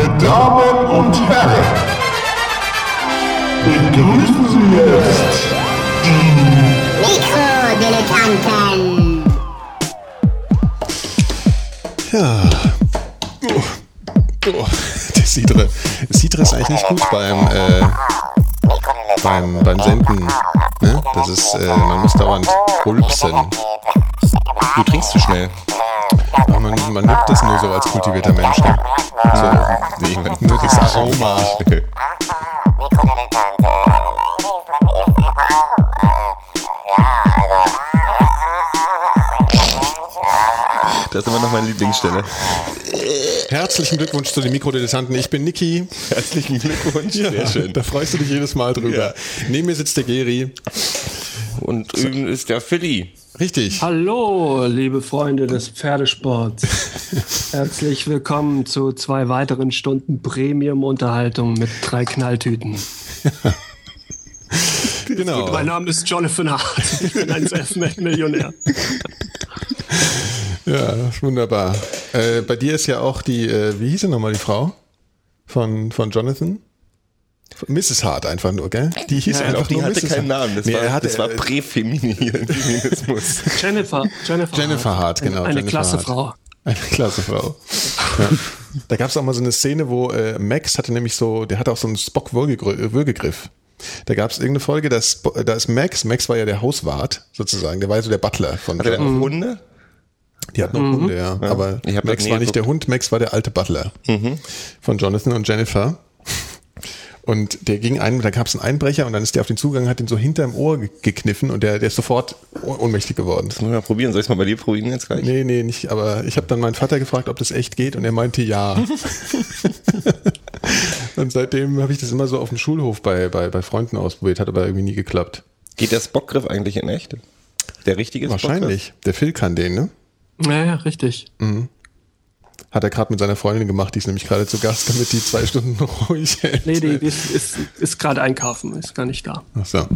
Meine Damen und Herren, begrüßen Sie jetzt die Mikrodilettanten. Ja. Oh. Oh. Der Sidre. Sidre ist eigentlich nicht gut beim, äh, beim, beim Senden. Ne? Das ist, äh, man muss dauernd rülpsen. Du trinkst zu schnell. Aber man, man nimmt das nur so als kultivierter Mensch. Ne? So, nee, man, nur das Aroma. Das ist immer noch meine Lieblingsstelle. Herzlichen Glückwunsch zu den Mikrodilettanten. Ich bin Niki. Herzlichen Glückwunsch. Sehr schön. Da freust du dich jedes Mal drüber. Ja. Neben mir sitzt der Geri. Und drüben ist der Philly. Richtig. Hallo, liebe Freunde des Pferdesports. Herzlich willkommen zu zwei weiteren Stunden Premium-Unterhaltung mit drei Knalltüten. Genau. Mein Name ist Jonathan Hart. Ich bin ein Selfmade-Millionär. Ja, wunderbar. Äh, bei dir ist ja auch die, äh, wie hieß sie nochmal die Frau? Von, von Jonathan? Mrs. Hart einfach nur, gell? Die hieß Ja, einfach auch die nur hatte Mrs. keinen Hart. Namen. Das Nee, war, er hatte, das war äh, Präfeminismus. Jennifer. Jennifer, Jennifer Hart, genau. Eine Jennifer klasse Hart. Frau. Eine klasse Frau. Ja. Da gab es auch mal so eine Szene, wo äh, Max hatte nämlich so, der hatte auch so einen Spock-Würgegriff. Da gab es irgendeine Folge, da ist, da ist Max, Max war ja der Hauswart sozusagen, der war so der Butler von Hatte der auch Hunde? Die hatten auch Hunde, ja. Aber Ich hab das Max war nicht geguckt. der Hund, Max war der alte Butler von Jonathan und Jennifer. Und der ging ein, da gab es einen Einbrecher und dann ist der auf den Zugang, hat ihn so hinterm Ohr ge- gekniffen und der, der ist sofort oh- ohnmächtig geworden. Das muss man mal probieren. Soll ich es mal bei dir probieren jetzt gleich? Nee, nee, nicht, aber ich habe dann meinen Vater gefragt, ob das echt geht und er meinte ja. und seitdem habe ich das immer so auf dem Schulhof bei, bei, bei Freunden ausprobiert, hat aber irgendwie nie geklappt. Geht der Spockgriff eigentlich in echt? Der richtige Wahrscheinlich. Der Phil kann den, ne? Ja, ja, richtig. Hat er gerade mit seiner Freundin gemacht, die ist nämlich gerade zu Gast, damit die zwei Stunden ruhig hält. Nee, die, die ist, ist, ist gerade einkaufen, ist gar nicht da. Ach so.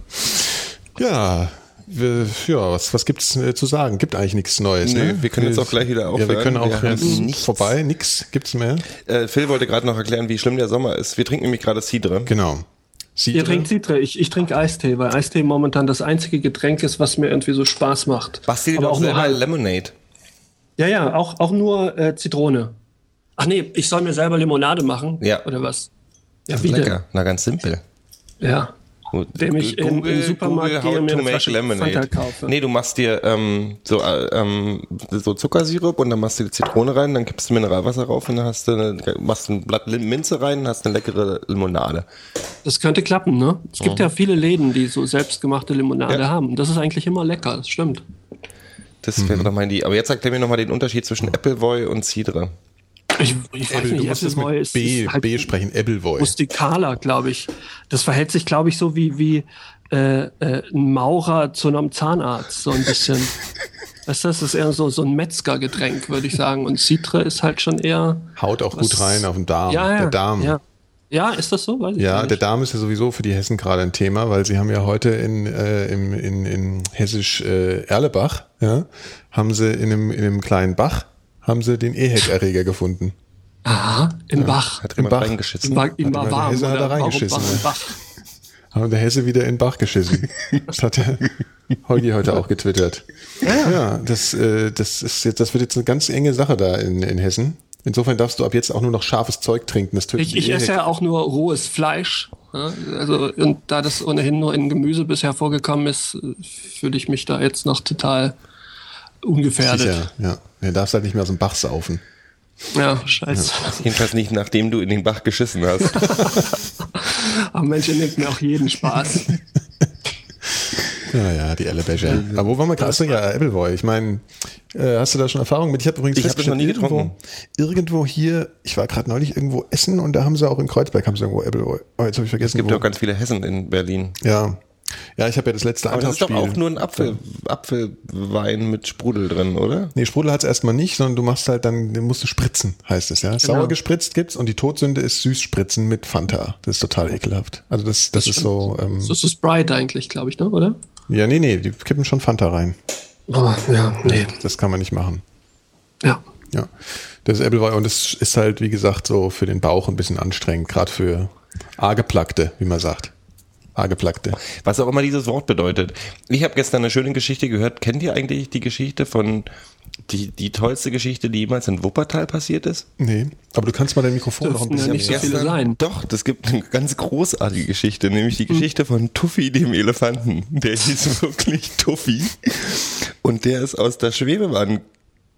Ja, wir, ja, was, was gibt's äh, zu sagen? Gibt eigentlich nichts Neues, Nö, ne? wir können jetzt auch gleich wieder Ja, wir aufhören. können auch Wir jetzt nichts. vorbei, nix gibt's mehr. Äh, Phil wollte gerade noch erklären, wie schlimm der Sommer ist. Wir trinken nämlich gerade Cidre. Genau. Sie Ihr trinkt Citre, ich, ich trinke Eistee, weil Eistee momentan das einzige Getränk ist, was mir irgendwie so Spaß macht. Bastel Aber auch nur selber halb. Lemonade. Ja, ja, auch, auch nur äh, Zitrone. Ach nee, ich soll mir selber Limonade machen? Ja. Oder was? Ja, wie lecker. Na, ganz simpel. Ja. Indem ich in- in den Supermarkt gehe, how mir eine Flasche lemonade. Fanta kaufe. Nee, du machst dir ähm, so, äh, ähm, so Zuckersirup und dann machst du die Zitrone rein, dann kippst du Mineralwasser rauf und dann hast du eine, machst ein Blatt Minze rein und hast eine leckere Limonade. Das könnte klappen, ne? Es gibt ja viele Läden, die so selbstgemachte Limonade Ja. haben. Das ist eigentlich immer lecker, das stimmt. Das wäre doch mein die. Aber jetzt erklär mir nochmal den Unterschied zwischen Appleboy und Cidre. Ich, ich weiß du nicht, Appleboy mit ist, B, ist halt B sprechen, Ebbelvoy. rustikaler, glaube ich. Das verhält sich, glaube ich, so wie, wie äh, äh, ein Maurer zu einem Zahnarzt, so ein bisschen. weißt du, das ist eher so, so ein Metzgergetränk, würde ich sagen. Und Citre ist halt schon eher. Haut auch gut Was- rein auf den Darm. Ja, ja. Der Darm. Ja. Ja, ist das so? Weiß ich Ja, gar der nicht. Darm ist ja sowieso für die Hessen gerade ein Thema, weil sie haben ja heute in, äh, im, in, in hessisch äh, Erlebach, ja, haben sie in einem, in einem kleinen Bach, haben sie den EHEC-Erreger gefunden. Aha, im Bach. Hat Im Bach. reingeschissen? Hat war immer der warm. Hesse hat da reingeschissen, ne? im Bach? Haben der Hesse wieder in Bach geschissen. Das hat der Holgi heute auch getwittert. Ja, das, äh, das ist jetzt, das wird jetzt eine ganz enge Sache da in, in Hessen. Insofern darfst du ab jetzt auch nur noch scharfes Zeug trinken. Das tötet Ich, ich esse ja auch nur rohes Fleisch. Ja, also, und da das ohnehin nur in Gemüse bisher vorgekommen ist, fühle ich mich da jetzt noch total ungefährdet. Sicher, ja. Du darfst halt nicht mehr aus dem Bach saufen. Ja, scheiße. Jedenfalls nicht, nachdem du in den Bach geschissen hast. Aber Mensch, ihr nehmt mir auch jeden Spaß. Ja, ja, die Ellebecher. Aber wo waren wir gerade? Achso, ja, Appleboy. Ich meine, äh, hast du da schon Erfahrung mit? Ich habe übrigens Ich hab das noch nie getrunken. Irgendwo, irgendwo hier, ich war gerade neulich irgendwo essen und da haben sie auch in Kreuzberg haben sie irgendwo Appleboy. Oh, jetzt habe ich vergessen. Es gibt wo. auch ganz viele Hessen in Berlin. ja. Ja, ich habe ja das letzte Aber das ist doch auch nur ein Apfel, Apfelwein mit Sprudel drin, oder? Nee, Sprudel hat's erstmal nicht, sondern du machst halt dann, den musst du spritzen, heißt es, ja. Sauer gespritzt gibt's und die Todsünde ist süß spritzen mit Fanta. Das ist total ekelhaft. Also das, das, ist so, ähm, Das ist Sprite eigentlich, glaube ich, ne? oder? Ja, nee, nee, die kippen schon Fanta rein. Oh, ja, nee. Das kann man nicht machen. Ja. Ja, das ist Appleboy und es ist halt, wie gesagt, so für den Bauch ein bisschen anstrengend, gerade für Argeplackte, wie man sagt. Argeplackte. Was auch immer dieses Wort bedeutet. Ich habe gestern eine schöne Geschichte gehört. Kennt ihr eigentlich die Geschichte von die, die tollste Geschichte, die jemals in Wuppertal passiert ist? Nee, aber du kannst mal dein Mikrofon noch ein bisschen nicht so viele sein. Doch, das gibt eine ganz großartige Geschichte, nämlich die Geschichte von Tuffy, dem Elefanten. Der hieß wirklich Tuffy. Und der ist aus der Schwebebahn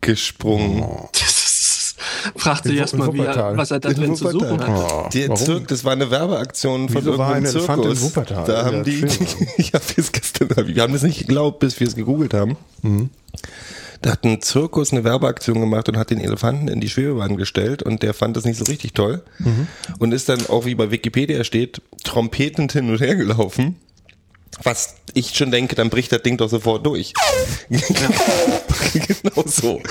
gesprungen. Das ist, fragt sich erstmal, er, was er da In drin zu suchen hat. Oh, Der warum? Zirk, das war eine Werbeaktion von Wieso war ein irgendeinem Elefant in Zirkus. Wuppertal? Da Ja, haben die, ich habe es gestern, wir haben das nicht geglaubt, bis wir es gegoogelt haben. Mhm. Da hat ein Zirkus eine Werbeaktion gemacht und hat den Elefanten in die Schwebebahn gestellt und der fand das nicht so richtig toll Mhm. und ist dann auch wie bei Wikipedia steht, trompetend hin und her gelaufen. Was ich schon denke, dann bricht das Ding doch sofort durch. genau so.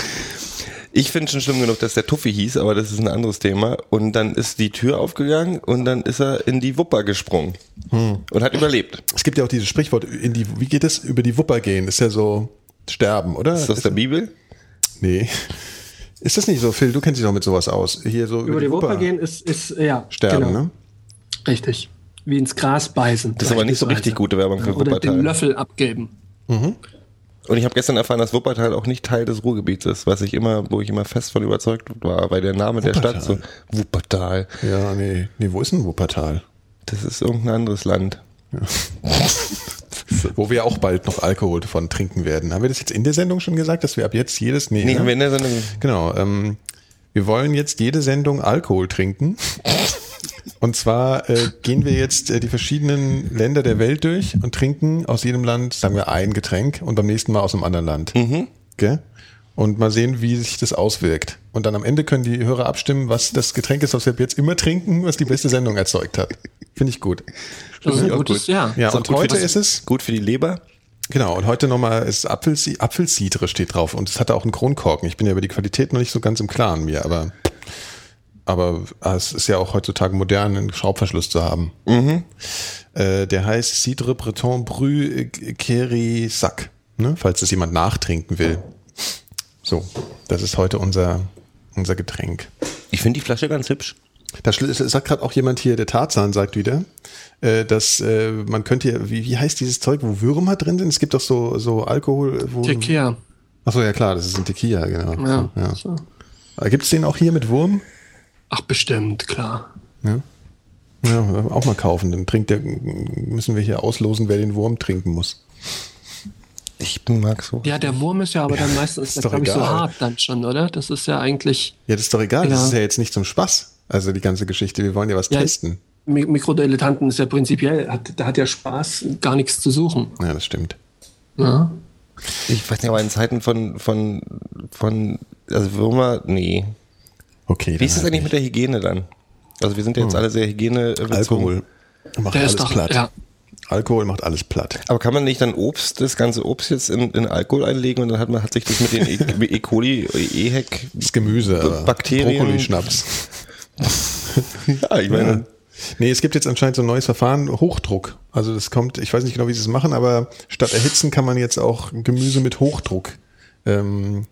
Ich finde schon schlimm genug, dass der Tuffy hieß, aber das ist ein anderes Thema. Und dann ist die Tür aufgegangen und dann ist er in die Wupper gesprungen und hat überlebt. Es gibt ja auch dieses Sprichwort, in die, wie geht es? Über die Wupper gehen. Ist ja so sterben, oder? Ist das der Bibel? nee. Ist das nicht so, Phil? Du kennst dich doch mit sowas aus. Hier so Über die Wupper gehen ist, ist ja, Sterben, genau. ne? Richtig. Wie ins Gras beißen. Das ist aber nicht so richtig gute Werbung für Oder den Wuppertal. Löffel abgeben. Und ich habe gestern erfahren, dass Wuppertal auch nicht Teil des Ruhrgebiets ist, was ich immer, wo ich immer fest von überzeugt war, weil der Name der Stadt so Wuppertal. Ja, nee. Nee, wo ist denn Wuppertal? Das ist irgendein anderes Land. Wo wir auch bald noch Alkohol von trinken werden. Haben wir das jetzt in der Sendung schon gesagt, dass wir ab jetzt jedes, nee, Nee, ne? haben wir in der Sendung. Genau, ähm, wir wollen jetzt jede Sendung Alkohol trinken. Und zwar äh, gehen wir jetzt äh, die verschiedenen Länder der Welt durch und trinken aus jedem Land, sagen wir, ein Getränk und beim nächsten Mal aus einem anderen Land. Gell? Und mal sehen, wie sich das auswirkt. Und dann am Ende können die Hörer abstimmen, was das Getränk ist, was wir ab jetzt immer trinken, was die beste Sendung erzeugt hat. Finde ich gut. Das ist ein gutes, gut. ja. Ja, und heute ist es Gut für die Leber. Genau, und heute nochmal ist Apfelsi Apfelcidre steht drauf und es hatte auch einen Kronkorken. Ich bin ja über die Qualität noch nicht so ganz im Klaren mir, aber, aber ah, es ist ja auch heutzutage modern, einen Schraubverschluss zu haben. Äh, der heißt Cidre Breton Bru Kerry Sac, ne? falls das jemand nachtrinken will. So, das ist heute unser, unser Getränk. Ich finde die Flasche ganz hübsch. Da sagt gerade auch jemand hier, der Tarzan sagt wieder, äh, dass äh, man könnte ja, wie, wie heißt dieses Zeug, wo Würmer drin sind? Es gibt doch so, so Alkohol, wo. Tequila. Achso, ja klar, das ist ein Tequila, genau. Ja. ja. So. Gibt es den auch hier mit Wurm? Ach, bestimmt, klar. Ja. Ja, auch mal kaufen. Dann trinkt der, müssen wir hier auslosen, wer den Wurm trinken muss. Ich mag so. Ja, der Wurm ist ja aber dann meistens, Ist doch glaube ich, so hart dann schon, oder? Das ist ja eigentlich Ja, das ist doch egal. Das Ja. ist ja jetzt nicht zum Spaß. Also die ganze Geschichte. Wir wollen ja was Ja, testen. Mi- Mikrodilettanten ist ja prinzipiell, hat, da hat ja Spaß gar nichts zu suchen. Ja, das stimmt. Ja. Ich weiß nicht, aber in Zeiten von, von, von, also Würmer, nee. Okay. Wie ist es eigentlich mit der Hygiene dann? Also wir sind ja jetzt alle sehr Hygiene. Alkohol? Macht Der alles ist doch, platt. ja. Alkohol macht alles platt. Aber kann man nicht dann Obst, das ganze Obst jetzt in, in Alkohol einlegen und dann hat man hat sich das mit den E. E. coli, EHEC, Das Gemüse, aber Bakterien- Brokkoli-Schnaps. ja, ich meine, Ja. Nee, es gibt jetzt anscheinend so ein neues Verfahren, Hochdruck. Also das kommt, ich weiß nicht genau, wie sie es machen, aber statt erhitzen kann man jetzt auch Gemüse mit Hochdruck ähm,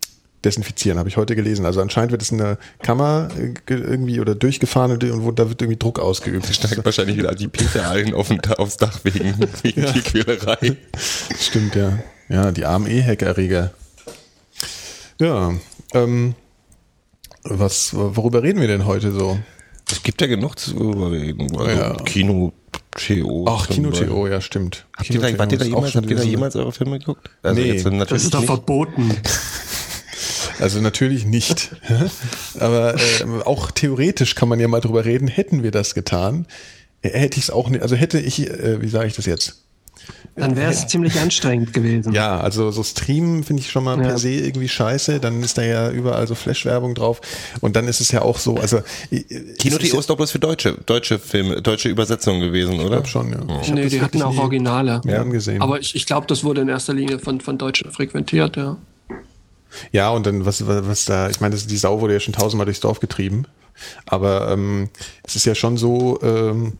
desinfizieren, habe ich heute gelesen. Also anscheinend wird es in der Kammer äh, ge- irgendwie oder durchgefahren und wo, da wird irgendwie Druck ausgeübt. steigt wahrscheinlich wieder die Peteralien auf den, aufs Dach wegen, wegen die Quälerei. Stimmt, ja. Ja, die armen E-Hack-Erreger. Ja, ähm, was, worüber reden wir denn heute so? Es gibt ja genug zu überreden. Also Ja. Kino, Theo. Ach, zum Kino-TO, ja, stimmt. Habt ihr da, Kino-TO wart ihr da jemals, schon habt ihr da eine- jemals eure Filme geguckt? Also Nee. jetzt natürlich Das ist doch nicht. verboten. Also natürlich nicht. Aber äh, auch theoretisch kann man ja mal drüber reden, hätten wir das getan, äh, hätte ich es auch nicht, also hätte ich, äh, wie sage ich das jetzt? Dann wäre es ziemlich anstrengend gewesen. Ja, also so streamen finde ich schon mal Ja. per se irgendwie scheiße, dann ist da ja überall so Flash-Werbung drauf und dann ist es ja auch so, also äh, Kino es ist doch bloß für deutsche, deutsche Filme, deutsche Übersetzungen gewesen, oder? glaub schon, ja. Ich Nee, die hatten auch Originale. gern gesehen. Aber ich, ich glaube, das wurde in erster Linie von, von Deutschen frequentiert, ja. Ja, und dann, was, was was da, ich meine, die Sau wurde ja schon tausendmal durchs Dorf getrieben. Aber ähm, es ist ja schon so, ähm,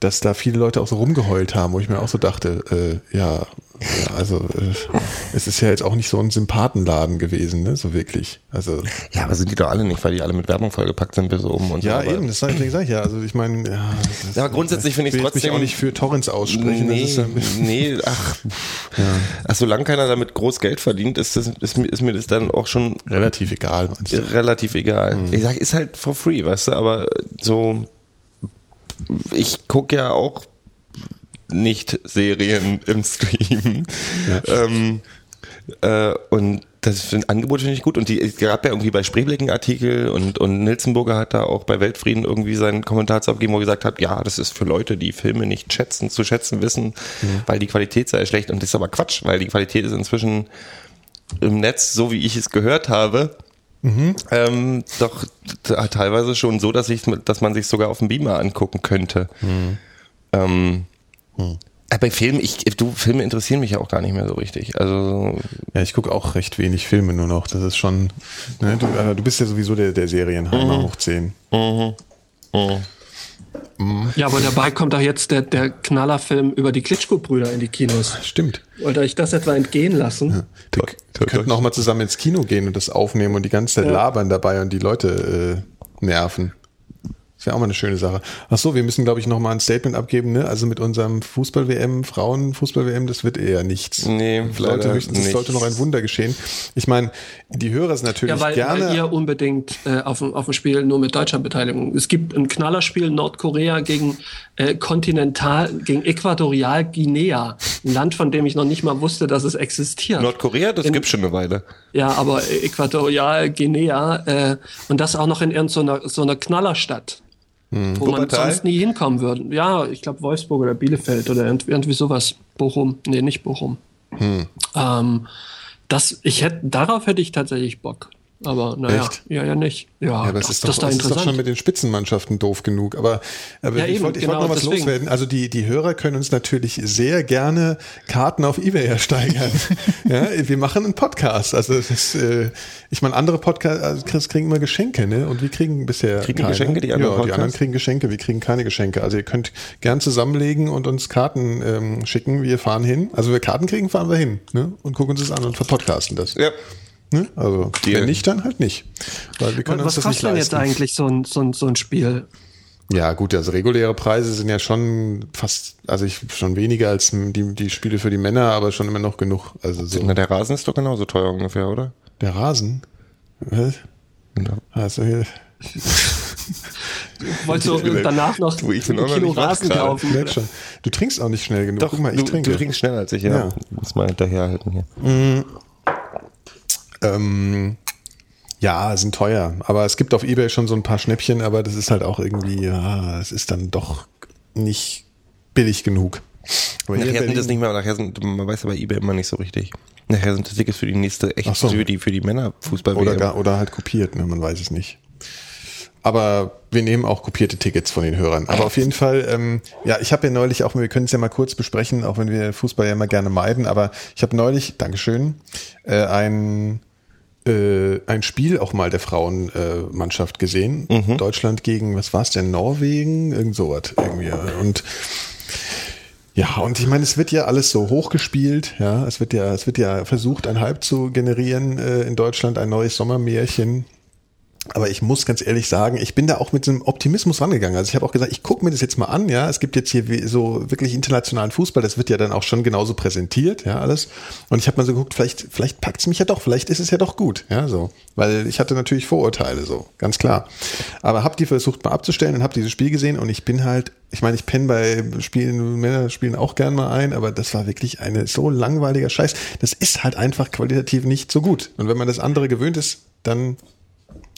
dass da viele Leute auch so rumgeheult haben, wo ich mir auch so dachte, äh, ja, ja, also äh, es ist ja jetzt auch nicht so ein Sympathenladen gewesen, ne, so wirklich. Also Ja, aber sind die doch alle nicht, weil die alle mit Werbung vollgepackt sind bis oben und ja, so. eben, das sag ich, sag ich ja. Also ich meine, ja, das- Ja, aber grundsätzlich finde ich will jetzt mich trotzdem- auch nicht für Torrents aussprechen. Nee, Das ist ja nee, ach, ach, solange keiner damit groß Geld verdient, ist, das, ist, mir- ist mir das dann auch schon relativ egal. relativ egal. Mhm. Ich sag, ist halt for free, weißt du, aber so, ich gucke ja auch nicht Serien im Stream. Ähm, äh, und das für ein Angebot finde ich gut. Und die es gab ja irgendwie bei Spreeblick einen Artikel und, und Nilsenburger hat da auch bei Weltfrieden irgendwie seinen Kommentar zu abgegeben, wo er gesagt hat, ja, das ist für Leute, die Filme nicht schätzen, zu schätzen wissen, weil die Qualität sei schlecht. Und das ist aber Quatsch, weil die Qualität ist inzwischen im Netz, so wie ich es gehört habe, ähm, doch teilweise schon so, dass ich, dass man sich sogar auf dem Beamer angucken könnte. Ähm, äh, Bei Filmen, ich, du, Filme interessieren mich ja auch gar nicht mehr so richtig. Also, Ja, ich gucke auch recht wenig Filme nur noch. Das ist schon, ne, du, äh, du bist ja sowieso der, der Serienheimer Mhm. hoch 10. Ja, aber dabei kommt doch jetzt der, der Knallerfilm über die Klitschko-Brüder in die Kinos. Stimmt. Wollt ihr euch das etwa entgehen lassen? Wir, wir könnten auch mal zusammen ins Kino gehen und das aufnehmen und die ganze Zeit labern dabei und die Leute äh, nerven. Das wäre auch mal eine schöne Sache. Ach so, wir müssen, glaube ich, noch mal ein Statement abgeben. Ne? Also mit unserem Fußball-WM, Frauen-Fußball-WM, das wird eher nichts. Nee, leider höchstens, das nicht. sollte noch ein Wunder geschehen. Ich meine, die Hörer sind natürlich Ja, weil, gerne. weil ihr unbedingt äh, auf, dem, auf dem Spiel nur mit Deutschlandbeteiligung. Es gibt ein Knallerspiel Nordkorea gegen äh, Kontinental, gegen Äquatorial-Guinea. Ein Land, von dem ich noch nicht mal wusste, dass es existiert. Nordkorea, das In- gibt's schon eine Weile. Ja, aber Äquatorial-Guinea äh, und das auch noch in irgendeiner so einer Knallerstadt, wo man Wuppertal? sonst nie hinkommen würde. Ja, ich glaube Wolfsburg oder Bielefeld oder irgendwie, sowas. Bochum, nee, nicht Bochum. Ähm, das, ich hätte, darauf hätte ich tatsächlich Bock. Aber naja, Echt? ja, ja nicht. Ja, Ja, aber es das, ist, das doch, da es ist doch schon mit den Spitzenmannschaften doof genug. Aber, aber Ja, ich eben, wollte ich genau, wollte noch was deswegen. loswerden. Also die, die Hörer können uns natürlich sehr gerne Karten auf Ebay ersteigern. ja, wir machen einen Podcast. Also das ist, äh, ich meine, andere Podcasts also Chris, kriegen immer Geschenke, ne? Und wir kriegen bisher Kriegen keine. Geschenke, die anderen ja, die anderen kriegen Geschenke, wir kriegen keine Geschenke. Also ihr könnt gern zusammenlegen und uns Karten ähm, schicken. Wir fahren hin. Also wir Karten kriegen, fahren wir hin. Ne? Und gucken uns das an und verpodcasten das. Ja. Ne? Also Deal. wenn nicht, dann halt nicht. Weil wir können uns Was das nicht kostet denn jetzt eigentlich so ein, so ein, so ein Spiel? Ja, gut, also reguläre Preise sind ja schon fast, also ich schon weniger als die, die Spiele für die Männer, aber schon immer noch genug. Also so Na, der Rasen ist doch genauso teuer ungefähr, oder? der Rasen. Was? Ja. Also hier, Wolltest du danach noch Du, ich bin ein Kilo Rasen kaufen? Du trinkst auch nicht schnell genug. Doch, Guck mal, ich du, trinke. du trinkst schneller als ich, ja. Ja. Muss mal hinterherhalten hier. Ähm, ja, sind teuer. Aber es gibt auf Ebay schon so ein paar Schnäppchen, aber das ist halt auch irgendwie, ja, es ist dann doch nicht billig genug. Aber Nachher sind das nicht mehr, nachher sind, man weiß ja bei eBay immer nicht so richtig. Nachher sind das Tickets für die nächste, echt so. für die, für die Männer Fußball Oder, gar, oder halt kopiert, ne? man weiß es nicht. Aber wir nehmen auch kopierte Tickets von den Hörern. Aber auf jeden Fall, ähm, ja, ich habe ja neulich auch, wir können es ja mal kurz besprechen, auch wenn wir Fußball ja immer gerne meiden, aber ich habe neulich, Dankeschön, äh, ein, äh, ein Spiel auch mal der Frauenmannschaft äh, gesehen. Deutschland gegen, was war es denn, Norwegen? Irgend sowas irgendwie. Und ja, und ich meine, es wird ja alles so hochgespielt, ja. Es wird ja, es wird ja versucht, ein Hype zu generieren äh, in Deutschland, ein neues Sommermärchen. Aber ich muss ganz ehrlich sagen, ich bin da auch mit einem Optimismus rangegangen. Also ich habe auch gesagt, ich gucke mir das jetzt mal an, ja. Es gibt jetzt hier so wirklich internationalen Fußball, das wird ja dann auch schon genauso präsentiert, ja, alles. Und ich habe mal so geguckt, vielleicht, vielleicht packt's mich ja doch, vielleicht ist es ja doch gut, ja, so. Weil ich hatte natürlich Vorurteile, so, ganz klar. Aber habe die versucht mal abzustellen und habe dieses Spiel gesehen und ich bin halt, ich meine, ich penne bei Spielen, Männer spielen auch gern mal ein, aber das war wirklich eine so langweiliger Scheiß. Das ist halt einfach qualitativ nicht so gut. Und wenn man das andere gewöhnt ist, dann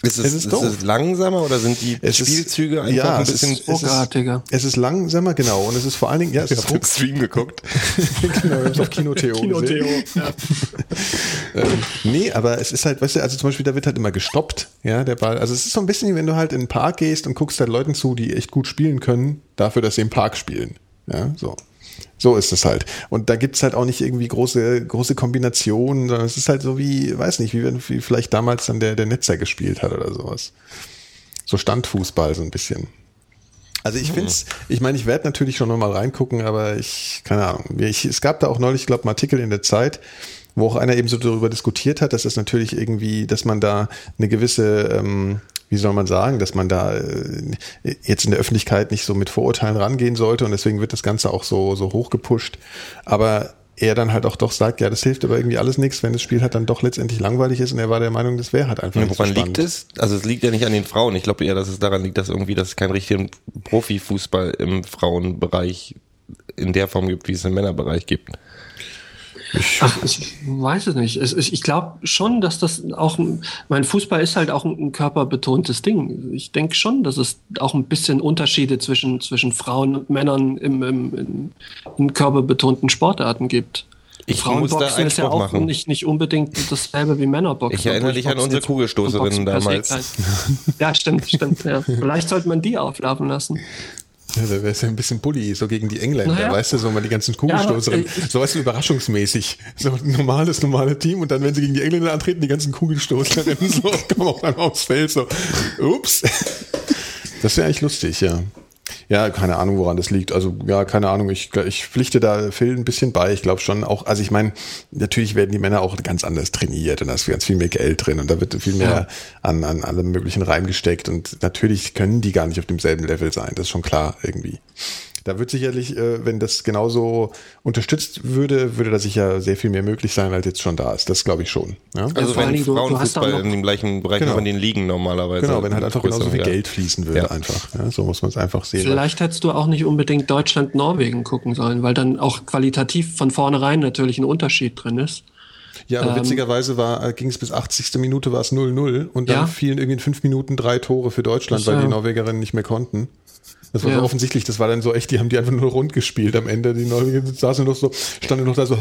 Ist es, Es ist ist es langsamer oder sind die Es ist- Spielzüge einfach ja, ein es bisschen ist- Ruckartiger. Es ist langsamer, genau. Und es ist vor allen Dingen, ja, es ist auf dem Stream geguckt? genau, wir haben es auf Kino-Theo Kino-Theo. gesehen. Ja. Ähm, nee, aber es ist halt, weißt du, also zum Beispiel, da wird halt immer gestoppt, ja, der Ball. Also es ist so ein bisschen, wie wenn du halt in den Park gehst und guckst halt Leuten zu, die echt gut spielen können, dafür, dass sie im Park spielen. Ja, so. So ist es halt. Und da gibt's halt auch nicht irgendwie große, große Kombinationen, sondern es ist halt so wie, weiß nicht, wie, wenn- wie vielleicht damals dann der, der Netzer gespielt hat oder sowas. So Standfußball so ein bisschen. Also ich finde es, ich meine, ich werde natürlich schon nochmal reingucken, aber ich, keine Ahnung. Ich, es gab da auch neulich, ich glaube, einen Artikel in der Zeit, wo auch einer eben so darüber diskutiert hat, dass es natürlich irgendwie, dass man da eine gewisse, ähm, wie soll man sagen, dass man da äh, jetzt in der Öffentlichkeit nicht so mit Vorurteilen rangehen sollte und deswegen wird das Ganze auch so, so hochgepusht. Aber er dann halt auch doch sagt, ja, das hilft aber irgendwie alles nichts, wenn das Spiel halt dann doch letztendlich langweilig ist und er war der Meinung, das wäre halt einfach Ja, nicht so woran spannend. liegt es? Also es liegt ja nicht an den Frauen. Ich glaube eher, dass es daran liegt, dass irgendwie, dass es keinen richtigen Profifußball im Frauenbereich in der Form gibt, wie es im Männerbereich gibt. Ach, ich weiß es nicht. Es, ich glaube schon, dass das auch, ein- mein Fußball ist halt auch ein, körperbetontes Ding. Ich denke schon, dass es auch ein bisschen Unterschiede zwischen, zwischen Frauen und Männern im, im, in, in körperbetonten Sportarten gibt. Ich Frauenboxen ist ja auch machen. nicht, nicht unbedingt dasselbe wie Männerboxen. Ich erinnere dich an unsere Kugelstoßerinnen damals. Ja, stimmt, stimmt. Ja. Vielleicht sollte man die auflaufen lassen. Ja, da wäre es ja ein bisschen Bully, so gegen die Engländer, Naja. weißt du, so mal die ganzen Kugelstoßerinnen. Ja, so weißt du, überraschungsmäßig. So ein normales, normale Team und dann, wenn sie gegen die Engländer antreten, die ganzen Kugelstoßerinnen so kommen auf einmal aufs Feld, so, ups. Das wäre eigentlich lustig, ja. Ja, keine Ahnung, woran das liegt. Also, ja, keine Ahnung. Ich, ich pflichte da Phil ein bisschen bei. Ich glaube schon auch, also ich meine, natürlich werden die Männer auch ganz anders trainiert und da ist ganz viel mehr Geld drin und da wird viel mehr an, an allem Möglichen reingesteckt und natürlich können die gar nicht auf demselben Level sein. Das ist schon klar irgendwie. Da wird sicherlich, äh, wenn das genauso unterstützt würde, würde da sicher sehr viel mehr möglich sein, als jetzt schon da ist. Das glaube ich schon. Ja? Also vor allen wenn Frauenfußball in dem gleichen Bereich Genau. von den Ligen normalerweise. Genau, wenn halt einfach genauso viel ja. Geld fließen würde Ja. einfach. Ja, so muss man es einfach sehen. Vielleicht hättest du auch nicht unbedingt Deutschland-Norwegen gucken sollen, weil dann auch qualitativ von vornherein natürlich ein Unterschied drin ist. Ja, aber Ähm, witzigerweise war, äh, ging es bis 80. Minute war es 0-0 und dann Ja. fielen irgendwie in fünf Minuten drei Tore für Deutschland, Das, weil die ja. Norwegerinnen nicht mehr konnten. Das war so Ja. offensichtlich, das war dann so echt, die haben die einfach nur rund gespielt am Ende. Die Norweger saßen noch so, standen noch da so,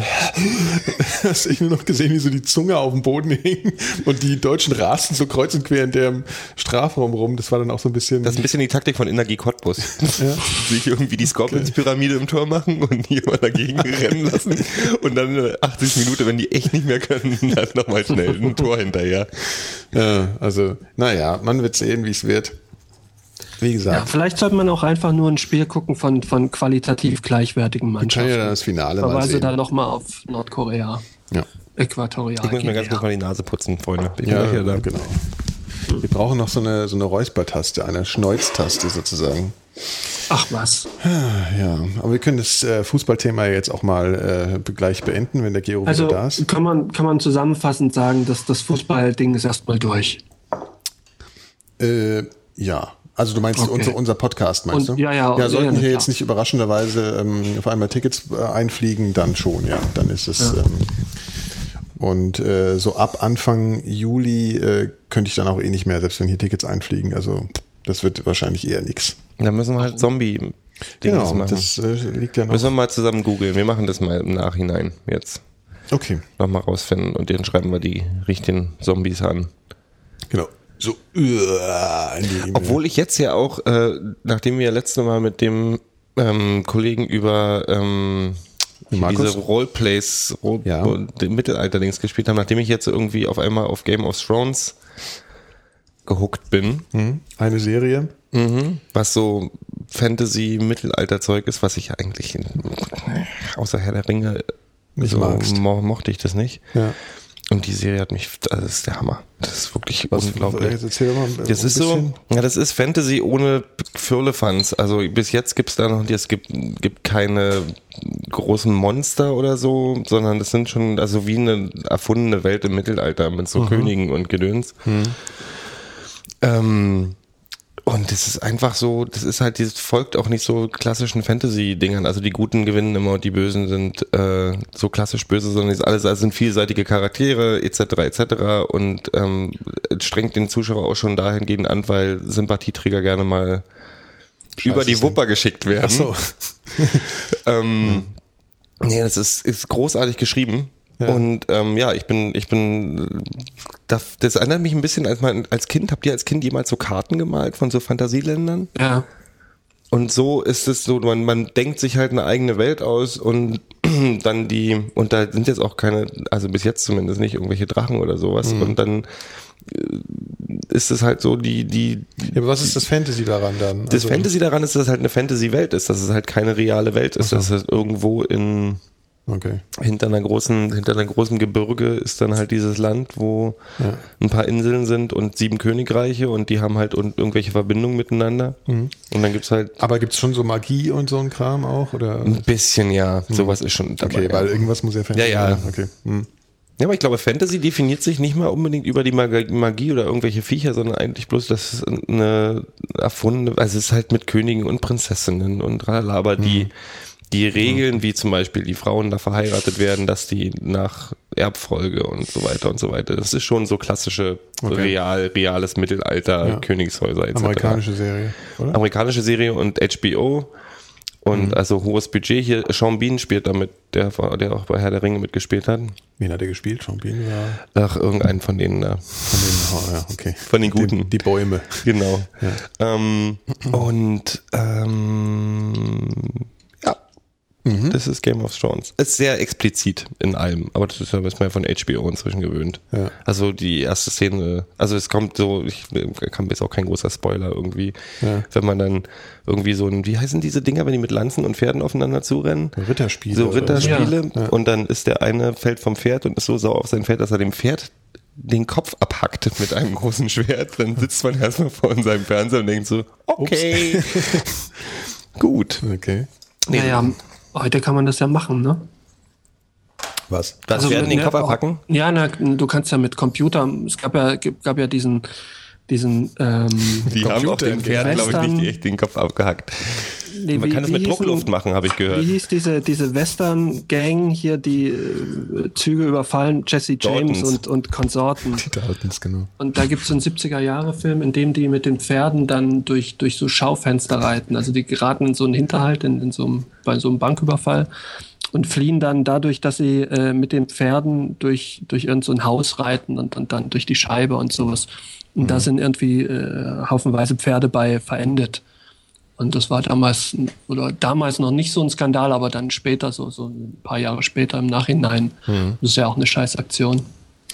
hast ich nur noch gesehen, wie so die Zunge auf dem Boden hing und die Deutschen rasten so kreuz und quer in dem Strafraum rum. Das war dann auch so ein bisschen. Das ist ein bisschen die Taktik von Energie Cottbus. Sich irgendwie die Scorpions-Pyramide im Tor machen und die immer dagegen rennen lassen. Und dann in der 80 Minute, wenn die echt nicht mehr können, dann nochmal schnell ein Tor hinterher. ja, also, naja, man wird sehen, wie es wird. Wie Ja, gesagt, vielleicht sollte man auch einfach nur ein Spiel gucken von, von qualitativ gleichwertigen kann Mannschaften. ja dann das Finale mal Verweise sehen. da nochmal auf Nordkorea, Ja. Äquatorial. Ich muss mir ganz kurz mal die Nase putzen, Freunde. Ich bin Ja, da. genau. Wir brauchen noch so eine, so eine Räuspertaste, eine Schneuztaste sozusagen. Ach was. Ja, aber wir können das äh, Fußballthema jetzt auch mal äh, gleich beenden, wenn der Gero Also wieder da ist. kann man, kann man zusammenfassend sagen, dass das Fußballding ist erstmal durch. Äh, ja. Also du meinst Okay. unser, unser Podcast, meinst Und- du? ja, ja, Ja, sollten ja, hier jetzt nicht überraschenderweise ähm, auf einmal Tickets äh, einfliegen, dann schon, ja. Dann ist es. Ähm, und äh, so ab Anfang Juli äh, könnte ich dann auch eh nicht mehr, selbst wenn hier Tickets einfliegen. Also das wird wahrscheinlich eher nix. Dann müssen wir halt Zombie Genau, machen. das äh, liegt ja noch. müssen wir mal zusammen googeln. Wir machen das mal im Nachhinein jetzt. Okay, Nochmal rausfinden und dann schreiben wir die richtigen Zombies an. genau. So, uh, in die E-Mail. Obwohl ich jetzt ja auch, äh, nachdem wir letzte Mal mit dem ähm, Kollegen über ähm, diese Roleplays, Role Ja. den Mittelalter-Dings gespielt habe, nachdem ich jetzt irgendwie auf einmal auf Game of Thrones gehuckt bin, Hm, eine Serie. was so Fantasy-Mittelalter-Zeug ist, was ich eigentlich außer Herr der Ringe Nicht so magst. mo mochte ich das nicht. Ja. Und die Serie hat mich, das ist der Hammer. Das ist wirklich Was, unglaublich. jetzt erzähl mal ein Das ist so, ja, das ist Fantasy ohne Firlefanz. Also bis jetzt gibt's da noch, es gibt, gibt keine großen Monster oder so, sondern das sind schon, also wie eine erfundene Welt im Mittelalter mit Mhm. so Königen und Gedöns. Ähm, und das ist einfach so, das ist halt, dieses folgt auch nicht so klassischen Fantasy-Dingern. Also die Guten gewinnen immer und die Bösen sind äh, so klassisch böse, sondern es alles, also sind vielseitige Charaktere etc. etc. Und ähm, es strengt den Zuschauer auch schon dahingehend an, weil Sympathieträger gerne mal über die. Wupper geschickt werden. Ach so. Ähm, Nee, das ist, ist großartig geschrieben. Und ähm, ja, ich bin, ich bin, das, das erinnert mich ein bisschen, als man als Kind, habt ihr als Kind jemals so Karten gemalt von so Fantasieländern? Ja. Und so ist es so, man, man denkt sich halt eine eigene Welt aus und dann die, und da sind jetzt auch keine, also bis jetzt zumindest nicht irgendwelche Drachen oder sowas. Und dann äh, ist es halt so, die, die, Ja, aber was ist das Fantasy daran dann? das Also- Fantasy daran ist, dass es halt eine Fantasy-Welt ist, dass es halt keine reale Welt ist, dass es irgendwo in, Okay. hinter einer großen, hinter einer großen Gebirge ist dann halt dieses Land, wo Ja. ein paar Inseln sind und sieben Königreiche und die haben halt un- irgendwelche Verbindungen miteinander. Mhm. Und dann gibt's halt Aber gibt's schon so Magie und so ein Kram auch? Oder? ein bisschen, ja, sowas ist schon dabei. Okay, ja. weil irgendwas muss ja Fantasy Ja, ja. sein. Okay. Hm. Ja, aber ich glaube, Fantasy definiert sich nicht mal unbedingt über die Mag- Magie oder irgendwelche Viecher, sondern eigentlich bloß, dass es eine erfundene, also es ist halt mit Königen und Prinzessinnen und tralala, aber die, die Regeln, wie zum Beispiel die Frauen da verheiratet werden, dass die nach Erbfolge und so weiter und so weiter, das ist schon so klassische, Okay. real, reales Mittelalter, Ja. Königshäuser etc. Amerikanische Serie, oder? Amerikanische Serie und HBO. Und Mhm. also hohes Budget hier. Sean Bean spielt damit, der, der auch bei Herr der Ringe mitgespielt hat. Wen hat er gespielt? Sean Bean war Ach, irgendeinen von denen da. von den, oh, ja, okay. Von den Guten. Die, die Bäume. Genau. Ähm, und ähm, ja, Mhm. das ist Game of Thrones. Ist sehr explizit in allem, aber das ist ja was man von HBO inzwischen gewöhnt. Ja. Also die erste Szene, also es kommt so, ich kann jetzt auch kein großer Spoiler irgendwie, Ja. wenn man dann irgendwie so ein, wie heißen diese Dinger, wenn die mit Lanzen und Pferden aufeinander zurennen? Ritterspiele. So Ritterspiele Ja. und dann ist der eine fällt vom Pferd und ist so sauer auf sein Pferd, dass er dem Pferd den Kopf abhackt mit einem großen Schwert. Dann sitzt man erstmal vor seinem Fernseher und denkt so, okay, gut. Okay. Naja, heute kann man das ja machen, ne? Was? Das Pferd den ne, Kopf auch- abhacken? Ja, na, du kannst ja mit Computer, es gab ja, gab ja diesen, diesen, ähm, Die haben auch den Pferden, glaube ich, nicht echt den Kopf abgehackt. nee, Man wie- kann es wie mit hießen- Druckluft machen, habe ich Wie gehört. hieß diese, diese Western-Gang hier, die äh, Züge überfallen, Jesse James Daltons. und, und Konsorten. Die Daltons, genau. Und da gibt es so einen 70er-Jahre-Film, in dem die mit den Pferden dann durch, durch so Schaufenster reiten. Also die geraten in so einen Hinterhalt, in, in so einem, bei so einem Banküberfall und fliehen dann dadurch, dass sie äh, mit den Pferden durch, durch irgend so Haus reiten und, und dann durch die Scheibe und sowas. Und da sind irgendwie äh, haufenweise Pferde bei verendet. Und das war damals, oder damals noch nicht so ein Skandal, aber dann später, so, so ein paar Jahre später im Nachhinein. Das ist ja auch eine Scheißaktion.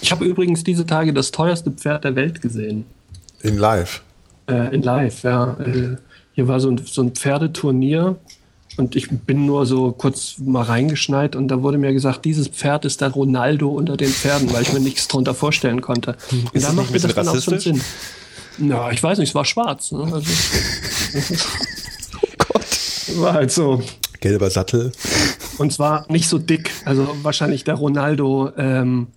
Ich habe übrigens diese Tage das teuerste Pferd der Welt gesehen. In live. Äh, in live, ja. Äh, hier war so ein, so ein Pferdeturnier und ich bin nur so kurz mal reingeschneit und da wurde mir gesagt, dieses Pferd ist der Ronaldo unter den Pferden, weil ich mir nichts drunter vorstellen konnte. Und das da macht mir das dann auch schon rassistisch? Sinn. Na, ich weiß nicht, es war schwarz. Ne? Also, war halt so. Gelber Sattel. Und zwar nicht so dick. Also wahrscheinlich der Ronaldo. Ähm,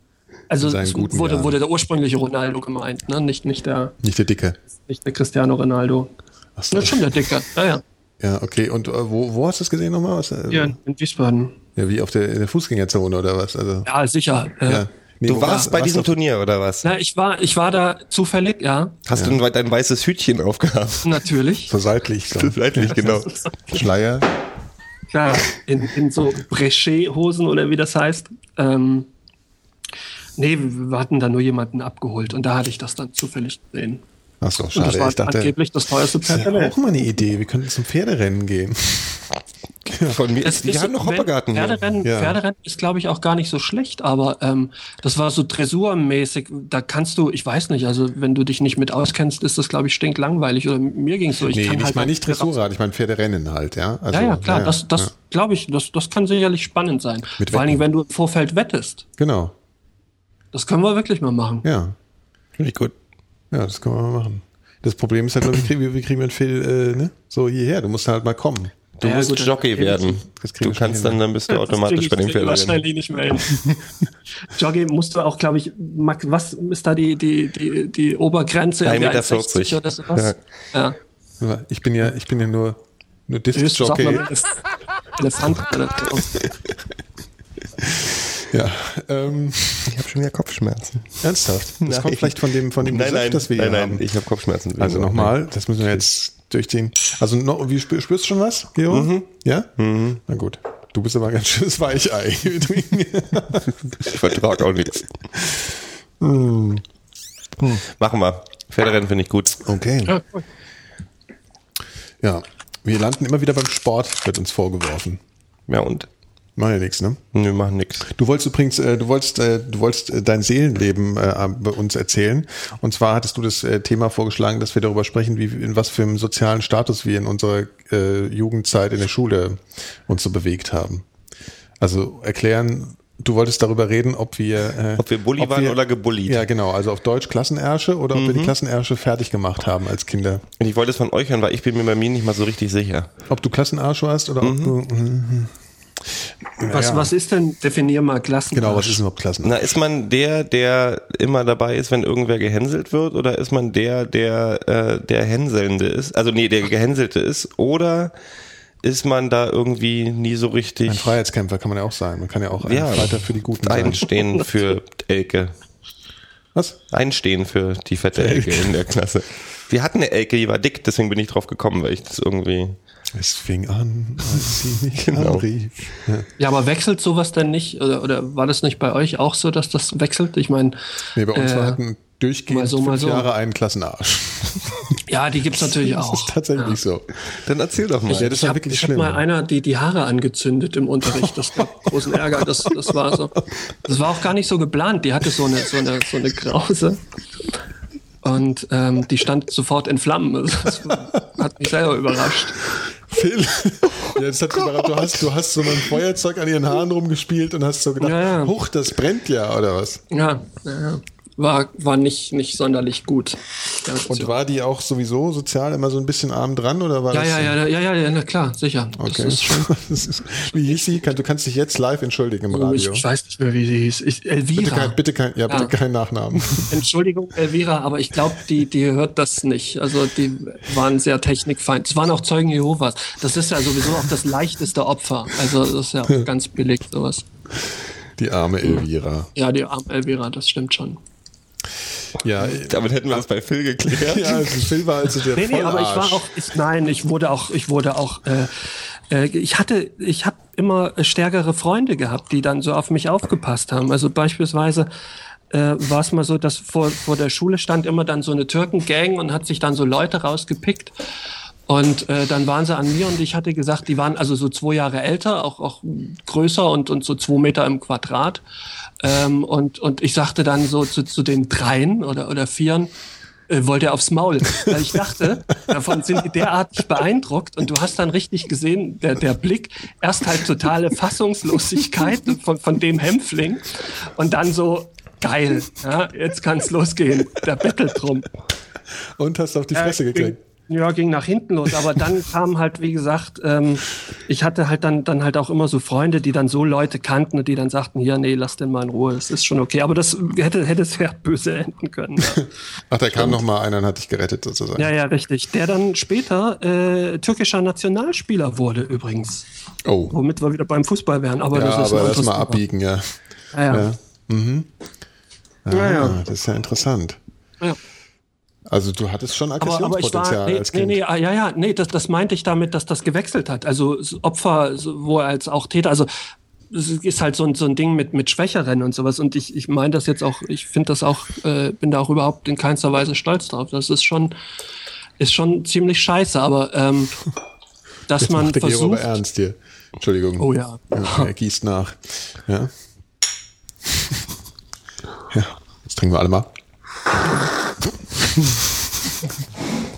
also wurde, wurde der ursprüngliche Ronaldo gemeint, ne? nicht, nicht, der, Nicht der Dicke. nicht der Cristiano Ronaldo. Ach so. Das ist schon der Dicke. Ja, ja. Ja, okay. Und äh, wo, wo hast du es gesehen nochmal? Was, äh, Hier in, Wiesbaden. ja, wie auf der, in der Fußgängerzone oder was? Also, Ja, sicher. Äh, ja. Nee, Du warst bei warst diesem du? Turnier, oder was? Na, ich war, ich war da zufällig, ja, Hast du ein, dein weißes Hütchen aufgehabt? natürlich. So seitlich. So. Seitlich, genau. Schleier. Klar, in, in so Breché-Hosen oder wie das heißt. Ähm, nee, wir hatten da nur jemanden abgeholt und da hatte ich das dann zufällig gesehen. Ach so, Und schade. das war Ich dachte, angeblich das teuerste das Pferd der wäre Welt. auch mal eine Idee. Wir könnten zum Pferderennen gehen. Von mir, Es die ist- haben noch Hoppergarten. Pferderennen, Ja. Pferderennen ist, glaube ich, auch gar nicht so schlecht, aber ähm, das war so dressurmäßig. Da kannst du, ich weiß nicht, also wenn du dich nicht mit auskennst, ist das, glaube ich, stinklangweilig. Oder mir ging es so. Ich Nee, kann ich halt meine nicht Dressurrad, ich meine Pferderennen halt, ja. Also, Ja, ja, klar, ja, das, das ja. glaube ich, das, das kann sicherlich spannend sein. Mit Vor allen Dingen, wenn du im Vorfeld wettest. Genau, Das können wir wirklich mal machen. ja. Finde ich gut. Ja, das können wir mal machen. Das Problem ist halt, wie kriegen wir, kriegen wir den Phil äh, ne? so hierher? Du musst halt mal kommen. Du Ja, musst gut, Jockey werden. Du kannst dann, dann bist du Das automatisch bei den ich Pferderennen. wahrscheinlich nicht mehr hin. Jogging musst du auch, glaube ich, Max, was ist da die, die, die, die Obergrenze? 1,40 Irgendwie Meter. 1,60 Oder sowas? Ja. Aber Ich bin ja, ich bin ja nur, nur Disc-Jockey. Elefant. Ja, ähm, Ich habe schon wieder Kopfschmerzen. ernsthaft. Das Nein. kommt vielleicht von dem, von dem Nein, Gesöff, nein, das wir nein, hier nein, haben. ich habe Kopfschmerzen. Also nochmal, das müssen wir jetzt durch den. Also noch, wie spür, spürst du schon was, Gero? Ja? Na gut. Du bist aber ein ganz schönes Weichei. Ich vertrag auch nichts. Machen wir. Pferderennen finde ich gut. okay. Ja. Wir landen immer wieder beim Sport, wird uns vorgeworfen. Ja, und? Mach ja nichts, ne? Wir machen nix. Du wolltest übrigens, äh, du wolltest, äh, du wolltest äh, dein Seelenleben äh, bei uns erzählen. Und zwar hattest du das äh, Thema vorgeschlagen, dass wir darüber sprechen, wie in was für einem sozialen Status wir in unserer Jugendzeit in der Schule uns so bewegt haben. Also erklären, du wolltest darüber reden, ob wir äh, Ob wir Bulli waren oder gebullied. Ja, genau. Also auf Deutsch Klassenersche oder ob wir die Klassenersche fertig gemacht haben als Kinder. Und ich wollte es von euch hören, weil ich bin mir bei mir nicht mal so richtig sicher. Ob du Klassenarsche warst oder ob du. Mhm. Was, Naja. was ist denn, definier mal Klassen. Genau, was ist denn überhaupt Klassenarsche? Na, ist man der, der immer dabei ist, wenn irgendwer gehänselt wird, oder ist man der, der äh, der Hänselnde ist? Also nee, der Gehänselte ist, oder ist man da irgendwie nie so Ein richtig Freiheitskämpfer kann man ja auch sein. Man kann ja auch ein Ja. Fighter für die Guten sein. einstehen für Elke? Was? Einstehen für die fette Elke in der Klasse. Wir hatten eine Elke, die war dick, deswegen bin ich drauf gekommen, weil ich das irgendwie. Es fing an, als sie mich Genau. anrief. Ja. Ja, aber wechselt sowas denn nicht? Oder, oder war das nicht bei euch auch so, dass das wechselt? Ich meine, Nee, bei uns Äh, war hatten durchgehend mal so, mal fünf so. Jahre einen Klassenarsch. ja, die gibt's natürlich Das auch. ist tatsächlich so. Dann erzähl doch mal. Ja, das Ich war habe wirklich hab schlimm. mal einer die, die Haare angezündet im Unterricht. Das gab großen Ärger. Das, das war so. Das war auch gar nicht so geplant. Die hatte so eine, so eine, so eine Krause. Und ähm, die stand sofort in Flammen. Das hat mich selber überrascht. Phil, ja, das hat überrascht. du hast, du hast so einem Feuerzeug an ihren Haaren rumgespielt und hast so gedacht, Ja, ja. huch, das brennt ja, oder was? Ja, ja, ja. War, war nicht, nicht sonderlich gut. Und war die auch sowieso sozial immer so ein bisschen arm dran, oder war ja, das? ja, ja, ja, ja, ja, na klar, sicher. Okay. Das ist schon, Das ist, wie hieß sie? Du kannst dich jetzt live entschuldigen im oh, Radio. ich weiß nicht mehr, wie sie hieß. Ich, Elvira. Bitte kein, bitte kein, ja, bitte Ja. kein Nachnamen. Entschuldigung, Elvira, aber ich glaube, die, die hört das nicht. Also die waren sehr technikfeind. Es waren auch Zeugen Jehovas. Das ist ja sowieso auch das leichteste Opfer. Also das ist ja auch ganz billig sowas. Die arme Elvira. Ja, die arme Elvira, das stimmt schon. Ja, Damit hätten wir das bei Phil geklärt. ja also Phil war also der Nee, nee, aber ich war auch, ich, nein, ich wurde auch, ich wurde auch, äh, äh, ich hatte, ich habe immer stärkere Freunde gehabt, die dann so auf mich aufgepasst haben. Also beispielsweise äh, war es mal so, dass vor, vor der Schule stand immer dann so eine Türkengang und hat sich dann so Leute rausgepickt. Und äh, dann waren sie an mir und ich hatte gesagt, die waren also so zwei Jahre älter, auch, auch größer und, und so zwei Meter im Quadrat. Ähm, und, und ich sagte dann so zu, zu den dreien oder, oder vieren, äh, wollte er aufs Maul. Weil ich dachte, davon sind die derartig beeindruckt und du hast dann richtig gesehen, der, der Blick, erst halt totale Fassungslosigkeit von, von dem Hämpfling und dann so, geil, ja, jetzt kann's losgehen, der bettelt drum. Und hast auf die Fresse gekriegt. Ja, ging nach hinten los. Aber dann kam halt, wie gesagt, ähm, ich hatte halt dann, dann halt auch immer so Freunde, die dann so Leute kannten und die dann sagten, hier, nee, lass den mal in Ruhe, das ist schon okay. Aber das hätte, hätte sehr böse enden können. Ja. Ach, da kam noch mal einer und hat dich gerettet sozusagen. ja, ja, richtig. Der dann später äh, türkischer Nationalspieler wurde übrigens. Oh. Womit wir wieder beim Fußball wären. Aber Ja, das ist aber lass mal abbiegen, ja. Thema. Ja, ja. Ah, Ja, ja. Das ist ja interessant. ja. Also du hattest schon Aber, aber Aggressionspotenzial war, nee, als nee, Kind. nee, ah, ja, ja, nee, das, das meinte ich damit, dass das gewechselt hat. Also Opfer, so- wo er als auch Täter, also es ist halt so ein, so ein Ding mit, mit Schwächeren und sowas. Und ich, ich meine das jetzt auch, ich finde das auch, äh, bin da auch überhaupt in keinster Weise stolz drauf. Das ist schon, ist schon ziemlich scheiße, aber ähm, dass man Macht der Gero aber versucht. ernst hier. Entschuldigung. Oh ja. ja. Er gießt nach. Ja. ja. Jetzt trinken wir alle mal.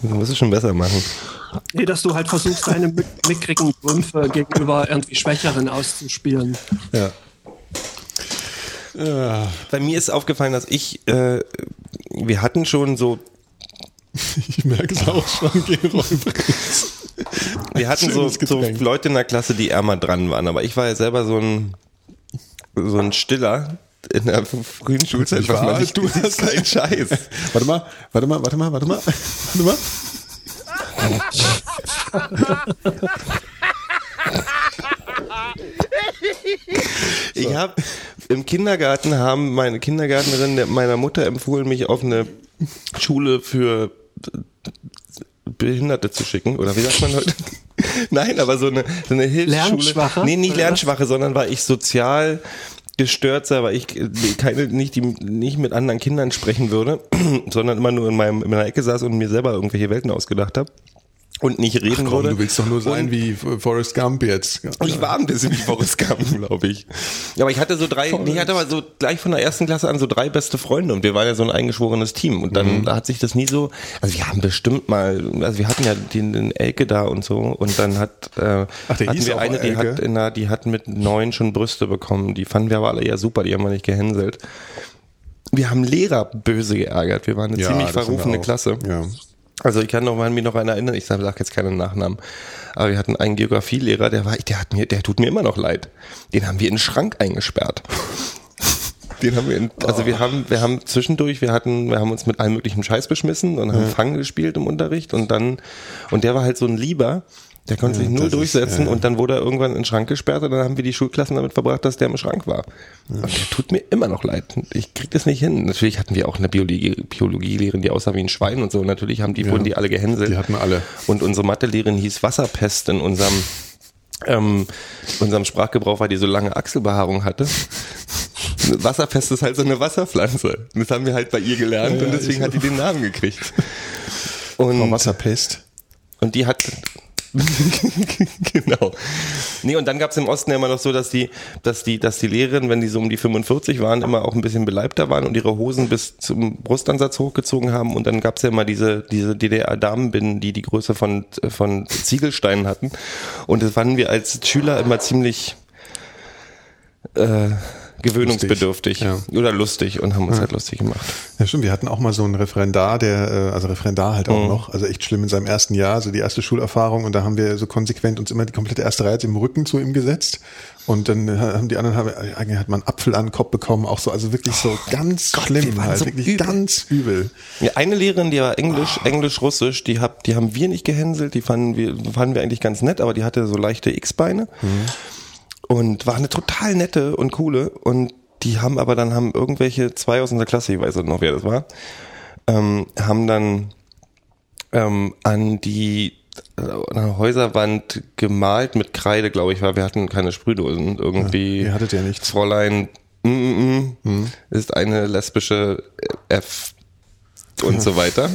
Das musst du schon besser machen. Nee, dass du halt versuchst, deine mick- mickrigen Trümpfe gegenüber irgendwie Schwächeren auszuspielen. Ja. Ja. Bei mir ist aufgefallen, dass ich, äh, wir hatten schon so, Ich merke es auch schon, wir hatten so, so. Leute in der Klasse, die ärmer dran waren. Aber ich war ja selber so ein, so ein Stiller in der frühen Schulzeit. Ich was man war, nicht- du das ist kein Scheiß. Warte mal, warte mal, warte mal, warte mal. Warte mal. Ich habe im Kindergarten haben meine Kindergärtnerin der- meiner Mutter empfohlen, mich auf eine Schule für Behinderte zu schicken. Oder wie sagt man heute? Nein, aber so eine, so eine Hilfsschule. Lernschwache? Nee, nicht? Lernschwache, sondern weil ich sozial gestört sei, weil ich keine, nicht, die, nicht mit anderen Kindern sprechen würde, sondern immer nur in meinem, in meiner Ecke saß und mir selber irgendwelche Welten ausgedacht habe. Und nicht reden Komm, würde. du willst doch nur sein Und- wie Forrest Gump jetzt. ich war ein bisschen wie Forrest Gump, glaube ich. Ja, aber ich hatte so drei, nee, ich hatte aber so gleich von der ersten Klasse an so drei beste Freunde und wir waren ja so ein eingeschworenes Team und dann Mhm. hat sich das nie so, also wir haben bestimmt mal, also wir hatten ja den, den Elke da und so und dann hat, äh, Ach, hatten wir eine, die hat, in der, die hat mit neun schon Brüste bekommen, die fanden wir aber alle eher super, die haben wir nicht gehänselt. Wir haben Lehrer böse geärgert, wir waren eine Ja, ziemlich verrufene. Klasse. Ja. Also ich kann noch mal mich noch an erinnern, ich sage jetzt keinen Nachnamen, aber wir hatten einen Geografielehrer, der war, der hat mir, der tut mir immer noch leid. Den haben wir in den Schrank eingesperrt. Den haben wir, in, also wir haben, wir haben zwischendurch, wir hatten, wir haben uns mit allem möglichen Scheiß beschmissen und haben Fang gespielt im Unterricht und dann, und der war halt so ein Lieber, der konnte sich null ist- durchsetzen ja. und dann wurde er irgendwann in den Schrank gesperrt und dann haben wir die Schulklassen damit verbracht, dass der im Schrank war. Und der tut mir immer noch leid. Ich krieg das nicht hin. Natürlich hatten wir auch eine Biologie, Biologielehrerin, die aussah wie ein Schwein und so. Natürlich haben die, wurden die alle gehänselt. Die hatten alle. Und unsere Mathelehrerin hieß Wasserpest in unserem, ähm, unserem Sprachgebrauch, weil die so lange Achselbehaarung hatte. Wasserpest ist halt so eine Wasserpflanze. Das haben wir halt bei ihr gelernt Ja, und deswegen hat die den Namen gekriegt. Frau Und, Wasserpest. und die hat genau. Nee, und dann gab's im Osten ja immer noch so, dass die, dass die, dass die Lehrerinnen, wenn die so um die 45 waren, immer auch ein bisschen beleibter waren und ihre Hosen bis zum Brustansatz hochgezogen haben. Und dann gab's ja immer diese, diese DDR-Damenbinden, die die Größe von, von Ziegelsteinen hatten. Und das fanden wir als Schüler immer ziemlich äh, gewöhnungsbedürftig Lustig, oder lustig und haben uns halt lustig gemacht. Ja, stimmt. Wir hatten auch mal so einen Referendar, der, äh, also Referendar halt auch Mhm. noch, also echt schlimm in seinem ersten Jahr, so die erste Schulerfahrung und da haben wir so konsequent uns immer die komplette erste Reihe im Rücken zu ihm gesetzt und dann äh, haben die anderen, haben, eigentlich hat man einen Apfel an den Kopf bekommen, auch so, also wirklich so ganz Oh wir schlimm waren halt, so wirklich übel. ganz übel. Ja, eine Lehrerin, die war Englisch, Englisch, Russisch, die hab, die haben wir nicht gehänselt, die fanden wir, fanden wir eigentlich ganz nett, aber die hatte so leichte X-Beine und war eine total nette und coole und die haben aber dann haben irgendwelche zwei aus unserer Klasse, ich weiß noch, wer das war, ähm, haben dann ähm, an die äh, der Häuserwand gemalt mit Kreide, glaube ich, weil wir hatten keine Sprühdosen. Irgendwie. Ja, ihr hattet ja nichts. Fräulein mm, mm, mm, ist eine lesbische F und so weiter.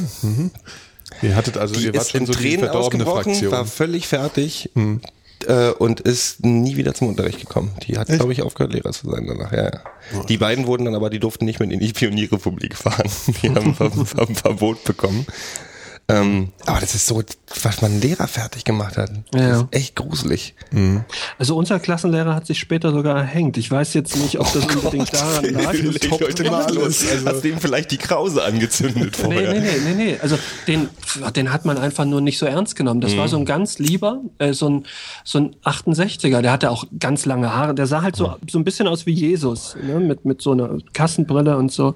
Ihr hattet also, Die ihr wart ist schon in so Tränen ausgebrochen, Fraktion. war völlig fertig äh, und ist nie wieder zum Unterricht gekommen. Die hat, glaube ich, aufgehört, Lehrer zu sein danach. Ja, ja. Die beiden wurden dann aber, die durften nicht mehr in die Pionierrepublik fahren. Die haben Ver Verbot bekommen. Ähm, aber das ist so, was man Lehrer fertig gemacht hat. Das Ja. ist echt gruselig. Also unser Klassenlehrer hat sich später sogar erhängt. Ich weiß jetzt nicht, ob das unbedingt daran lag. Top Leute, mal alles. los. Hast du ihm vielleicht die Krause angezündet Nee, vorher? nee, nee, nee, nee. Also den, den hat man einfach nur nicht so ernst genommen. Das war so ein ganz lieber, äh, so ein so ein 68er. Der hatte auch ganz lange Haare. Der sah halt so so ein bisschen aus wie Jesus, ne? mit mit so einer Kassenbrille und so.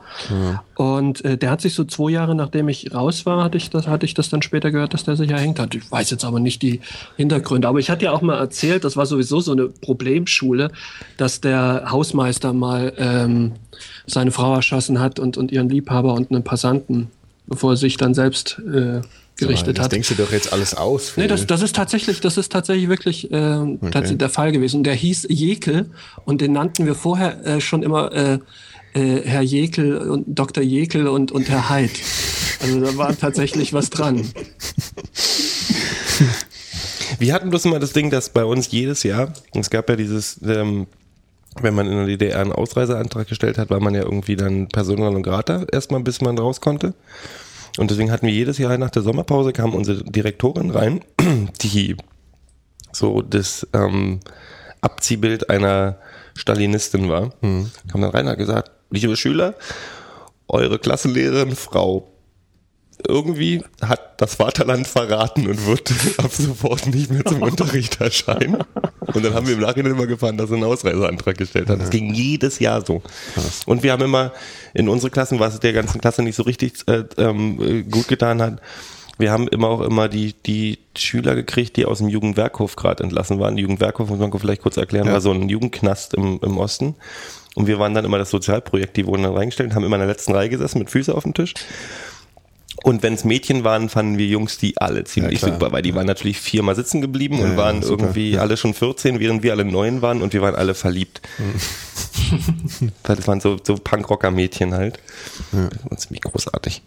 Und äh, der hat sich so zwei Jahre nachdem ich raus war, hatte ich das hatte ich das dann später gehört, dass der sich erhängt hat. Ich weiß jetzt aber nicht die Hintergründe. Aber ich hatte ja auch mal erzählt, das war sowieso so eine Problemschule, dass der Hausmeister mal ähm, seine Frau erschossen hat und und ihren Liebhaber und einen Passanten, bevor er sich dann selbst äh, gerichtet das hat. denkst du doch jetzt alles aus. Nee, das, das ist tatsächlich, das ist tatsächlich wirklich äh, tatsächlich der Fall gewesen. Und der hieß Jekel und den nannten wir vorher äh, schon immer äh, äh, Herr Jekel und Dr. Jekel und, und Herr Heid. Also da war tatsächlich was dran. Wir hatten bloß immer das Ding, dass bei uns jedes Jahr, es gab ja dieses, ähm, wenn man in der DDR einen Ausreiseantrag gestellt hat, war man ja irgendwie dann Persona non grata erstmal, bis man raus konnte. Und deswegen hatten wir jedes Jahr nach der Sommerpause kam unsere Direktorin rein, die so das ähm, Abziehbild einer Stalinistin war. Kam dann rein und hat gesagt, liebe Schüler, eure Klassenlehrerin Frau irgendwie hat das Vaterland verraten und wird ab sofort nicht mehr zum Unterricht erscheinen. Und dann haben wir im Nachhinein immer gefahren, dass er einen Ausreiseantrag gestellt hat. Das ging jedes Jahr so. Und wir haben immer in unsere Klassen, was der ganzen Klasse nicht so richtig äh, äh, gut getan hat, wir haben immer auch immer die, die Schüler gekriegt, die aus dem Jugendwerkhof gerade entlassen waren. Die Jugendwerkhof, muss man vielleicht kurz erklären, Ja. war so ein Jugendknast im, im Osten. Und wir waren dann immer das Sozialprojekt, die wurden dann reingestellt, haben immer in der letzten Reihe gesessen mit Füßen auf dem Tisch. Und wenn es Mädchen waren, fanden wir Jungs die alle ziemlich Ja, super, weil die waren natürlich viermal sitzen geblieben Ja, und ja, waren super. irgendwie alle schon 14, während wir alle neun waren und wir waren alle verliebt. Weil das waren so, so Punkrocker-Mädchen halt. Ja. Ziemlich großartig.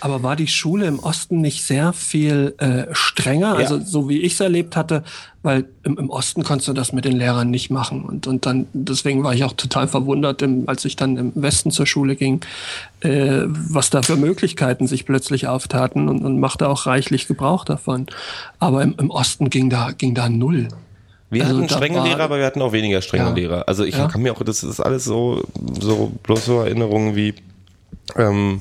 Aber war die Schule im Osten nicht sehr viel äh, strenger? Ja. Also so wie ich es erlebt hatte, weil im, im, Osten konntest du das mit den Lehrern nicht machen. Und, und dann, deswegen war ich auch total verwundert, im, als ich dann im Westen zur Schule ging, äh, was da für Möglichkeiten sich plötzlich auftaten und, und machte auch reichlich Gebrauch davon. Aber im, im Osten ging da, ging da null. Wir also hatten strenge war, Lehrer, aber wir hatten auch weniger strenge ja. Lehrer. Also ich ja. kann mir auch, das ist alles so, so bloß so Erinnerungen wie, ähm,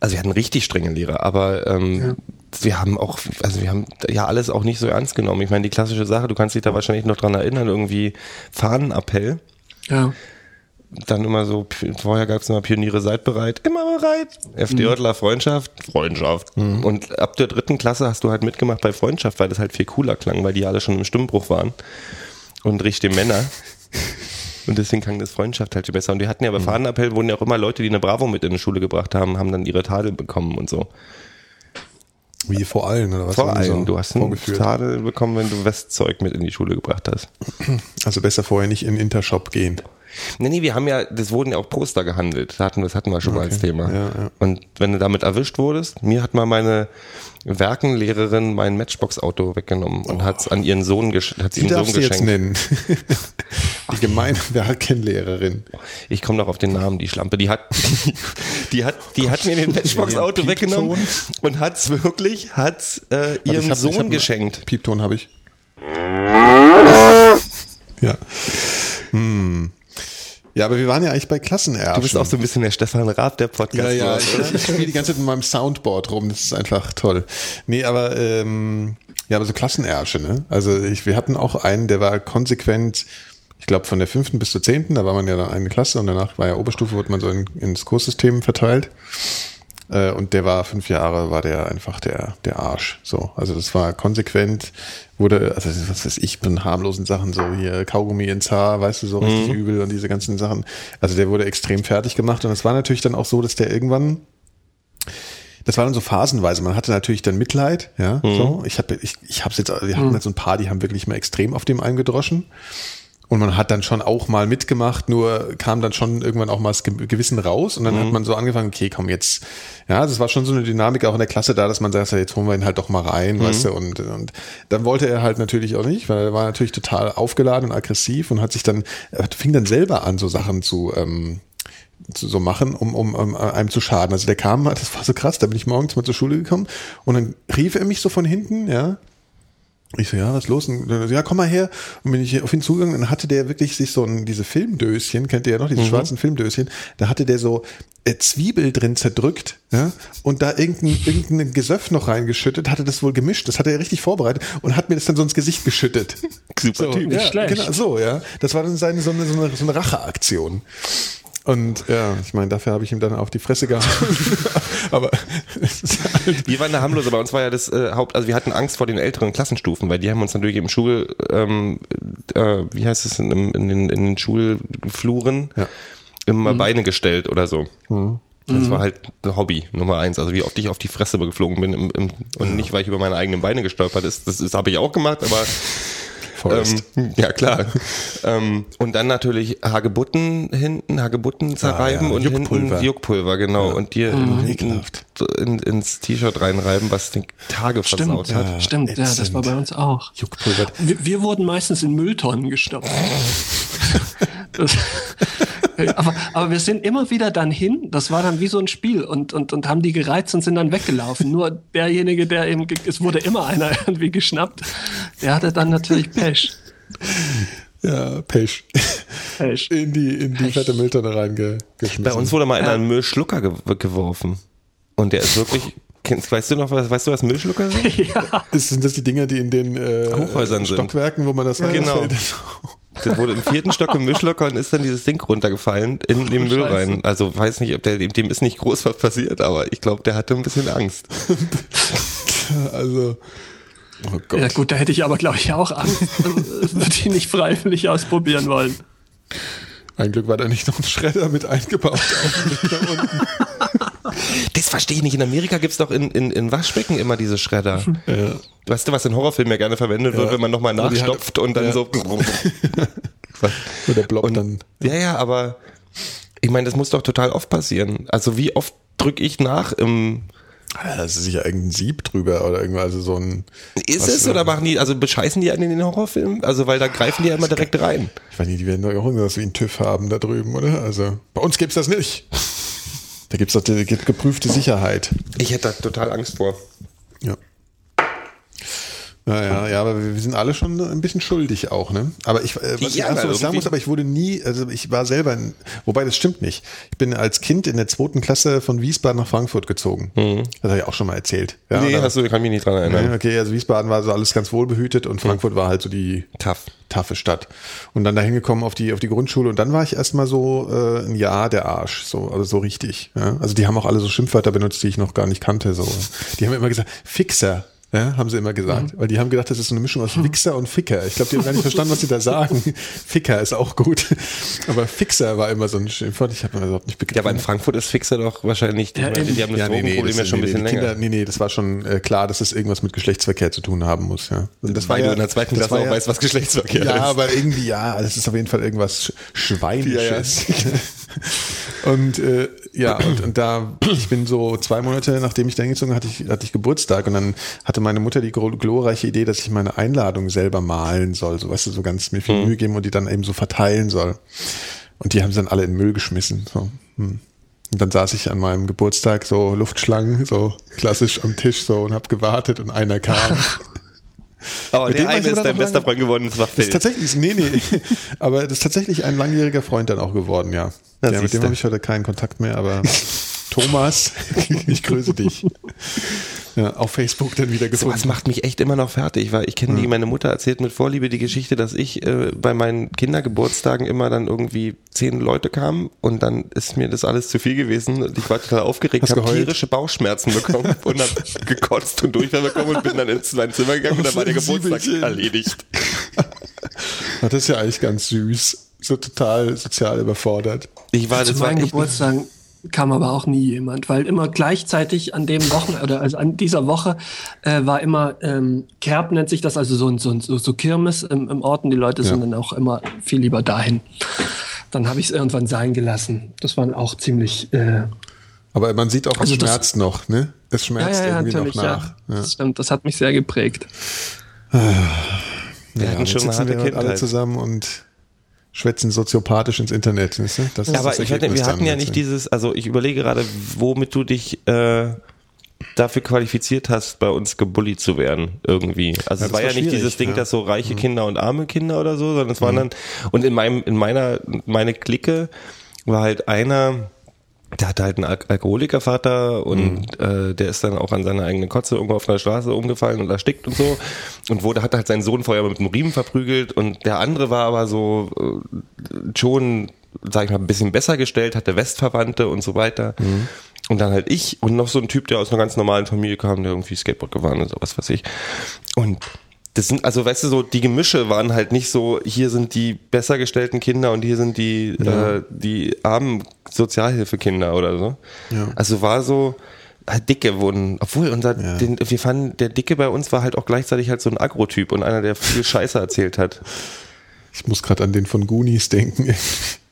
also wir hatten richtig strenge Lehrer, aber ähm, ja. wir haben auch, also wir haben ja alles auch nicht so ernst genommen. Ich meine, die klassische Sache, du kannst dich da wahrscheinlich noch dran erinnern, irgendwie Fahnenappell. Ja dann immer so, vorher gab es immer Pioniere, seid bereit, immer bereit. FDJler mhm. Freundschaft, Freundschaft. Mhm. Und ab der dritten Klasse hast du halt mitgemacht bei Freundschaft, weil das halt viel cooler klang, weil die alle schon im Stimmbruch waren. Und richtige Männer. Und deswegen klang das Freundschaft halt viel besser. Und die hatten ja bei mhm. Fahnenappell wurden ja auch immer Leute, die eine Bravo mit in die Schule gebracht haben, haben dann ihre Tadel bekommen und so. Wie vor allen, oder was? Vor allen. So du hast einen Tadel bekommen, wenn du Westzeug mit in die Schule gebracht hast. Also besser vorher nicht in Intershop gehen. Nee, nee, wir haben ja, das wurden ja auch Poster gehandelt. Das hatten, das hatten wir schon okay. mal als Thema. Ja, ja. Und wenn du damit erwischt wurdest, mir hat mal meine Werkenlehrerin mein Matchbox-Auto weggenommen und oh. hat es an ihren Sohn, hat ihren Sohn geschenkt. Jetzt nennen. die gemeine Werkenlehrerin. Ich komme noch auf den Namen, die Schlampe. Die hat, die hat, die hat mir den Matchbox-Auto weggenommen und hat es wirklich, hat äh, ihrem hab, Sohn geschenkt. Piepton habe ich. ja. Hm. Ja, aber wir waren ja eigentlich bei Klassenerben. Du bist auch so ein bisschen der Stefan Raab der Podcast. Ja, ja, ich, ich spiele die ganze Zeit mit meinem Soundboard rum, das ist einfach toll. Nee, aber ähm, ja, aber so Klassenersche, ne? Also ich, wir hatten auch einen, der war konsequent, ich glaube von der fünften bis zur zehnten, da war man ja dann eine Klasse und danach war ja Oberstufe, wurde man so in, ins Kurssystem verteilt. Äh, und der war fünf Jahre, war der einfach der, der Arsch. So, also das war konsequent, wurde, also was weiß ich, bin harmlosen Sachen, so hier Kaugummi ins Haar, weißt du, so richtig mhm. übel und diese ganzen Sachen. Also der wurde extrem fertig gemacht und es war natürlich dann auch so, dass der irgendwann das war dann so phasenweise. Man hatte natürlich dann Mitleid, ja. Mhm. So, ich habe, ich, ich habe jetzt, wir hatten mhm. jetzt so ein paar, die haben wirklich mal extrem auf dem eingedroschen. Und man hat dann schon auch mal mitgemacht, nur kam dann schon irgendwann auch mal das Gewissen raus und dann mhm. hat man so angefangen, okay, komm jetzt, ja, das war schon so eine Dynamik auch in der Klasse da, dass man sagt, jetzt holen wir ihn halt doch mal rein, mhm. weißt du, und, und dann wollte er halt natürlich auch nicht, weil er war natürlich total aufgeladen und aggressiv und hat sich dann, fing dann selber an, so Sachen zu, ähm, zu so machen, um, um, um einem zu schaden. Also der kam, das war so krass, da bin ich morgens mal zur Schule gekommen und dann rief er mich so von hinten, ja, ich so, ja, was ist los? Und, ja, komm mal her. Und bin ich auf ihn zugegangen, dann hatte der wirklich sich so ein, diese Filmdöschen, kennt ihr ja noch, diese mhm. schwarzen Filmdöschen, da hatte der so äh, Zwiebel drin zerdrückt, ja, und da irgendein, irgendein Gesöff noch reingeschüttet, hatte das wohl gemischt, das hatte er richtig vorbereitet und hat mir das dann so ins Gesicht geschüttet. Super so, Typ, ja, schlecht. Genau, so, ja. Das war dann seine, so eine, so eine, so eine Racheaktion. Und ja, ich meine, dafür habe ich ihm dann auf die Fresse gehauen. aber halt wir waren da harmlos, aber uns war ja das äh, Haupt, also wir hatten Angst vor den älteren Klassenstufen, weil die haben uns natürlich im Schul, ähm, äh, wie heißt es, in, in, den, in den Schulfluren ja. immer mhm. Beine gestellt oder so. Mhm. Das war halt ein Hobby Nummer eins. Also wie oft ich auf die Fresse geflogen bin im, im, und nicht, weil ich über meine eigenen Beine gestolpert ist. Das, das habe ich auch gemacht, aber Forest. Ähm, ja, klar. ähm, und dann natürlich Hagebutten hinten, Hagebutten zerreiben ah, ja. und Juckpulver. hinten Juckpulver, genau. Ja. Und dir oh, in, in, ins T-Shirt reinreiben, was den Tage stimmt, versaut hat. Ja, stimmt, ja, das war bei uns auch. Juckpulver. Wir, wir wurden meistens in Mülltonnen gestopft. das, aber, aber wir sind immer wieder dann hin, das war dann wie so ein Spiel und, und, und haben die gereizt und sind dann weggelaufen. Nur derjenige, der eben, es wurde immer einer irgendwie geschnappt, der hatte dann natürlich Pech. Ja, Pech. Pech. In die, in die Pech. fette Mülltonne reingeschmissen. Bei uns wurde mal einer einen Müllschlucker ge geworfen. Und der ist wirklich, Kennst, weißt du noch, was, weißt du, was Müllschlucker sind? ja. Ist, sind das die Dinger, die in den äh, Hochhäusern Stockwerken, wo man das Genau. Der wurde im vierten Stock im Mischlocker und ist dann dieses Ding runtergefallen in den Müll rein. Also weiß nicht, ob der, dem ist nicht groß was passiert, aber ich glaube, der hatte ein bisschen Angst. also, oh Gott. Ja gut, da hätte ich aber glaube ich auch Angst. Würde ich nicht freiwillig ausprobieren wollen. Ein Glück war da nicht noch ein Schredder mit eingebaut auf da unten. Das verstehe ich nicht. In Amerika gibt es doch in, in, in Waschbecken immer diese Schredder. Ja. Weißt du, was in Horrorfilmen ja gerne verwendet wird, ja. wenn man nochmal nachstopft und dann ja. so. Der Blob Und, dann. ja, ja, aber ich meine, das muss doch total oft passieren. Also wie oft drücke ich nach im Das ist sicher irgendein Sieb drüber oder irgendwas, also so ein. Ist was- es oder machen die, also bescheißen die einen in den Horrorfilmen? Also weil da greifen die ja immer direkt rein. Ich weiß nicht, die werden doch auch irgendwas wie ein TÜV haben da drüben, oder? Also bei uns gibt's das nicht. Da gibt's doch die gibt geprüfte Sicherheit. Ich hätte da total Angst vor. Ja. Naja, ja, aber wir sind alle schon ein bisschen schuldig auch, ne? Aber ich, äh, was Ja, ich auch so aber sagen irgendwie- muss, aber ich wurde nie, also ich war selber, in, wobei das stimmt nicht. Ich bin als Kind in der zweiten Klasse von Wiesbaden nach Frankfurt gezogen. Das habe ich auch schon mal erzählt. Ja, Mhm. nee, oder- hast du, kann mich nicht dran erinnern. Nee, okay, also Wiesbaden war so alles ganz wohlbehütet und Frankfurt war halt so die Tough. taffe Stadt. Und dann da hingekommen auf die, auf die Grundschule und dann war ich erstmal so äh, ein Jahr der Arsch, so, also so richtig. Ja? Also die haben auch alle so Schimpfwörter benutzt, die ich noch gar nicht kannte. So. Die haben immer gesagt, Fixer. Ja, haben sie immer gesagt, weil die haben gedacht, das ist so eine Mischung aus Wichser und Ficker. Ich glaube, die haben gar nicht verstanden, was sie da sagen. Ficker ist auch gut, aber Fixer war immer so ein Schimpfwort. Ich habe mir überhaupt nicht begriffen. Ja, aber in Frankfurt ist Fixer doch wahrscheinlich, Ja, ich meine, die haben das Ja, nee, nee, Drogenproblem das, ja schon ein nee, bisschen die länger. Kinder, nee, nee, das war schon äh, klar, dass es irgendwas mit Geschlechtsverkehr zu tun haben muss, ja. Und das Weil war du ja, in der zweiten das Klasse auch ja, weißt, was Geschlechtsverkehr Ja, ist. aber irgendwie, ja, es ist auf jeden Fall irgendwas Sch- Schweinisches. und äh, ja, und, und da, ich bin so zwei Monate, nachdem ich da hingezogen hatte ich, hatte ich Geburtstag und dann hatte meine Mutter die glorreiche Idee, dass ich meine Einladung selber malen soll, so weißt du, so ganz mir viel Mühe geben und die dann eben so verteilen soll. Und die haben sie dann alle in den Müll geschmissen. So. Hm. Und dann saß ich an meinem Geburtstag so Luftschlangen, so klassisch am Tisch so und hab gewartet und einer kam. Aber Mit dem der eine ist dein bester Freund geworden, das war Das ist Phil. tatsächlich, nee, nee. Aber das ist tatsächlich ein langjähriger Freund dann auch geworden, ja. Ja mit dem habe ich heute keinen Kontakt mehr, aber Thomas, ich grüße dich. Ja, auf Facebook dann wieder gefunden. macht mich echt immer noch fertig, weil ich kenne die, meine Mutter erzählt mit Vorliebe die Geschichte, dass ich äh, bei meinen Kindergeburtstagen immer dann irgendwie zehn Leute kamen und dann ist mir das alles zu viel gewesen und ich war total aufgeregt, habe tierische Bauchschmerzen bekommen und habe gekotzt und Durchfall bekommen und bin dann ins mein Zimmer gegangen und dann war der Geburtstag erledigt. Das ist ja eigentlich ganz süß. So total sozial überfordert. Ich war, Zu das war Geburtstag kam aber auch nie jemand, weil immer gleichzeitig an dem Wochen oder also an dieser Woche äh, war immer ähm, Kerb nennt sich das, also so ein so, ein- so, so Kirmes im, im Ort und die Leute sind dann auch immer viel lieber dahin. Dann habe ich es irgendwann sein gelassen. Das war auch ziemlich äh, Aber man sieht auch, es Also das- schmerzt noch, ne? Es ja, schmerzt ja, ja, irgendwie noch nach. ja. Das stimmt, das hat mich sehr geprägt. Wir hatten schon eine harte wir heute alle Kindheit. zusammen und schwätzen soziopathisch ins Internet. Weißt du? Das ist aber das Ergebnis wir hatten dann ja nicht dieses, also ich überlege gerade, womit du dich äh, dafür qualifiziert hast, bei uns gebullied zu werden, irgendwie. Also Ja, es das war ja war nicht dieses Ding, ja. Mhm. dass so reiche Kinder und arme Kinder oder so, sondern es waren dann, und in meinem, in meiner, meine Clique war halt einer, der hatte halt einen Al Alkoholikervater und Mhm. äh, der ist dann auch an seiner eigenen Kotze irgendwo auf der Straße umgefallen und erstickt und so und wurde hatte halt seinen Sohn vorher mit einem Riemen verprügelt und der andere war aber so äh, schon sag ich mal ein bisschen besser gestellt, hatte Westverwandte und so weiter. Und dann halt ich und noch so ein Typ, der aus einer ganz normalen Familie kam, der irgendwie Skateboard gefahren ist, oder was weiß ich. Und das sind, also weißt du, so die Gemische waren halt nicht so, hier sind die besser gestellten Kinder und hier sind die, äh, die armen Sozialhilfekinder oder so. Ja. Also war so, halt Dicke wurden, obwohl unser, Ja. den, wir fanden, der Dicke bei uns war halt auch gleichzeitig halt so ein Agro-Typ und einer, der viel Scheiße erzählt hat. Ich muss gerade an den von Goonies denken.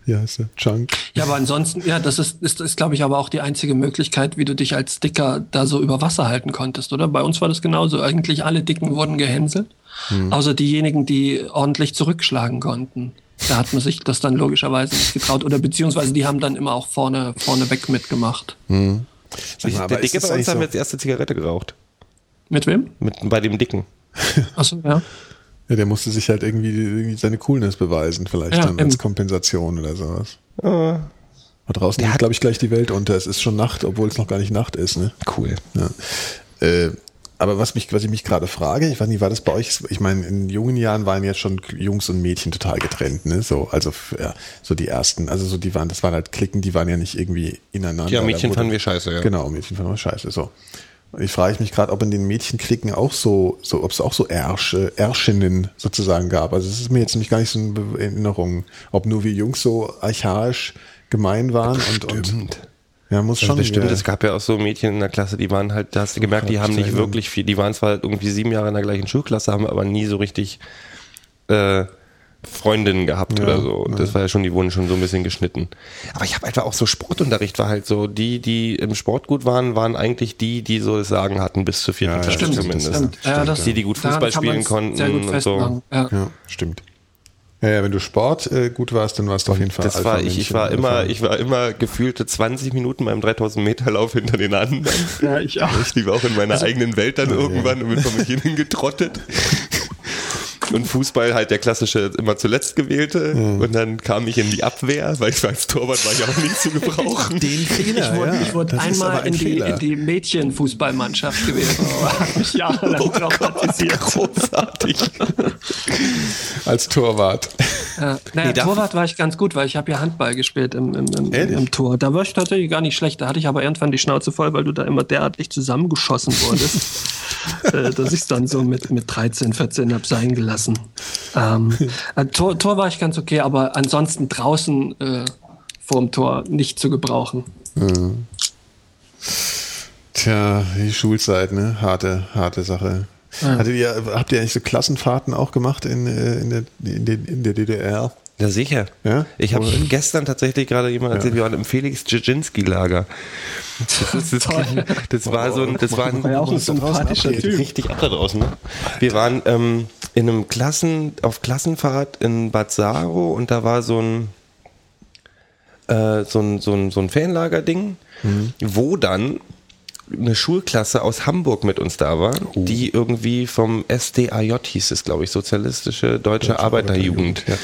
Ja, ist der Chunk. Ja, aber ansonsten, ja, das ist, ist, ist glaube ich, aber auch die einzige Möglichkeit, wie du dich als Dicker da so über Wasser halten konntest, oder? Bei uns war das genauso. Eigentlich alle Dicken wurden gehänselt, außer diejenigen, die ordentlich zurückschlagen konnten. Da hat man sich das dann logischerweise nicht getraut. Oder beziehungsweise die haben dann immer auch vorne, vorne weg mitgemacht. Sag mal, aber der Dicke bei uns eigentlich haben so- jetzt erste Zigarette geraucht. Mit wem? Mit, bei dem Dicken. Achso, ja. Ja, der musste sich halt irgendwie, irgendwie seine Coolness beweisen, vielleicht Ja, dann als. Kompensation oder sowas. Aber draußen geht, glaube ich, gleich die Welt unter. Es ist schon Nacht, obwohl es noch gar nicht Nacht ist, ne? cool. Ja. Äh, aber was mich, was ich mich gerade frage, ich weiß nicht, war das bei euch? Ich meine, in jungen Jahren waren ja schon Jungs und Mädchen total getrennt, ne? So, also ja, so die ersten, also so die waren, das waren halt Klicken, die waren ja nicht irgendwie ineinander. Ja, Mädchen fanden wir scheiße, ja. Genau, Mädchen fanden wir scheiße. So. Ich frage mich gerade, ob in den Mädchenklicken auch so, so ob es auch so Ärsche, Ärschinnen sozusagen gab. Also es ist mir jetzt nämlich gar nicht so eine Erinnerung, ob nur wir Jungs so archaisch gemein waren und, und ja, muss schon. Bestimmt, es gab ja auch so Mädchen in der Klasse, die waren halt, da hast du gemerkt, die haben ich nicht wirklich viel, die waren zwar irgendwie sieben Jahre in der gleichen Schulklasse, haben aber nie so richtig äh, Freundinnen gehabt Ja, oder so. ja. Das war ja schon, die wurden schon so ein bisschen geschnitten. Aber ich habe einfach auch so Sportunterricht war halt so, die, die im Sport gut waren, waren eigentlich die, die so das Sagen hatten bis zur vierten Ja, Klasse stimmt, zumindest. Stimmt. Ja, das, Die, die gut Fußball spielen konnten sehr gut und so. Ja. Ja, stimmt. Ja, ja, wenn du Sport äh, gut warst, dann warst du auf jeden Fall Das war ich, ich war immer, ich war immer gefühlte 20 Minuten beim 3000 Meter Lauf hinter den anderen. ja, ich auch. Ich war auch in meiner eigenen Welt dann irgendwann und bin vor mich hin getrottet. Und Fußball halt der klassische immer zuletzt gewählte. Und dann kam ich in die Abwehr, weil ich als Torwart war ich auch nicht zu gebrauchen. den Fehler, Ich wurde, ja. ich wurde einmal ein in die, in die Mädchenfußballmannschaft gewählt. Oh, hat mich jahrelang traumatisiert. Großartig. als Torwart. Ja. Naja, Nee, Torwart war ich ganz gut, weil ich habe ja Handball gespielt im, im, im, im Tor. Da war ich tatsächlich gar nicht schlecht. Da hatte ich aber irgendwann die Schnauze voll, weil du da immer derartig zusammengeschossen wurdest, äh, dass ich es dann so mit, mit 13, 14 hab sein gelassen. Ähm, äh, Tor, Tor war ich ganz okay, aber ansonsten draußen äh, vorm Tor nicht zu gebrauchen. Tja, die Schulzeit, ne? Harte, harte Sache. Hattet ihr, habt ihr eigentlich so Klassenfahrten auch gemacht in, äh, in, der, in, der, in der DDR? Ja, sicher. Ja? Ich habe gestern tatsächlich gerade jemand erzählt, wir waren im Felix Dzerzhinsky-Lager. Das, ist- das, das war so ein, das war ein, War ja auch ein sympathischer. Typ. richtig ab da draußen. Ne? Wir waren ähm, in einem Klassen, auf Klassenfahrt in Bad Saro und da war so ein, äh, so ein, so ein, so ein Ferienlager-Ding, wo dann eine Schulklasse aus Hamburg mit uns da war, die irgendwie vom SDAJ hieß es, glaube ich, Sozialistische Deutsche, Arbeiterjugend. ja.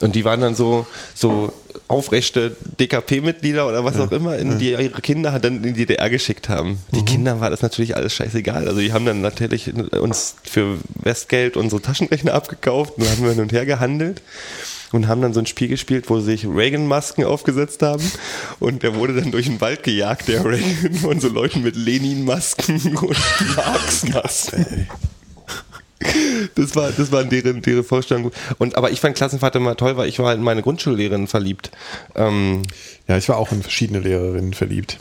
Und die waren dann so, so aufrechte DKP-Mitglieder oder was auch immer, in die ihre Kinder dann in die DDR geschickt haben. Die Kindern war das natürlich alles scheißegal. Also die haben dann natürlich uns für Westgeld unsere Taschenrechner abgekauft und haben wir hin und her gehandelt und haben dann so ein Spiel gespielt, wo sie sich Reagan-Masken aufgesetzt haben und der wurde dann durch den Wald gejagt, der Reagan, von so Leuten mit Lenin-Masken und Marx-Masken. Das war, das waren deren, deren Vorstellung. Und, aber ich fand Klassenfahrt immer toll, weil ich war in meine Grundschullehrerin verliebt. Ähm, Ja, ich war auch in verschiedene Lehrerinnen verliebt.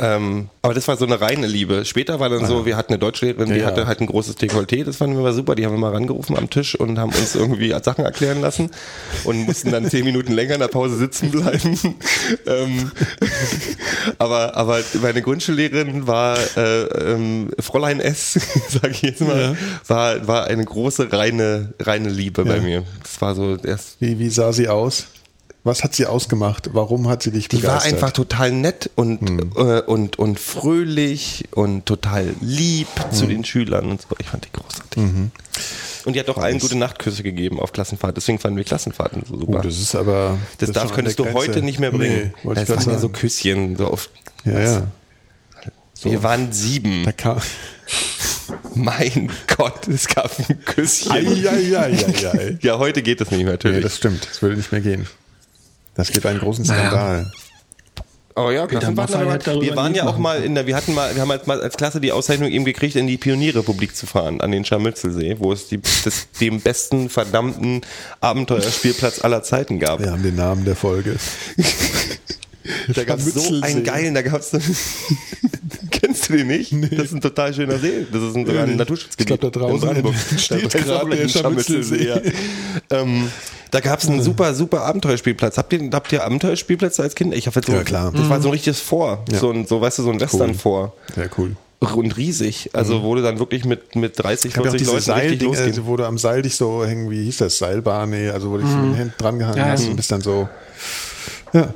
Ähm, aber das war so eine reine Liebe. Später war dann so, wir hatten eine Deutschlehrerin, die Ja. hatte halt ein großes Dekolleté, das fanden wir immer super. Die haben wir mal rangerufen am Tisch und haben uns irgendwie Sachen erklären lassen und mussten dann zehn Minuten länger in der Pause sitzen bleiben. ähm, aber, aber meine Grundschullehrerin war äh, ähm, Fräulein S, sage ich jetzt mal, war, war eine große reine, reine Liebe bei Ja. mir. Das war so erst Wie, wie sah sie aus? Was hat sie ausgemacht? Warum hat sie dich Die war begeistert? einfach total nett und, Hm. äh, und, und fröhlich und total lieb zu Hm. den Schülern und so. Ich fand die großartig. Mhm. Und die hat auch allen gute Nachtküsse gegeben auf Klassenfahrt. Deswegen fanden wir Klassenfahrten so super. Oh, das ist aber. das ist darf, könntest du Grenze. heute nicht mehr bringen. Nee, das waren ja so. Küsschen. So auf, Ja, ja. Wir waren sieben. Da kam. Mein Gott, es gab ein Küsschen. Eieieiei. Ja, heute geht das nicht mehr, Nee, natürlich. das stimmt. Das würde nicht mehr gehen. Das gibt einen großen Skandal. Oh ja, Peter Klassenfahrt, Maffay wir waren ja auch mal in der, wir hatten mal, wir haben als, mal als Klasse die Auszeichnung eben gekriegt, in die Pionierrepublik zu fahren, an den Scharmützelsee, wo es die, das, den besten verdammten Abenteuerspielplatz aller Zeiten gab. Wir haben den Namen der Folge. Da gab es so einen geilen, da gab es Kennst du den nicht? Das ist ein total schöner See. Das ist ein, sogar ein Naturschutzgebiet. Ich glaub, da draußen in steht Da gerade der Scharmützelsee. ja. ähm, da gab es einen super, super Abenteuerspielplatz. Habt ihr, habt ihr Abenteuerspielplätze als Kind? Ich habe so, Ja, klar. Das war so ein richtiges Vor. Ja. So ein, so, weißt du, so ein Western-Vor. Sehr cool. Und riesig. Also wurde dann wirklich mit, mit 30, Ich habe ja auch 40 diese Leuten richtig Seildinge, losgehen. also wo du am Seil dich so hängen, wie hieß das, Seilbahn, nee, also wo du dich mit den Händen dran gehangen Ja. hast und bist dann so, ja,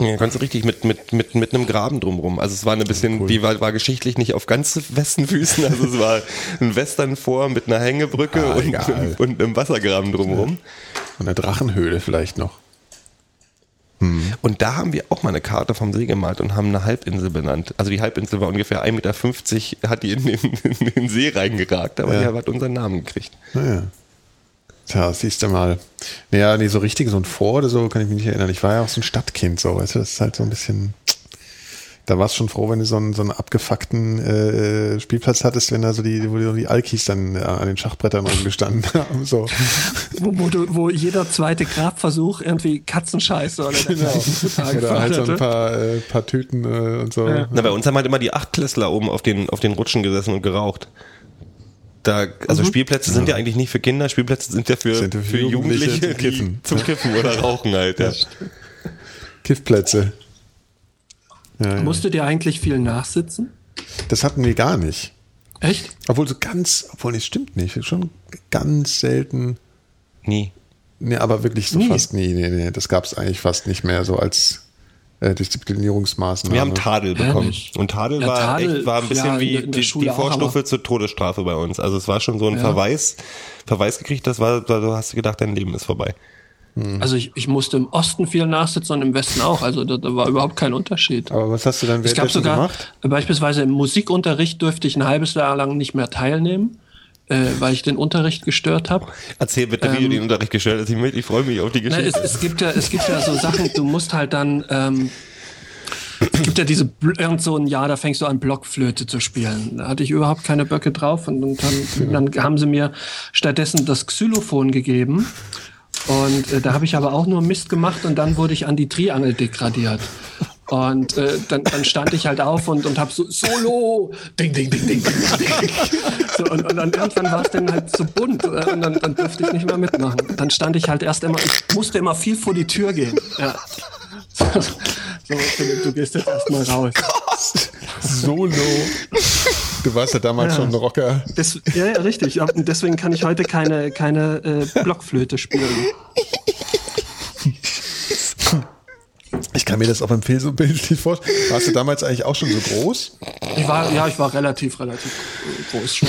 Ja, kannst du richtig mit, mit, mit, mit einem Graben drumrum. Also es war eine bisschen, die war, war geschichtlich nicht auf ganz festen Füßen. Also es war ein Western vor mit einer Hängebrücke Ah, und, egal. und einem Wassergraben drumrum. und eine Drachenhöhle vielleicht noch. Und da haben wir auch mal eine Karte vom See gemalt und haben eine Halbinsel benannt. Also die Halbinsel war ungefähr 1,50 Meter, hat die in den, in den See reingeragt, aber Ja. die hat unseren Namen gekriegt. Naja. Tja, siehst du mal. Naja, nee, so richtig so ein Vor oder so kann ich mich nicht erinnern. Ich war ja auch so ein Stadtkind, so, weißt du, das ist halt so ein bisschen. Da warst du schon froh, wenn du so einen, so einen abgefuckten äh, Spielplatz hattest, wenn da so die, wo die Alkis dann äh, an den Schachbrettern rumgestanden haben. So. Wo, wo, du, wo jeder zweite Grabversuch irgendwie Katzenscheiße oder Genau. Oder halt so ein paar, äh, paar Tüten äh, und so. Ja. Na, bei uns haben halt immer die Achtklässler oben auf den, auf den Rutschen gesessen und geraucht. Da, also Spielplätze sind ja eigentlich nicht für Kinder, Spielplätze sind ja für, Sind ja für, für Jugendliche Jugendliche, zum Kiffen. zum Kiffen oder Rauchen halt. Ja. Kiffplätze. Ja, ja. Musstet ihr eigentlich viel nachsitzen? Das hatten wir gar nicht. Echt? Obwohl so ganz, obwohl das stimmt nicht. Schon ganz selten. Nie. Nee, aber wirklich so Nie. fast nie. Nee, nee, das gab es eigentlich fast nicht mehr so als äh, Disziplinierungsmaßnahme. Wir haben Tadel bekommen. Ehrlich? Und Tadel Ja, war Tadel, echt, war ein bisschen ja, wie die, die Vorstufe zur Todesstrafe bei uns. Also es war schon so ein Verweis, Verweis gekriegt, das war, da hast du gedacht, dein Leben ist vorbei. Also ich, ich musste im Osten viel nachsitzen und im Westen auch. Also da, da war überhaupt kein Unterschied. Aber was hast du dann Es gab sogar, gemacht? beispielsweise im Musikunterricht dürfte ich ein halbes Jahr lang nicht mehr teilnehmen, äh, weil ich den Unterricht gestört habe. Erzähl bitte, wie du den Unterricht gestellt hast. Ich, mit- ich freue mich auf die Na, es, Geschichte. es, gibt ja, es gibt ja so Sachen, du musst halt dann, ähm, es gibt ja diese, irgend so ein Jahr, da fängst du an, Blockflöte zu spielen. Da hatte ich überhaupt keine Böcke drauf und, und dann, dann haben sie mir stattdessen das Xylophon gegeben. Und äh, da habe ich aber auch nur Mist gemacht und dann wurde ich an die Triangel degradiert. Und äh, dann, dann stand ich halt auf und, und habe so Solo, ding, ding, ding, ding, ding. So, und, und dann irgendwann war es dann halt so bunt äh, und dann, dann durfte ich nicht mehr mitmachen. Dann stand ich halt erst immer, ich musste immer viel vor die Tür gehen. Ja. So, so du gehst jetzt erstmal raus. Solo. Du warst ja damals schon ein Rocker. Das, ja, ja, richtig. Ja, und deswegen kann ich heute keine, keine äh, Blockflöte spielen. Ich kann mir das auf dem Film so bildlich vorstellen. Warst du damals eigentlich auch schon so groß? Ich war, ja, ich war relativ, relativ groß schon.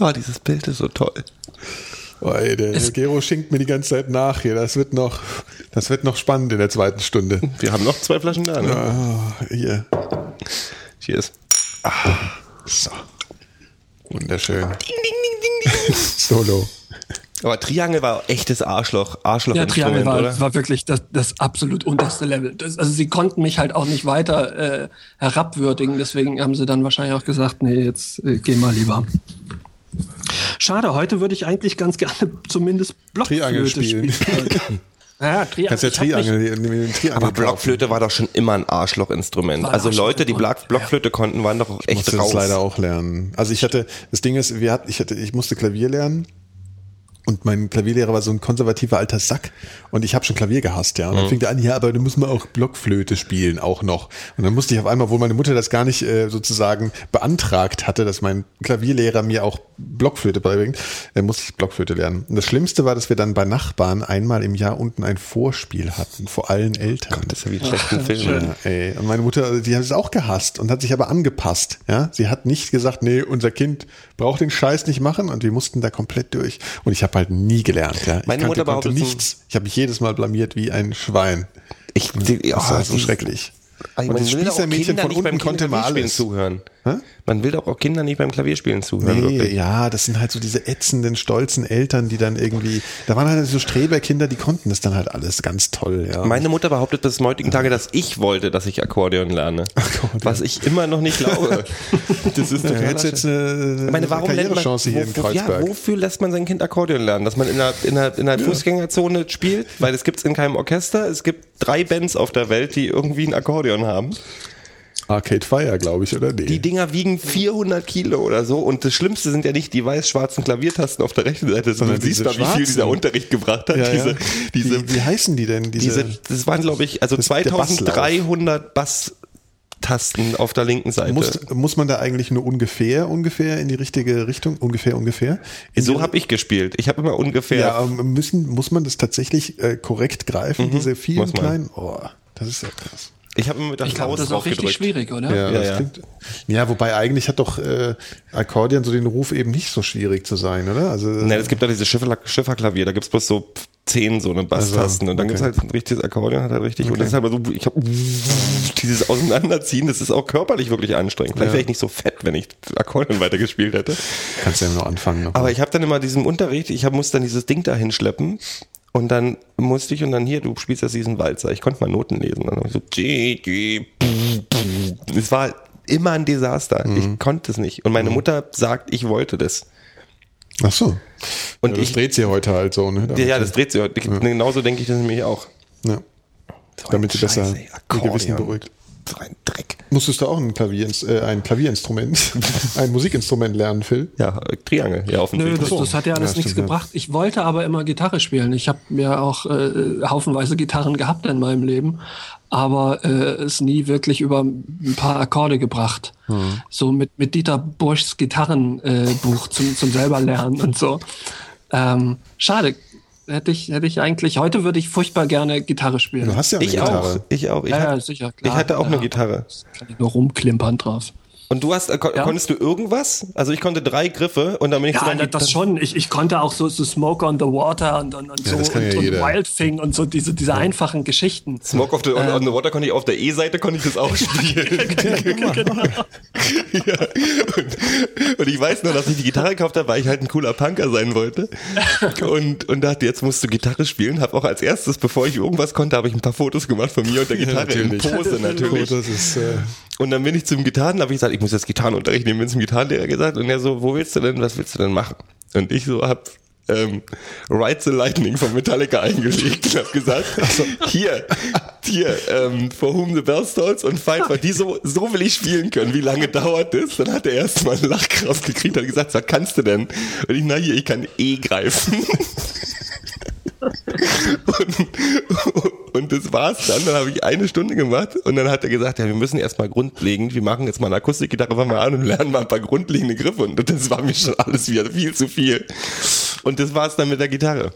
Oh, dieses Bild ist so toll. Oh, ey, der Es- Gero schinkt mir die ganze Zeit nach hier. Das wird noch, das wird noch spannend in der zweiten Stunde. Wir haben noch zwei Flaschen da, ne? Oh, hier. Cheers. So. Wunderschön. Solo. Aber Triangel war echtes Arschloch, Arschloch Ja, Triangel Instrument, war, oder? war wirklich das, das absolut unterste Level. Das, also sie konnten mich halt auch nicht weiter äh, herabwürdigen, deswegen haben sie dann wahrscheinlich auch gesagt, nee, jetzt äh, geh mal lieber. Schade, heute würde ich eigentlich ganz gerne zumindest Blockflöte spielen. spielen. ja, Triangel. Kannst ja Ich Triangel, Aber. Blockflöte war doch schon immer ein Arschlochinstrument. Also Leute, die Blockflöte konnten, waren doch Ich echt musste raus. das leider auch lernen. Also ich hatte, das Ding ist, wir hatten, ich hatte, ich musste Klavier lernen. Und mein Klavierlehrer war so ein konservativer alter Sack und ich habe schon Klavier gehasst, ja. Und dann fing der an, ja, aber du musst mal auch Blockflöte spielen, auch noch. Und dann musste ich auf einmal, wo meine Mutter das gar nicht äh, sozusagen beantragt hatte, dass mein Klavierlehrer mir auch Blockflöte beibringt, äh, musste ich Blockflöte lernen. Und das Schlimmste war, dass wir dann bei Nachbarn einmal im Jahr unten ein Vorspiel hatten, vor allen Eltern. Das ist ja wie ein schlechten Film. Ja, ey. Und meine Mutter, die hat es auch gehasst und hat sich aber angepasst. Ja, sie hat nicht gesagt, nee, unser Kind braucht den Scheiß nicht machen und wir mussten da komplett durch. Und ich habe halt nie gelernt. Ja, ich Meine kannte, Mutter konnte nichts. Ich habe mich jedes Mal blamiert wie ein Schwein. Ich, die, Das war oh, so schrecklich. Also und das Spießermädchen von unten konnte mal alles. zuhören. Hä? Man will doch auch Kinder nicht beim Klavierspielen zuhören. Nee, wirklich. ja, das sind halt so diese ätzenden, stolzen Eltern, die dann irgendwie, da waren halt so Streberkinder, die konnten das dann halt alles ganz toll, ja. Meine Mutter behauptet bis zum heutigen Tage, dass ich wollte, dass ich Akkordeon lerne. Was ich immer noch nicht glaube. Das ist total hättest jetzt eine, meine, warum lernt man, Karrierechance hier in wo, wo, ja, Kreuzberg. wofür lässt man sein Kind Akkordeon lernen? Dass man in einer, in einer, in einer Fußgängerzone spielt? Weil es gibt es in keinem Orchester. Es gibt drei Bands auf der Welt, die irgendwie ein Akkordeon haben. Arcade Fire, glaube ich, oder? Nee. Die Dinger wiegen 400 Kilo oder so. Und das Schlimmste sind ja nicht die weiß-schwarzen Klaviertasten auf der rechten Seite, sondern Sondern du siehst diese mal, wie viel dieser Unterricht gebracht hat. ja, diese, ja. diese, wie, wie heißen die denn? Diese, diese, das waren, glaube ich, also Das- der 2300 Basstasten auf der linken Seite. muss, muss man da eigentlich nur ungefähr, ungefähr in die richtige Richtung? Ungefähr, ungefähr? In so habe ich gespielt. Ich habe immer ungefähr Ja, ähm, müssen, muss man das tatsächlich äh, korrekt greifen, diese vielen Mhm. muss man. kleinen? Oh, das ist ja krass. Ich habe immer mit der Ich Faust das ist auch richtig schwierig, oder? Ja, Ja, das ja. Klingt, ja, wobei eigentlich hat doch äh, Akkordeon so den Ruf eben nicht so schwierig zu sein, oder? Also Nein, es gibt da diese Schiffer, Schifferklavier, da gibt's bloß so zehn so eine Basstasten Also, und dann okay. gibt's halt ein richtiges Akkordeon, hat halt richtig und das ist halt so, ich habe dieses Auseinanderziehen, das ist auch körperlich wirklich anstrengend. Vielleicht wäre ich nicht so fett, wenn ich Akkordeon weitergespielt hätte. kannst du ja nur anfangen. Noch. Aber ich habe dann immer diesen Unterricht, ich hab, musste dann dieses Ding da hinschleppen und dann musste ich und dann hier, du spielst jetzt diesen Walzer. Ich konnte mal Noten lesen. Dann ich so, es war immer ein Desaster. Mhm. Ich konnte es nicht. Und meine Mutter sagt, ich wollte das. Ach so. Und ja, das ich, dreht sie heute halt so, ne? ja, ja, das dreht sich. heute. Genauso denke ich das nämlich auch. Ja. Damit sie besser ihr Gewissen beruhigt. So ein Dreck. Musstest du auch ein, Klavier, äh, ein Klavierinstrument, ein Musikinstrument lernen, Phil? Ja, Triangel, ja, Nö, offensichtlich. das, das hat ja alles Ja, nichts stimmt, gebracht. Ich wollte aber immer Gitarre spielen. Ich habe mir auch äh, haufenweise Gitarren gehabt in meinem Leben, aber äh, es nie wirklich über ein paar Akkorde gebracht. Hm. So mit, mit Dieter Burschs Gitarrenbuch äh, Buch zum, zum selber lernen und so. Ähm, schade. Hätte ich, hätte ich eigentlich, heute würde ich furchtbar gerne Gitarre spielen. Du hast ja eine ich Gitarre. auch, ich auch. Ich, ja, hab- ja, sicher, klar. ich hatte auch ja, eine Gitarre. Kann ich nur rumklimpern drauf. Und du hast, äh, kon Ja. konntest du irgendwas? Also ich konnte drei Griffe und dann bin ich Ja, so das, das schon. Ich, ich konnte auch so, so Smoke on the Water und, und, und Ja, so und, ja und. Wild Thing und so diese, diese einfachen Geschichten. Smoke of the, on, on the Water konnte ich auf der E-Seite konnte ich das auch spielen. ja. und, und ich weiß noch, dass ich die Gitarre gekauft habe, weil ich halt ein cooler Punker sein wollte. Und, und dachte, jetzt musst du Gitarre spielen. Hab auch als erstes, bevor ich irgendwas konnte, habe ich ein paar Fotos gemacht von mir und der Gitarre in natürlich. Pose natürlich. Das ist, äh, Und dann bin ich zum Gitarren, habe ich gesagt, ich muss jetzt Gitarrenunterricht nehmen, bin zum Gitarrenlehrer gesagt und er so, wo willst du denn, was willst du denn machen? Und ich so hab ähm, Ride the Lightning von Metallica eingelegt und hab gesagt, hier, hier, ähm, For Whom the Bell Tolls und Fight, weil die so, so will ich spielen können. Wie lange dauert das? Dann hat er erst mal eine Lachkraft gekriegt und hat gesagt, was kannst du denn? Und ich, na hier, ich kann E greifen. und, und das war's dann. Dann habe ich eine Stunde gemacht und dann hat er gesagt, ja, wir müssen erstmal grundlegend, wir machen jetzt mal eine Akustikgitarre, wir an und lernen mal ein paar grundlegende Griffe. Und das war mir schon alles wieder viel zu viel. Und das war's dann mit der Gitarre.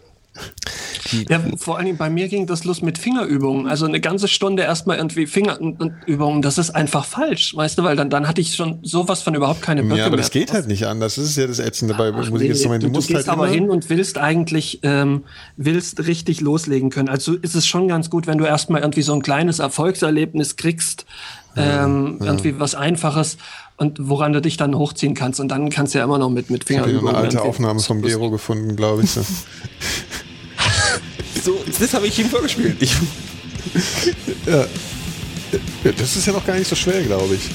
Ja, vor allen Dingen bei mir ging das los mit Fingerübungen. Also eine ganze Stunde erstmal irgendwie Fingerübungen. Das ist einfach falsch, weißt du, weil dann, dann hatte ich schon sowas von überhaupt keine Böcke ja, aber mehr. das geht halt nicht anders. Das ist ja das Ätzende bei Ach, nee, Musikinstrumenten. du, du gehst halt aber hin und willst eigentlich ähm, willst richtig loslegen können. Also ist es schon ganz gut, wenn du erstmal irgendwie so ein kleines Erfolgserlebnis kriegst, ähm, irgendwie was Einfaches und woran du dich dann hochziehen kannst. Und dann kannst du ja immer noch mit mit Ich habe eine alte Aufnahme vom Gero gefunden, glaube ich. So. Das habe ich ihm vorgespielt. Ich, Ja, das ist ja noch gar nicht so schwer, glaube ich.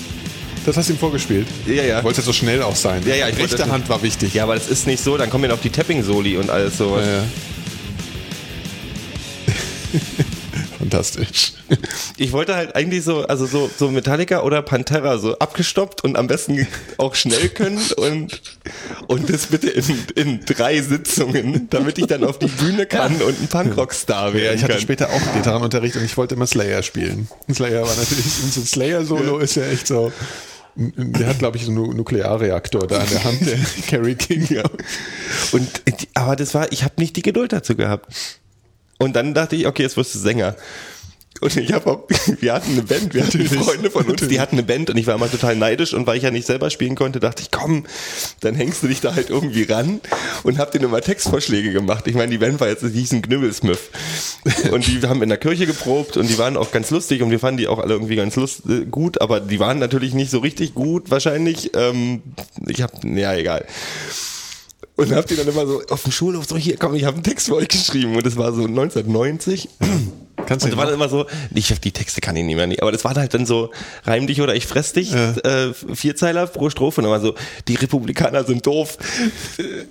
Das hast du ihm vorgespielt. Ja, ja. Wollte so schnell auch sein. Ja, ja, ich wollte Rechte das- Hand war wichtig. ja, aber das ist nicht so, dann kommen ja noch die Tapping-Soli und alles so. Ja, ja. Fantastisch. Ich wollte halt eigentlich so, also so, so Metallica oder Pantera so abgestoppt und am besten auch schnell können und, und das bitte in, in drei Sitzungen, damit ich dann auf die Bühne kann und ein Punkrock-Star werden ich hatte kann. später auch Gitarrenunterricht und ich wollte immer Slayer spielen. Slayer war natürlich, so ein Slayer-Solo ist ja echt so. Der hat, glaube ich, so einen Nuklearreaktor da in der Hand, der Kerry King. Ja. Und, aber das war, ich habe nicht die Geduld dazu gehabt. Und dann dachte ich, okay, jetzt wirst du Sänger. Und ich habe auch, wir hatten eine Band, wir hatten Freunde von uns, die hatten eine Band und ich war immer total neidisch und weil ich ja nicht selber spielen konnte, dachte ich, komm, dann hängst du dich da halt irgendwie ran und hab denen immer Textvorschläge gemacht. Ich meine, die Band war jetzt, die hießen Knüppelsmith. Und die haben in der Kirche geprobt und die waren auch ganz lustig und wir fanden die auch alle irgendwie ganz lust, äh, gut, aber die waren natürlich nicht so richtig gut wahrscheinlich. Ähm, ich habe, ja, egal. Und hab die dann immer so auf dem Schulhof so, hier komm, ich habe einen Text für euch geschrieben. Und das war so 1990. Kannst Und das war dann immer so, ich die Texte kann ich nicht mehr, aber das war halt dann so, reim dich oder ich fress dich, äh, Vierzeiler pro Strophe. Und war so, die Republikaner sind doof,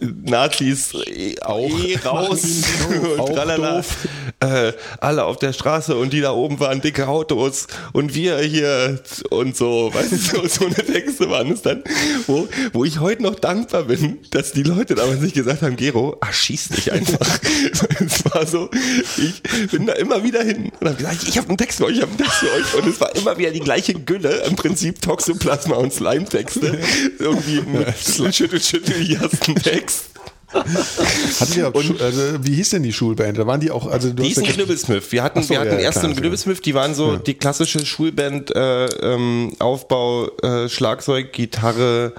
Nazis äh, auch. Eh raus. Und Auch tralala. doof. Äh, alle auf der Straße und die da oben waren dicke Autos. Und wir hier und so, weißt du, so, so eine Texte waren es dann, wo, wo ich heute noch dankbar bin, dass die Leute damals nicht gesagt haben, Gero, ach, schieß dich einfach. es war so, ich bin da immer wieder hin und habe gesagt, ich habe einen Text für euch, ich habe einen Text für euch und es war immer wieder die gleiche Gülle, im Prinzip Toxoplasma und Slime-Texte, irgendwie mit Schüttel, Schüttel, hier hast du einen Text. Hattet ihr, Schu- also, wie hieß denn die Schulband? Da waren die auch, also du Die hast hießen ja- Knüppelsmith. Wir hatten, so, wir hatten ja, erst klar, einen. Knüppelsmith, die waren so die klassische Schulband, äh, ähm, Aufbau, äh, Schlagzeug, Gitarre,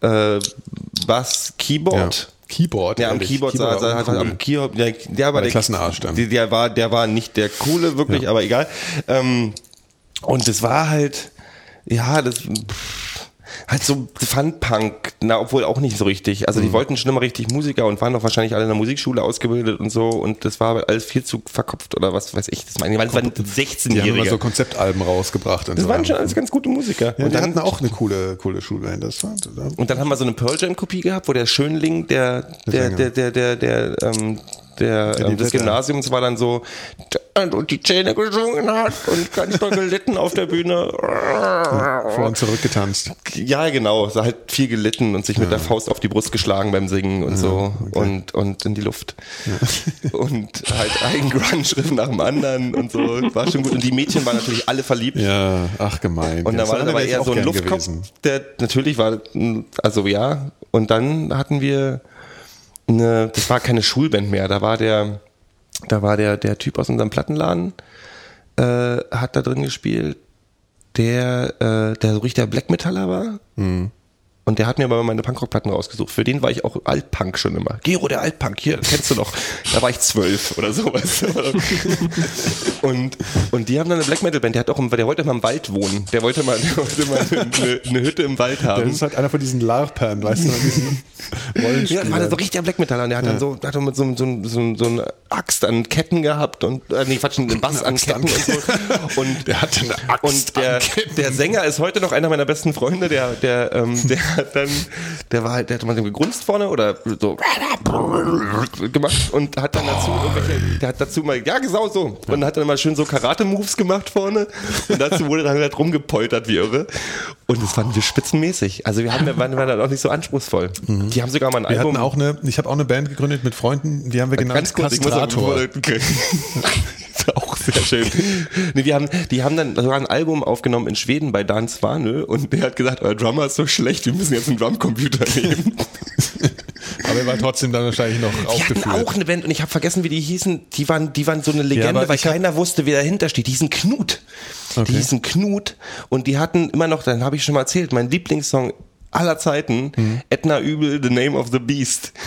äh, Bass, ja. Keyboard. Keyboard. Ja, am ehrlich. Keyboard, sah, sah, cool. am Keyboard, der, der war der, der Klassenarsch dann. Der, der war, der war nicht der coole, wirklich, aber egal. Ähm, und das war halt, ja, das, pff, halt so Fun-Punk, na, obwohl auch nicht so richtig. Also Mhm. die wollten schon immer richtig Musiker und waren doch wahrscheinlich alle in der Musikschule ausgebildet und so und das war alles viel zu verkopft oder was weiß ich. Das meine ich, weil es waren Die haben immer 16-Jährige. so Konzeptalben rausgebracht. Und das so. waren schon alles ganz gute Musiker. Ja, und, die dann, hatten auch eine coole, coole Schulband. Das war, und dann haben wir so eine Pearl Jam Kopie gehabt, wo der Schönling, der, der, Sänger. der, der, der, der, ähm, der, ähm, des Vetter. Gymnasiums war dann so, und die Zähne geschwungen hat und ganz doll gelitten auf der Bühne. Vor und zurück getanzt. Ja, genau. So halt viel gelitten und sich mit der Faust auf die Brust geschlagen beim Singen und so und, und in die Luft. Und halt ein Grunge-Riff nach dem anderen und so. War schon gut. Und die Mädchen waren natürlich alle verliebt. Ja, ach gemein. Und da Das war dann aber eher so ein Luftkopf, gewesen. der natürlich war, also ja. Und dann hatten wir eine, das war keine Schulband mehr, da war der, da war der, der Typ aus unserem Plattenladen, äh, hat da drin gespielt, der, äh, der so richtig der Black Metaller war. Mhm. Und der hat mir aber meine Punkrock-Platten rausgesucht. Für den war ich auch Altpunk schon immer. Gero, der Altpunk, hier, kennst du noch. Da war ich zwölf oder sowas. und, und die haben dann eine Black Metal Band. Der hat auch, im, der wollte mal im Wald wohnen. Der wollte mal, der wollte mal eine, eine Hütte im Wald haben. Das ist halt einer von diesen LARPern, weißt du, diesen Ja, Rollenspielern. war der so richtiger Black Metaller. Und der hat dann so, hat dann mit so, so, so, so eine Axt an Ketten gehabt und, äh, nee, Quatsch, einen Bass an Ketten und so. Und, Der hatte eine Axt und der, der Sänger ist heute noch einer meiner besten Freunde, der, der, ähm, der hat dann, der war halt, der hat mal so gegrunzt vorne oder so gemacht und hat dann dazu irgendwelche, der hat dazu mal, ja, genau so. Und hat dann mal schön so Karate-Moves gemacht vorne. Und dazu wurde dann halt rumgepoltert wie irre. Und das fanden wir spitzenmäßig. Also wir haben, wir waren, waren dann auch nicht so anspruchsmal. Die haben sogar mal ein Wir Album. hatten auch eine, ich habe auch eine Band gegründet mit Freunden, die haben wir genannt Ganz kurz, ich muss. auch, sehr schön. Nee, wir haben, die haben dann sogar ein Album aufgenommen in Schweden bei Dan Svanö und der hat gesagt, euer Drummer ist so schlecht, wir müssen jetzt einen Drumcomputer nehmen. Aber er war trotzdem dann wahrscheinlich noch Die hatten aufgeführt. auch eine Band und ich habe vergessen, wie die hießen. Die waren, die waren so eine Legende, aber weil hab- keiner wusste, wer dahinter steht. Die hießen Knut. Okay. Die hießen Knut und die hatten immer noch, dann habe ich schon mal erzählt, mein Lieblingssong aller Zeiten, Mhm. Edna Übel, The Name of the Beast.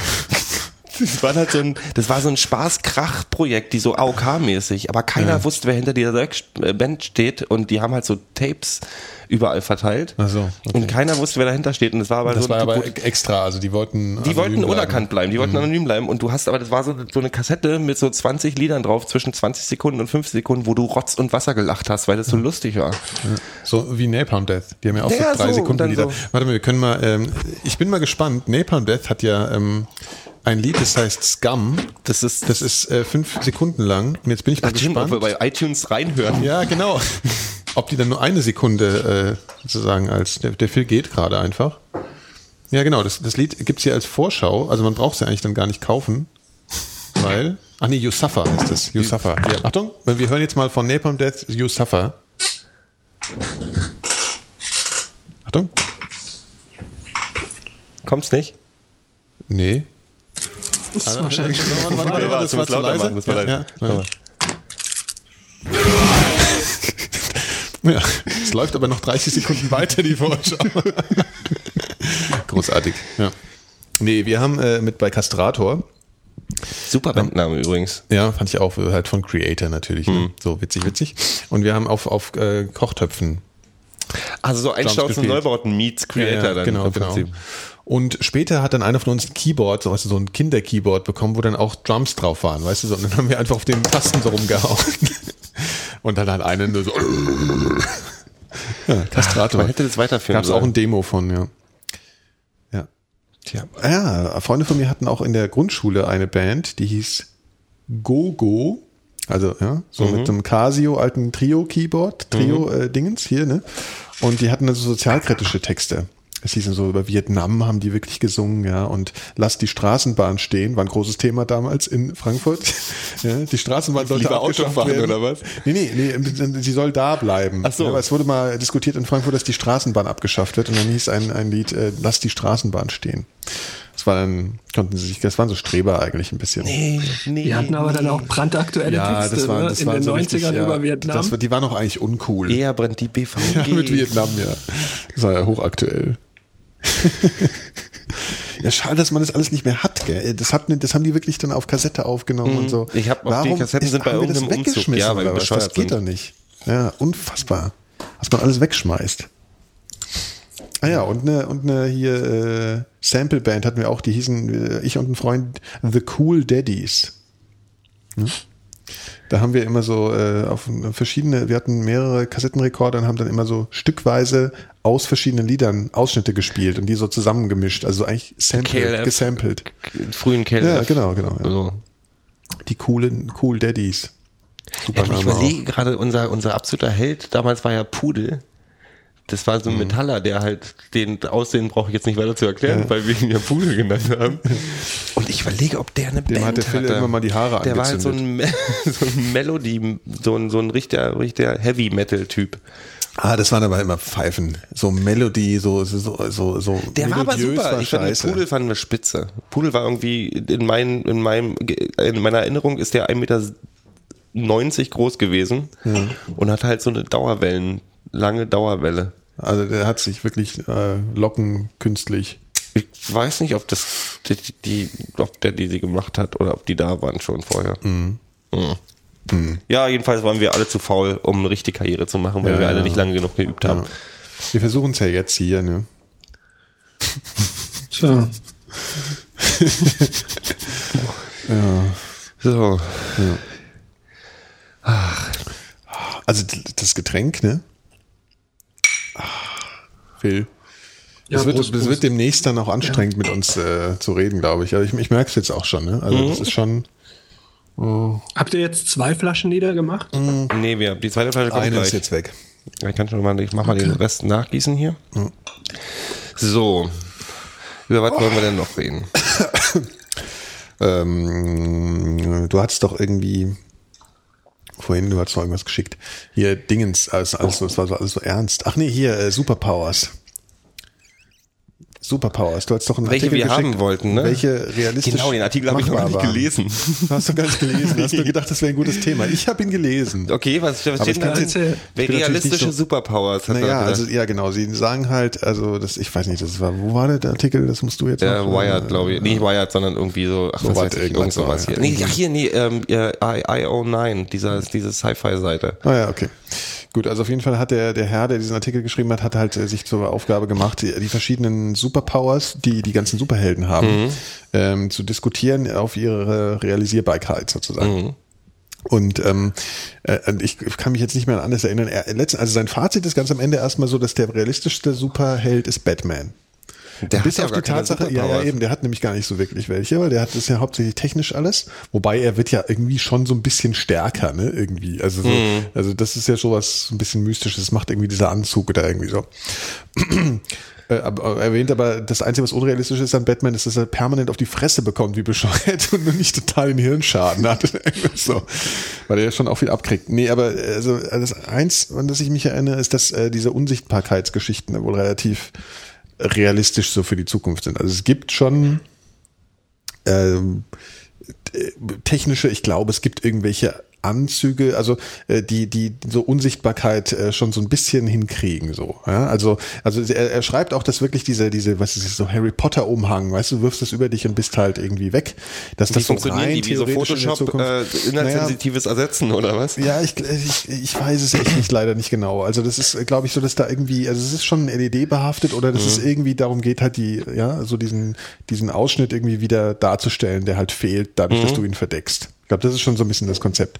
Das war halt so ein, das war so ein Spaß-Krach-Projekt, die so AOK-mäßig, aber keiner wusste, wer hinter dieser äh, Band steht und die haben halt so Tapes überall verteilt. Ach so, okay. Und keiner wusste, wer dahinter steht und das war aber Das so war aber extra, also die wollten die wollten bleiben. unerkannt bleiben, die wollten anonym bleiben und du hast aber, das war so, so eine Kassette mit so 20 Liedern drauf, zwischen 20 Sekunden und 50 Sekunden, wo du Rotz und Wasser gelacht hast, weil das so lustig war. So wie Napalm Death. Die haben ja auch Ja, so drei so, Sekunden Lieder. so. Warte mal, wir können mal, ähm, ich bin mal gespannt. Napalm Death hat ja ähm, ein Lied, das heißt Scum. Das ist, Das ist äh, fünf Sekunden lang. Und jetzt bin ich mal Ach, stimmt, ob gespannt. wir bei iTunes reinhören. Ja, genau. Ob die dann nur eine Sekunde äh, sozusagen als der, der Film geht gerade einfach. Ja, genau. Das, das Lied gibt's hier als Vorschau. Also man braucht es ja eigentlich dann gar nicht kaufen, weil. Ach nee, You Suffer heißt es. You Suffer. Ja. Achtung, wir hören jetzt mal von Napalm Death You Suffer. Achtung. Kommt's nicht? Nee. Das ist wahrscheinlich Warte, warte, warte, das war zu leise. machen, das war Ja, ja, ja. Ja, es läuft aber noch 30 Sekunden weiter, die Vorschau. Großartig, ja. Nee, wir haben äh, mit bei Castrator, Super Bandname übrigens. ja, fand ich auch, halt von Creator natürlich, ne? so witzig, witzig. Und wir haben auf, auf äh, Kochtöpfen Also so Einstaufen gespielt. Neubauten meets Creator ja, dann genau, im genau. Und später hat dann einer von uns ein Keyboard, so, weißt du, so ein Kinder-Keyboard bekommen, wo dann auch Drums drauf waren, weißt du, so, und dann haben wir einfach auf den Tasten so rumgehauen. Und dann hat einer nur so, ja, Kastrator. Man hätte das weiterführen Gab es auch ein Demo von, ja. Ja. Tja. Ja, Freunde von mir hatten auch in der Grundschule eine Band, die hieß Gogo. Also, ja, so mit so einem Casio alten Trio-Keyboard, Trio-Dingens hier, ne? Und die hatten also sozialkritische Texte. Es hieß dann so, über Vietnam haben die wirklich gesungen, ja, und lass die Straßenbahn stehen, war ein großes Thema damals in Frankfurt. Ja, die Straßenbahn sollte Lieber Auto abgeschafft fahren, werden. oder was? Nee, nee, nee, sie soll da bleiben. Ach so. Ja, aber es wurde mal diskutiert in Frankfurt, dass die Straßenbahn abgeschafft wird und dann hieß ein, ein Lied, äh, lass die Straßenbahn stehen. Das war dann, konnten sie sich, das waren so Streber eigentlich ein bisschen. Nee, nee. Die hatten aber dann auch brandaktuelle Ja, Texte das war, ne? das in war den so 90ern richtig, ja, über Vietnam. Das, die waren auch eigentlich uncool. Eher brennt die BVG. Ja, mit Vietnam, ja. Das war ja hochaktuell. Ja, schade, dass man das alles nicht mehr hat, gell? Das, hat, das haben die wirklich dann auf Kassette aufgenommen und so. Mhm. Ich hab auch die Kassetten sind bei irgendeinem Umzug. weggeschmissen Ja, weil was? Das geht doch nicht. Ja, unfassbar. Was man alles wegschmeißt. Ah ja, und eine, und eine hier äh, Sample-Band hatten wir auch, die hießen, äh, ich und ein Freund, The Cool Daddies. Hm? Da haben wir immer so äh, auf verschiedene, wir hatten mehrere Kassettenrekorder und haben dann immer so stückweise aus verschiedenen Liedern Ausschnitte gespielt und die so zusammengemischt, also eigentlich sampled, KLF. gesampelt. Frühen Keller. Ja, genau, genau. Ja. Also, Die coolen, cool Daddies. Ja, ich überlege gerade, unser, unser absoluter Held damals war ja Pudel. Das war so Mhm. ein Metaller, der halt den Aussehen brauche ich jetzt nicht weiter zu erklären, weil wir ihn ja Pudel genannt haben. Und ich überlege, ob der eine Dem Band hat der Phil hatte. immer mal die Haare Der war halt so ein, Me so ein Melody, so ein, so ein richtiger, richtiger Heavy Metal Typ. Ah, das waren aber immer Pfeifen. So Melody, so, so, so, so. Der war aber super. war ich fand. Pudel fanden wir spitze. Pudel war irgendwie in meinen, in meinem, in meiner Erinnerung ist der 1,90 Meter groß gewesen und hat halt so eine Dauerwellen, lange Dauerwelle. Also der hat sich wirklich äh, Locken künstlich. Ich weiß nicht, ob das die, die, ob der die sie gemacht hat oder ob die da waren schon vorher. Mhm. Ja, jedenfalls waren wir alle zu faul, um eine richtige Karriere zu machen, weil Ja, wir alle ja. nicht lange genug geübt haben. Ja. Wir versuchen es ja jetzt hier, ne? Tja. So. Also d- das Getränk, ne? Phil. Ja, Es wird, Prost, das Prost. wird demnächst dann auch anstrengend mit uns äh, zu reden, glaube ich. Also ich, ich merke es jetzt auch schon, ne? Also das ist schon Habt ihr jetzt zwei Flaschen niedergemacht? Nee, wir, die zweite Flasche kommt eine gleich. ist jetzt weg. Ich kann schon mal, ich mach mal den Rest nachgießen hier. So. Über was wollen wir denn noch reden? Ähm, du hattest doch irgendwie vorhin, du hast noch irgendwas geschickt. Hier Dingens, also alles, das war so alles so ernst. Ach nee, hier äh, Superpowers. Superpowers. Du hast doch einen Welche Artikel wir geschickt, haben wollten, ne? Welche realistisch Genau, den Artikel habe ich noch machbar nicht waren. gelesen. Hast du gar nicht gelesen? Hast du gedacht, das wäre ein gutes Thema? Ich habe ihn gelesen. Okay, was, was steht da? Realistische so- Superpowers. hat er Naja, also ja genau, sie sagen halt, also das, ich weiß nicht, das war, wo war der, Artikel, das musst du jetzt Ja, noch, Wired, äh, glaube ich. Nicht Wired, sondern irgendwie so, ach, was weiß ich, irgendwas irgend sowas hier. ja. Nee, ach hier, nee, ähm, ja, I, IO9, dieser, diese Sci-Fi-Seite. Ah ja, okay. Gut, also auf jeden Fall hat der, der Herr, der diesen Artikel geschrieben hat, hat halt äh, sich zur Aufgabe gemacht, die, die verschiedenen Superpowers, die die ganzen Superhelden haben, ähm, zu diskutieren auf ihre Realisierbarkeit sozusagen. Und ähm, äh, ich kann mich jetzt nicht mehr an alles erinnern. Er, letzten, also sein Fazit ist ganz am Ende erstmal so, dass der realistischste Superheld ist Batman. Der Bis auf die Tatsache, ja, ja eben, der hat nämlich gar nicht so wirklich welche, weil der hat das ja hauptsächlich technisch alles, wobei er wird ja irgendwie schon so ein bisschen stärker, ne, irgendwie. Also so, Mhm. also das ist ja sowas ein bisschen mystisches, das macht irgendwie dieser Anzug oder irgendwie so. Äh, Er erwähnt aber, das Einzige, was unrealistisch ist an Batman, ist, dass er permanent auf die Fresse bekommt, wie bescheuert und nur nicht total den Hirnschaden hat. so. Weil er ja schon auch viel abkriegt. Nee, aber also das eins, an das ich mich erinnere, ist, dass äh, diese Unsichtbarkeitsgeschichten wohl relativ realistisch so für die Zukunft sind. Also es gibt schon ähm, äh, technische, ich glaube, es gibt irgendwelche Anzüge, also äh, die die so Unsichtbarkeit äh, schon so ein bisschen hinkriegen so. Ja? Also also er, er schreibt auch, dass wirklich diese diese was ist das, so Harry Potter Umhang, weißt du, wirfst das über dich und bist halt irgendwie weg. Dass das so rein die? Wie so in Photoshop, Zukunft- äh, inhaltssensitives Ersetzen oder was? ja, ich, ich, ich weiß es echt nicht, leider nicht genau. Also das ist, glaube ich, so, dass da irgendwie, also es ist schon LED behaftet oder dass es irgendwie darum geht, halt die, ja, so diesen, diesen Ausschnitt irgendwie wieder darzustellen, der halt fehlt, dadurch, dass du ihn verdeckst. Ich glaube, das ist schon so ein bisschen das Konzept.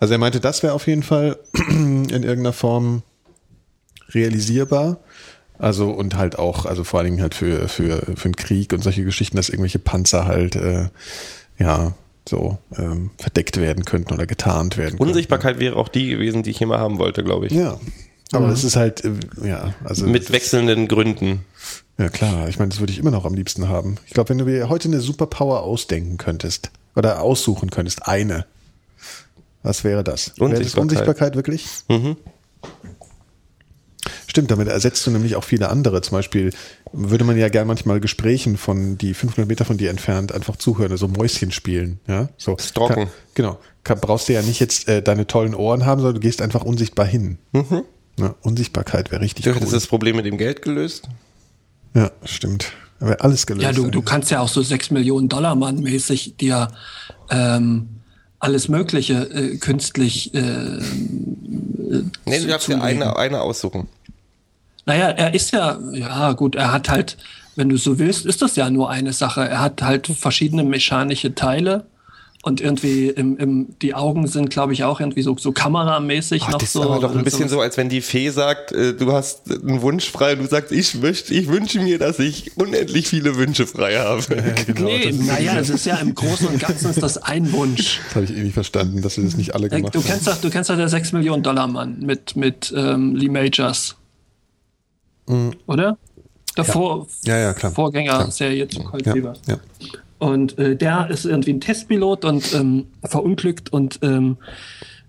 Also er meinte, das wäre auf jeden Fall in irgendeiner Form realisierbar. Also und halt auch, also vor allen Dingen halt für, für, für einen Krieg und solche Geschichten, dass irgendwelche Panzer halt, äh, ja, so ähm, verdeckt werden könnten oder getarnt werden könnten. Unsichtbarkeit wäre auch die gewesen, die ich immer haben wollte, glaube ich. Ja. Aber das ist halt, äh, ja, also. Mit wechselnden Gründen. Ja, klar. Ich meine, das würde ich immer noch am liebsten haben. Ich glaube, wenn du dir heute eine Superpower ausdenken könntest oder aussuchen könntest, eine, was wäre das? Wäre das Unsichtbarkeit. Unsichtbarkeit wirklich? Stimmt, damit ersetzt du nämlich auch viele andere. Zum Beispiel würde man ja gern manchmal Gesprächen von die 500 Meter von dir entfernt einfach zuhören, also Mäuschen spielen. Ja, so. Stalken. Kann, genau. Kann, brauchst du ja nicht jetzt äh, deine tollen Ohren haben, sondern du gehst einfach unsichtbar hin. Ja, Unsichtbarkeit wäre richtig Du cool. hättest das Problem mit dem Geld gelöst. Ja, stimmt. Aber alles gelöst. Ja, du, du kannst ja auch so 6 Millionen Dollar Mann mäßig dir ähm, alles Mögliche äh, künstlich. Äh, Nee, du darfst dir eine, eine aussuchen. Naja, er ist ja, ja gut, er hat halt, wenn du so willst, ist das ja nur eine Sache. Er hat halt verschiedene mechanische Teile Und irgendwie im, im, die Augen sind, glaube ich, auch irgendwie so, so kameramäßig Ach, noch das so. ist aber doch ein bisschen sowas. so, als wenn die Fee sagt, äh, du hast einen Wunsch frei und du sagst, ich möchte, ich wünsche mir, dass ich unendlich viele Wünsche frei habe. genau, Nee, das, naja, es ist ja im Großen und Ganzen ist das ein Wunsch. das habe ich eh nicht verstanden, dass sie das nicht alle Äh, gemacht Du haben. kennst doch, du kennst doch der 6 Millionen Dollar Mann mit, mit ähm, Lee Majors. Oder? Der Vor Mhm. Ja, ja, klar. Vorgängerserie zu Colt Ja, Weaver. ja. Und äh, der ist irgendwie ein Testpilot und ähm, verunglückt und ähm,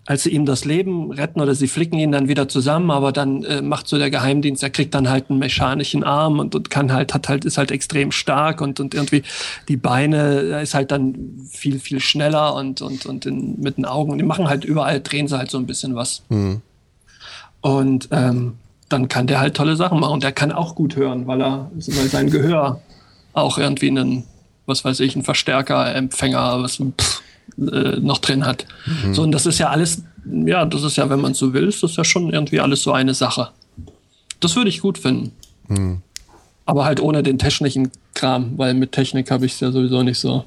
als sie ihm das Leben retten oder sie flicken ihn dann wieder zusammen, aber dann äh, macht so der Geheimdienst, er kriegt dann halt einen mechanischen Arm und, und kann halt, hat halt, ist halt extrem stark und, und irgendwie die Beine, er ist halt dann viel, viel schneller und, und, und in, mit den Augen und die machen halt überall, drehen sie halt so ein bisschen was. Und ähm, dann kann der halt tolle Sachen machen und der kann auch gut hören, weil er, weil sein Gehör auch irgendwie einen, was weiß ich, einen Verstärker, Empfänger, was pff, äh, noch drin hat. So, und das ist ja alles, ja, das ist ja, wenn man so will, ist das ja schon irgendwie alles so eine Sache. Das würde ich gut finden. Aber halt ohne den technischen Kram, weil mit Technik habe ich es ja sowieso nicht so.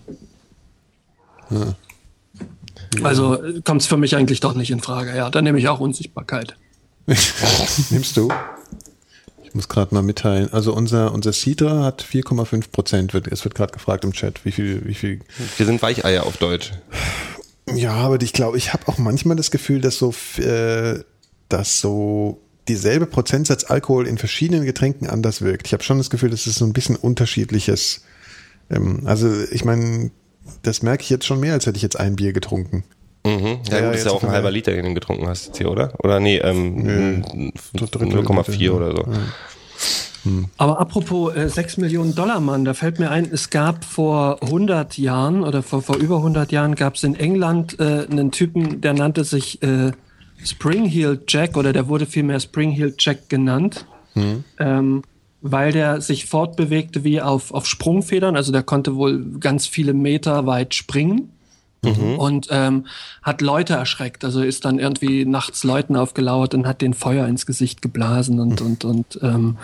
Also kommt es für mich eigentlich doch nicht in Frage. Ja, dann nehme ich auch Unsichtbarkeit. Nimmst du? Ich muss gerade mal mitteilen. Also unser, unser Sidra hat 4,5 Prozent. Wird, es wird gerade gefragt im Chat, wie viel, wie viel. Wir sind Weicheier auf Deutsch. Ja, aber ich glaube, ich habe auch manchmal das Gefühl, dass so, äh, dass so dieselbe Prozentsatz Alkohol in verschiedenen Getränken anders wirkt. Ich habe schon das Gefühl, dass es so ein bisschen unterschiedliches. Ähm, also ich meine, das merke ich jetzt schon mehr, als hätte ich jetzt ein Bier getrunken. Mhm. Ja, Ja, gut, ist ja auch ein halber Liter, den du getrunken hast jetzt hier, oder? Oder nee, ähm, Drittel, 0,4 Drittel, oder so. Aber apropos äh, 6 Millionen Dollar Mann, da fällt mir ein, es gab vor 100 Jahren oder vor, vor über 100 Jahren gab es in England äh, einen Typen, der nannte sich äh, Springheel Jack oder der wurde vielmehr Springheel Jack genannt, ähm, weil der sich fortbewegte wie auf, auf Sprungfedern, also der konnte wohl ganz viele Meter weit springen. Und ähm, hat Leute erschreckt. Also ist dann irgendwie nachts Leuten aufgelauert und hat den Feuer ins Gesicht geblasen und und und ähm,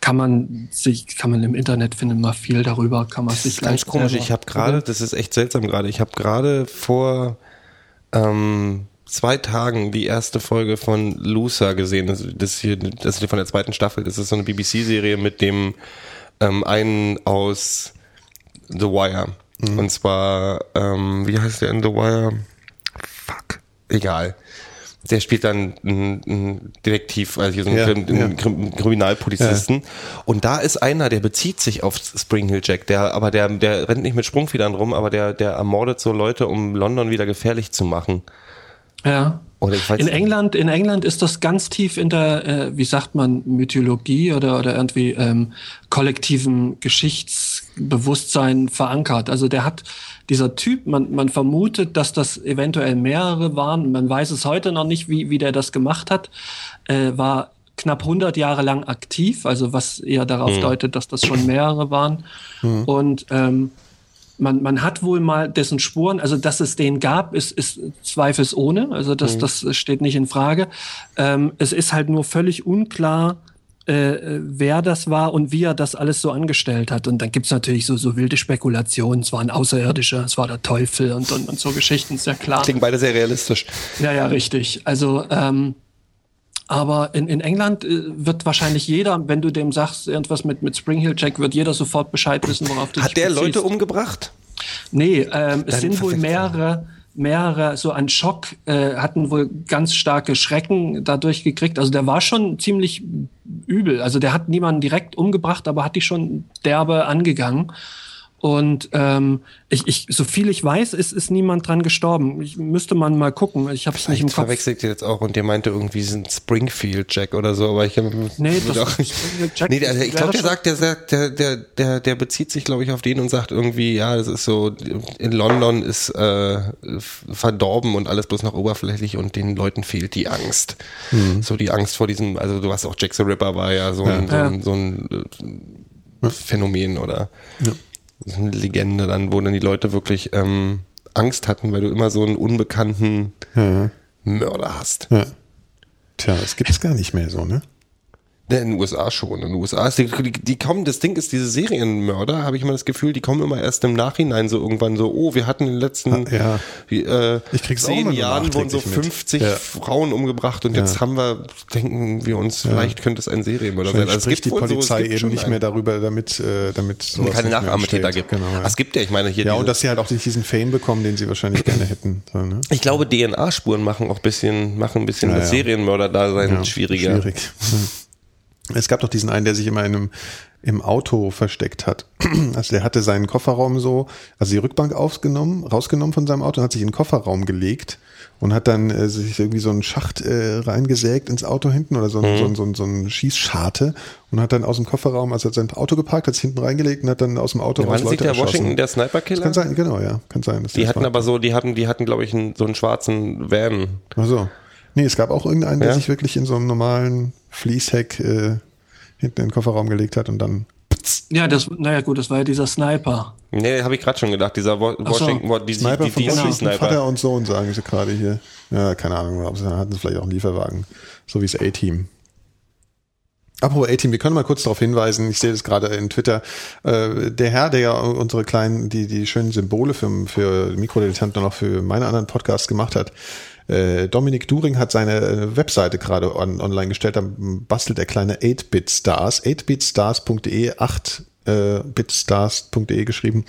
kann man sich kann man im Internet finden mal viel darüber. Kann man Das sich ist ganz komisch. Ich habe gerade, das ist echt seltsam gerade. Ich habe gerade vor ähm, zwei Tagen die erste Folge von Lusa gesehen. Das, das hier, das ist von der zweiten Staffel. Das ist so eine BBC-Serie mit dem ähm, einen aus The Wire. Und zwar, ähm, wie heißt der in The Wire? Fuck. Egal. Der spielt dann einen, einen Detektiv, also hier so einen, Ja, Krim- einen ja. Krim- Kriminalpolizisten. Und da ist einer, der bezieht sich auf Spring Hill Jack, der, aber der, der rennt nicht mit Sprungfedern rum, aber der, der ermordet so Leute, um London wieder gefährlich zu machen. Ja. In. England, in England ist das ganz tief in der, äh, wie sagt man, Mythologie oder, oder irgendwie ähm, kollektiven Geschichtsbewusstsein verankert. Also der hat, dieser Typ, man, man vermutet, dass das eventuell mehrere waren. Man weiß es heute noch nicht, wie, wie der das gemacht hat. Äh, war knapp 100 Jahre lang aktiv, also was eher darauf deutet, dass das schon mehrere waren. Und ähm, man, man hat wohl mal dessen Spuren, also dass es den gab, ist, ist zweifelsohne, also das, das steht nicht in Frage. Ähm, es ist halt nur völlig unklar, äh, wer das war und wie er das alles so angestellt hat. Und dann gibt's natürlich so, so wilde Spekulationen, es war ein Außerirdischer, es war der Teufel und, und, und so Geschichten, ist ja klar. Klingen beide sehr realistisch. Ja, ja, richtig. Also, ähm, aber in, in England äh, wird wahrscheinlich jeder, wenn du dem sagst, irgendwas mit, mit Spring Hill Jack, wird jeder sofort Bescheid wissen, worauf du Hat der. Leute umgebracht? Nee, ähm, es sind wohl mehrere, mehrere, so an Schock, äh, hatten wohl ganz starke Schrecken dadurch gekriegt. Also der war schon ziemlich übel. Also der hat niemanden direkt umgebracht, aber hat die schon derbe angegangen. Und ähm, ich, ich, so viel ich weiß, ist, ist niemand dran gestorben. Ich müsste man mal gucken. Ich habe es nicht im Kopf. verwechselt jetzt auch und der meinte irgendwie sind Springfield Jack oder so, aber ich kann Nee, das Springfield Jack. Nee, der, ich glaube, der sagt, der sagt, der, der, der, der bezieht sich, glaube ich, auf den und sagt irgendwie, ja, das ist so, in London ist äh, verdorben und alles bloß noch oberflächlich und den Leuten fehlt die Angst. So die Angst vor diesem, also du hast auch Jack the Ripper war ja so ein, so ein, so ein äh, Phänomen oder so eine Legende dann, wo dann die Leute wirklich ähm, Angst hatten, weil du immer so einen unbekannten Mörder hast. Ja. Tja, das gibt's gar nicht mehr so, ne? In den USA schon. In den USA ist die, die, die kommen, das Ding ist, diese Serienmörder, habe ich immer das Gefühl, die kommen immer erst im Nachhinein so irgendwann so, oh, wir hatten in den letzten Ja. wie, äh, Ich krieg's zehn Jahren wurden so nachträglich mit. 50 Ja. Frauen umgebracht und jetzt haben wir, denken wir uns, vielleicht könnte es ein Serienmörder sein. Also es spricht die wohl so- Polizei gibt eben nicht mehr darüber, damit, äh, damit sowas keine Nachahmetäter gibt. Genau, ja. Es gibt ja, ich meine, hier ja, und dass sie halt auch nicht diesen Fame bekommen, den sie wahrscheinlich gerne hätten. So, ne? Ich glaube, DNA-Spuren machen auch ein bisschen, machen ein bisschen Ja, das ja. Serienmörder-Dasein Ja, schwieriger. Schwierig. Es gab doch diesen einen, der sich immer in einem im Auto versteckt hat. Also der hatte seinen Kofferraum so, also die Rückbank aufgenommen, rausgenommen von seinem Auto und hat sich in den Kofferraum gelegt und hat dann äh, sich irgendwie so einen Schacht äh, reingesägt ins Auto hinten oder so, ein, so, so, ein, so ein Schießscharte und hat dann aus dem Kofferraum, also hat sein Auto geparkt, hat es hinten reingelegt und hat dann aus dem Auto War raus Leute der erschossen. Washington, der Sniper-Killer? kann sein, genau, ja, kann sein. Die hatten war. aber so, die hatten, die hatten, glaube ich, einen, so einen schwarzen Van. Ach so. Nee, es gab auch irgendeinen, der Ja? sich wirklich in so einem normalen Fließheck äh, hinten in den Kofferraum gelegt hat und dann. Ja, das, naja gut, das war ja dieser Sniper. Nee, habe ich gerade schon gedacht, dieser Wa- so. Washington, die, die, Sniper die, von die Washington, DC-Sniper. Vater und Sohn, sagen sie gerade hier. Ja, keine Ahnung, aber sie hatten vielleicht auch einen Lieferwagen. So wie das A-Team. Apropos A-Team, wir können mal kurz darauf hinweisen, ich sehe das gerade in Twitter, äh, der Herr, der ja unsere kleinen, die, die schönen Symbole für, für Mikrodilettanten und auch für meine anderen Podcasts gemacht hat, äh, Dominik During hat seine äh, Webseite gerade on, online gestellt, da bastelt er kleine 8-Bit-Stars, 8bitstars.de, 8 äh, bitstars.de geschrieben.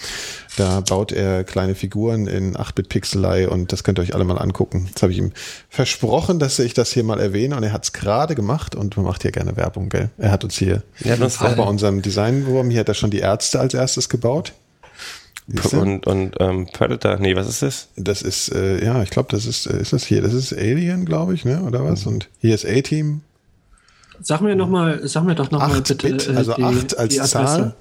Da baut er kleine Figuren in 8-Bit-Pixelei und das könnt ihr euch alle mal angucken. Jetzt habe ich ihm versprochen, dass ich das hier mal erwähne und er hat es gerade gemacht und man macht hier gerne Werbung, gell? Er hat uns hier Er uns auch bei unserem Designwurm, hier hat er schon die Ärzte als erstes gebaut. Und, und ähm, Predator, nee, was ist das? Das ist, äh, ja, ich glaube, das ist, äh, ist das hier, das ist Alien, glaube ich, ne, oder was? Und hier ist A-Team, Sag mir noch mal, sag mir doch noch mal 8 bitte Bit, äh, also die, 8 als. Zahl,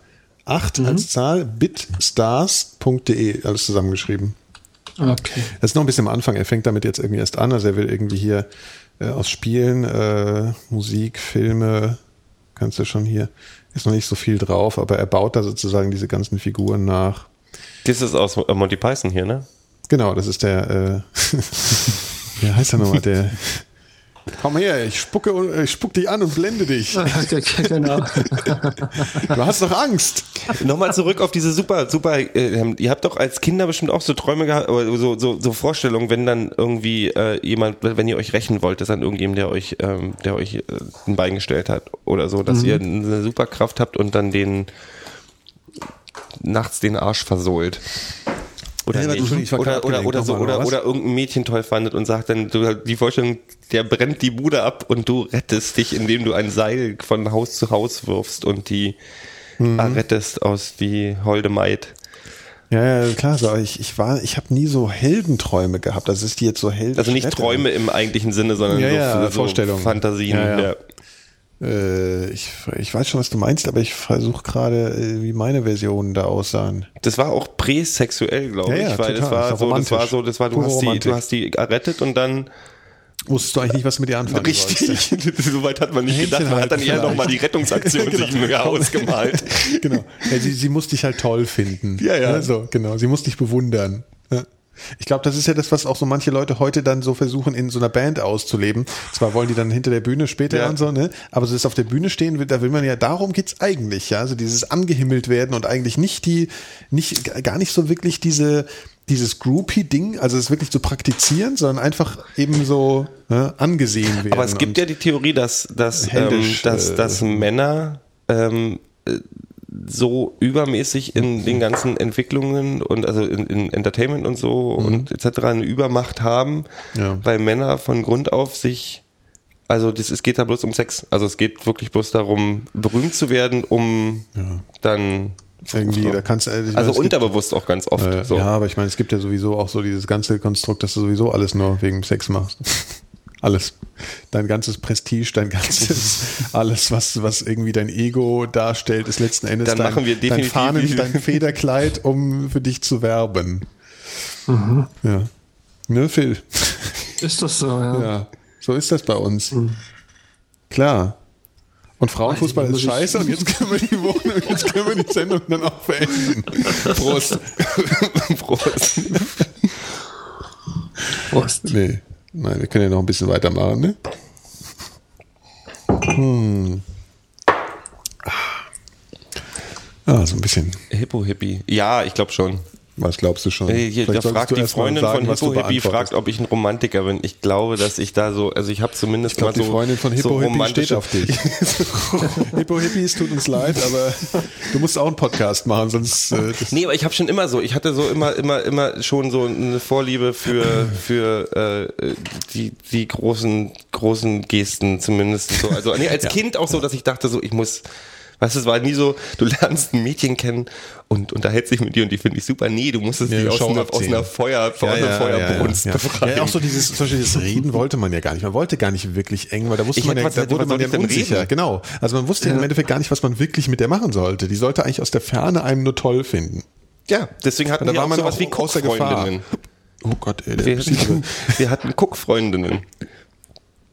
8 als Zahl, bitstars.de, alles zusammengeschrieben. Okay. Das ist noch ein bisschen am Anfang, er fängt damit jetzt irgendwie erst an, also er will irgendwie hier äh, aus Spielen, äh, Musik, Filme, kannst du schon hier, ist noch nicht so viel drauf, aber er baut da sozusagen diese ganzen Figuren nach. Das ist aus äh, Monty Python hier, ne? Genau, das ist der, äh, wie heißt er nochmal, der, komm her, ich spucke, ich spuck dich an und blende dich. genau. Du hast doch Angst. Nochmal zurück auf diese super, super, äh, ihr habt doch als Kinder bestimmt auch so Träume gehabt, oder so, so, so Vorstellungen, wenn dann irgendwie äh, jemand, wenn ihr euch rächen wollt, ist dann irgendjemand, der euch, ähm, der euch äh, ein Bein gestellt hat oder so, dass ihr eine Superkraft habt und dann den nachts den Arsch versohlt. Oder, Ja, aber nicht. Oder, oder, oder, so, oder, oder irgendein Mädchen toll fandet und sagt dann, du, die Vorstellung, der brennt die Bude ab und du rettest dich, indem du ein Seil von Haus zu Haus wirfst und die Mhm. rettest aus die holde Maid. Ja, ja, klar, so, aber ich, ich war, ich habe nie so Heldenträume gehabt. Das ist die jetzt so Helden. Also nicht Träume im eigentlichen Sinne, sondern Ja, so, ja, so Vorstellungen. Fantasien. Ja, ja. Ja. Äh, ich, ich weiß schon, was du meinst, aber ich versuche gerade, äh, wie meine Versionen da aussahen. Das war auch präsexuell, glaube Ja, ja, ich, weil das total. war Ist auch so, das war so, das war, du Pure hast die, du hast die errettet und dann Wusstest du eigentlich nicht, was mit dir anfangen richtig. Soweit hat man nicht Händchen gedacht. Man hat dann halten eher vielleicht. nochmal die Rettungsaktion sich nur ausgemalt. genau. Ja, sie, sie muss dich halt toll finden. Ja, ja. Ne, So, genau. Sie muss dich bewundern. Ja. Ich glaube, das ist ja das, was auch so manche Leute heute dann so versuchen, in so einer Band auszuleben. Zwar wollen die dann hinter der Bühne später Ja. und so, ne? Aber so das auf der Bühne stehen, da will man ja, darum geht's eigentlich, ja. Also dieses angehimmelt werden und eigentlich nicht die, nicht, gar nicht so wirklich diese, dieses Groupie-Ding, also es wirklich zu praktizieren, sondern einfach eben so ne, angesehen werden. Aber es gibt ja die Theorie, dass, dass, ähm, Händisch, dass, äh, dass Männer ähm, äh, so übermäßig in den ganzen Entwicklungen und also in, in Entertainment und so und etc. eine Übermacht haben, Mhm. Ja. weil Männer von Grund auf sich also das, es geht da bloß um Sex. Also es geht wirklich bloß darum, berühmt zu werden, um dann irgendwie, da kannst du, meine, also es gibt- unterbewusst auch ganz oft. Äh, so. Ja, aber ich meine, es gibt ja sowieso auch so dieses ganze Konstrukt, dass du sowieso alles nur wegen Sex machst. alles. Dein ganzes Prestige, dein ganzes, alles, was, was irgendwie dein Ego darstellt, ist letzten Endes Dann dein, machen wir dein definitiv Fahnen, dein Federkleid, um für dich zu werben. Ja. Ne, Phil? Ist das so, ja. Ja. So ist das bei uns. Klar. Und Frauenfußball Weiß ist scheiße und jetzt können wir die Woche, jetzt können wir die Sendung dann auch beenden. Prost. Prost. Prost. Nee, Nein, wir können ja noch ein bisschen weitermachen, ne? Hm. Ah, so ein bisschen. Hippo-Hippie. Ja, ich glaube schon. Was glaubst du schon? Äh, Hier, Vielleicht da fragt die Freundin sagen, von Hippo Hippie, fragt, ob ich ein Romantiker bin. Ich glaube, dass ich da so, also ich habe zumindest Ich glaube, mal die so, Freundin von Hippo so Hippie steht auf dich. Hippo Hippie, es tut uns leid, aber du musst auch einen Podcast machen, sonst. Äh, Nee, aber ich habe schon immer so, ich hatte so immer, immer, immer schon so eine Vorliebe für, für äh, die, die großen, großen Gesten zumindest so. Also nee, als Kind auch so, dass ich dachte so, ich muss, weißt du, es war nie so, du lernst ein Mädchen kennen und unterhältst dich mit dir und die finde ich super. Nee, du musstest Nee, dich aus einer, aus einer Feuer, aus einer Feuerbrunst ja, ja. befreien. ja, auch so dieses, zum Beispiel das Reden wollte man ja gar nicht. Man wollte gar nicht wirklich eng, weil da wusste Ich man ja, hätte- da wurde man ja unsicher. reden? Genau. Also man wusste im Endeffekt gar nicht, was man wirklich mit der machen sollte. Die sollte eigentlich aus der Ferne einen nur toll finden. ja, deswegen hatten Da wir war auch man sowas auch wie. Guckfreundinnen. Oh Gott, ey, Wir, wir hatten Guckfreundinnen.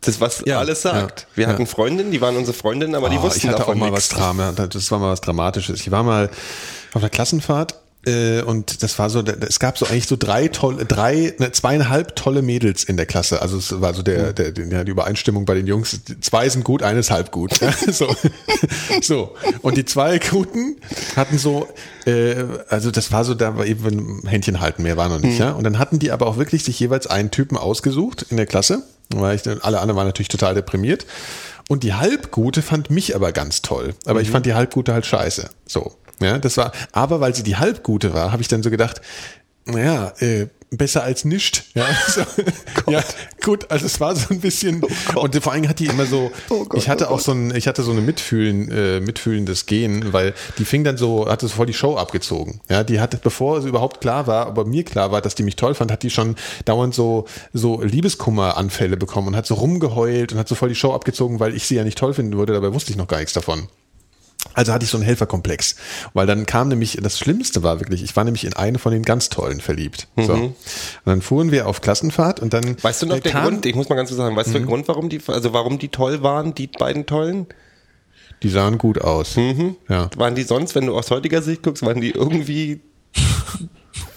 Das, was Ja, alles sagt. ja, Wir ja. hatten Freundinnen, die waren unsere Freundinnen, aber die Oh, wussten ich hatte davon auch mal nichts. was Drama, das war mal was Dramatisches. Ich war mal auf einer Klassenfahrt und das war so, es gab so eigentlich so drei tolle, drei, ne, zweieinhalb tolle Mädels in der Klasse. Also es war so der, der, der ja, die Übereinstimmung bei den Jungs. Zwei sind gut, eine ist halb gut. Ja, so. so. Und die zwei Guten hatten so, äh, also das war so, da war eben ein Händchen halten, mehr war noch nicht, ja. Und dann hatten die aber auch wirklich sich jeweils einen Typen ausgesucht in der Klasse. Weil ich, alle anderen waren natürlich total deprimiert. Und die Halbgute fand mich aber ganz toll. Aber ich fand die Halbgute halt scheiße. So. Ja, das war, aber weil sie die Halbgute war, habe ich dann so gedacht, naja, äh, besser als nischt. Ja, so, ja, gut, also es war so ein bisschen, und vor allem hat die immer so, ich hatte auch so ein, ich hatte so eine mitfühlen, äh, mitfühlendes Gen, weil die fing dann so, hatte so voll die Show abgezogen. Ja, die hatte, bevor es überhaupt klar war, aber mir klar war, dass die mich toll fand, hat die schon dauernd so, so Liebeskummeranfälle bekommen und hat so rumgeheult und hat so voll die Show abgezogen, weil ich sie ja nicht toll finden würde, dabei wusste ich noch gar nichts davon. Also hatte ich so einen Helferkomplex. Weil dann kam nämlich, das Schlimmste war wirklich, ich war nämlich in eine von den ganz Tollen verliebt. So. Und dann fuhren wir auf Klassenfahrt und dann. Weißt du noch der kam- Grund? Ich muss mal ganz kurz sagen, weißt du der Grund, warum die, also warum die toll waren, die beiden tollen? Die sahen gut aus. Ja. Waren die sonst, wenn du aus heutiger Sicht guckst, waren die irgendwie.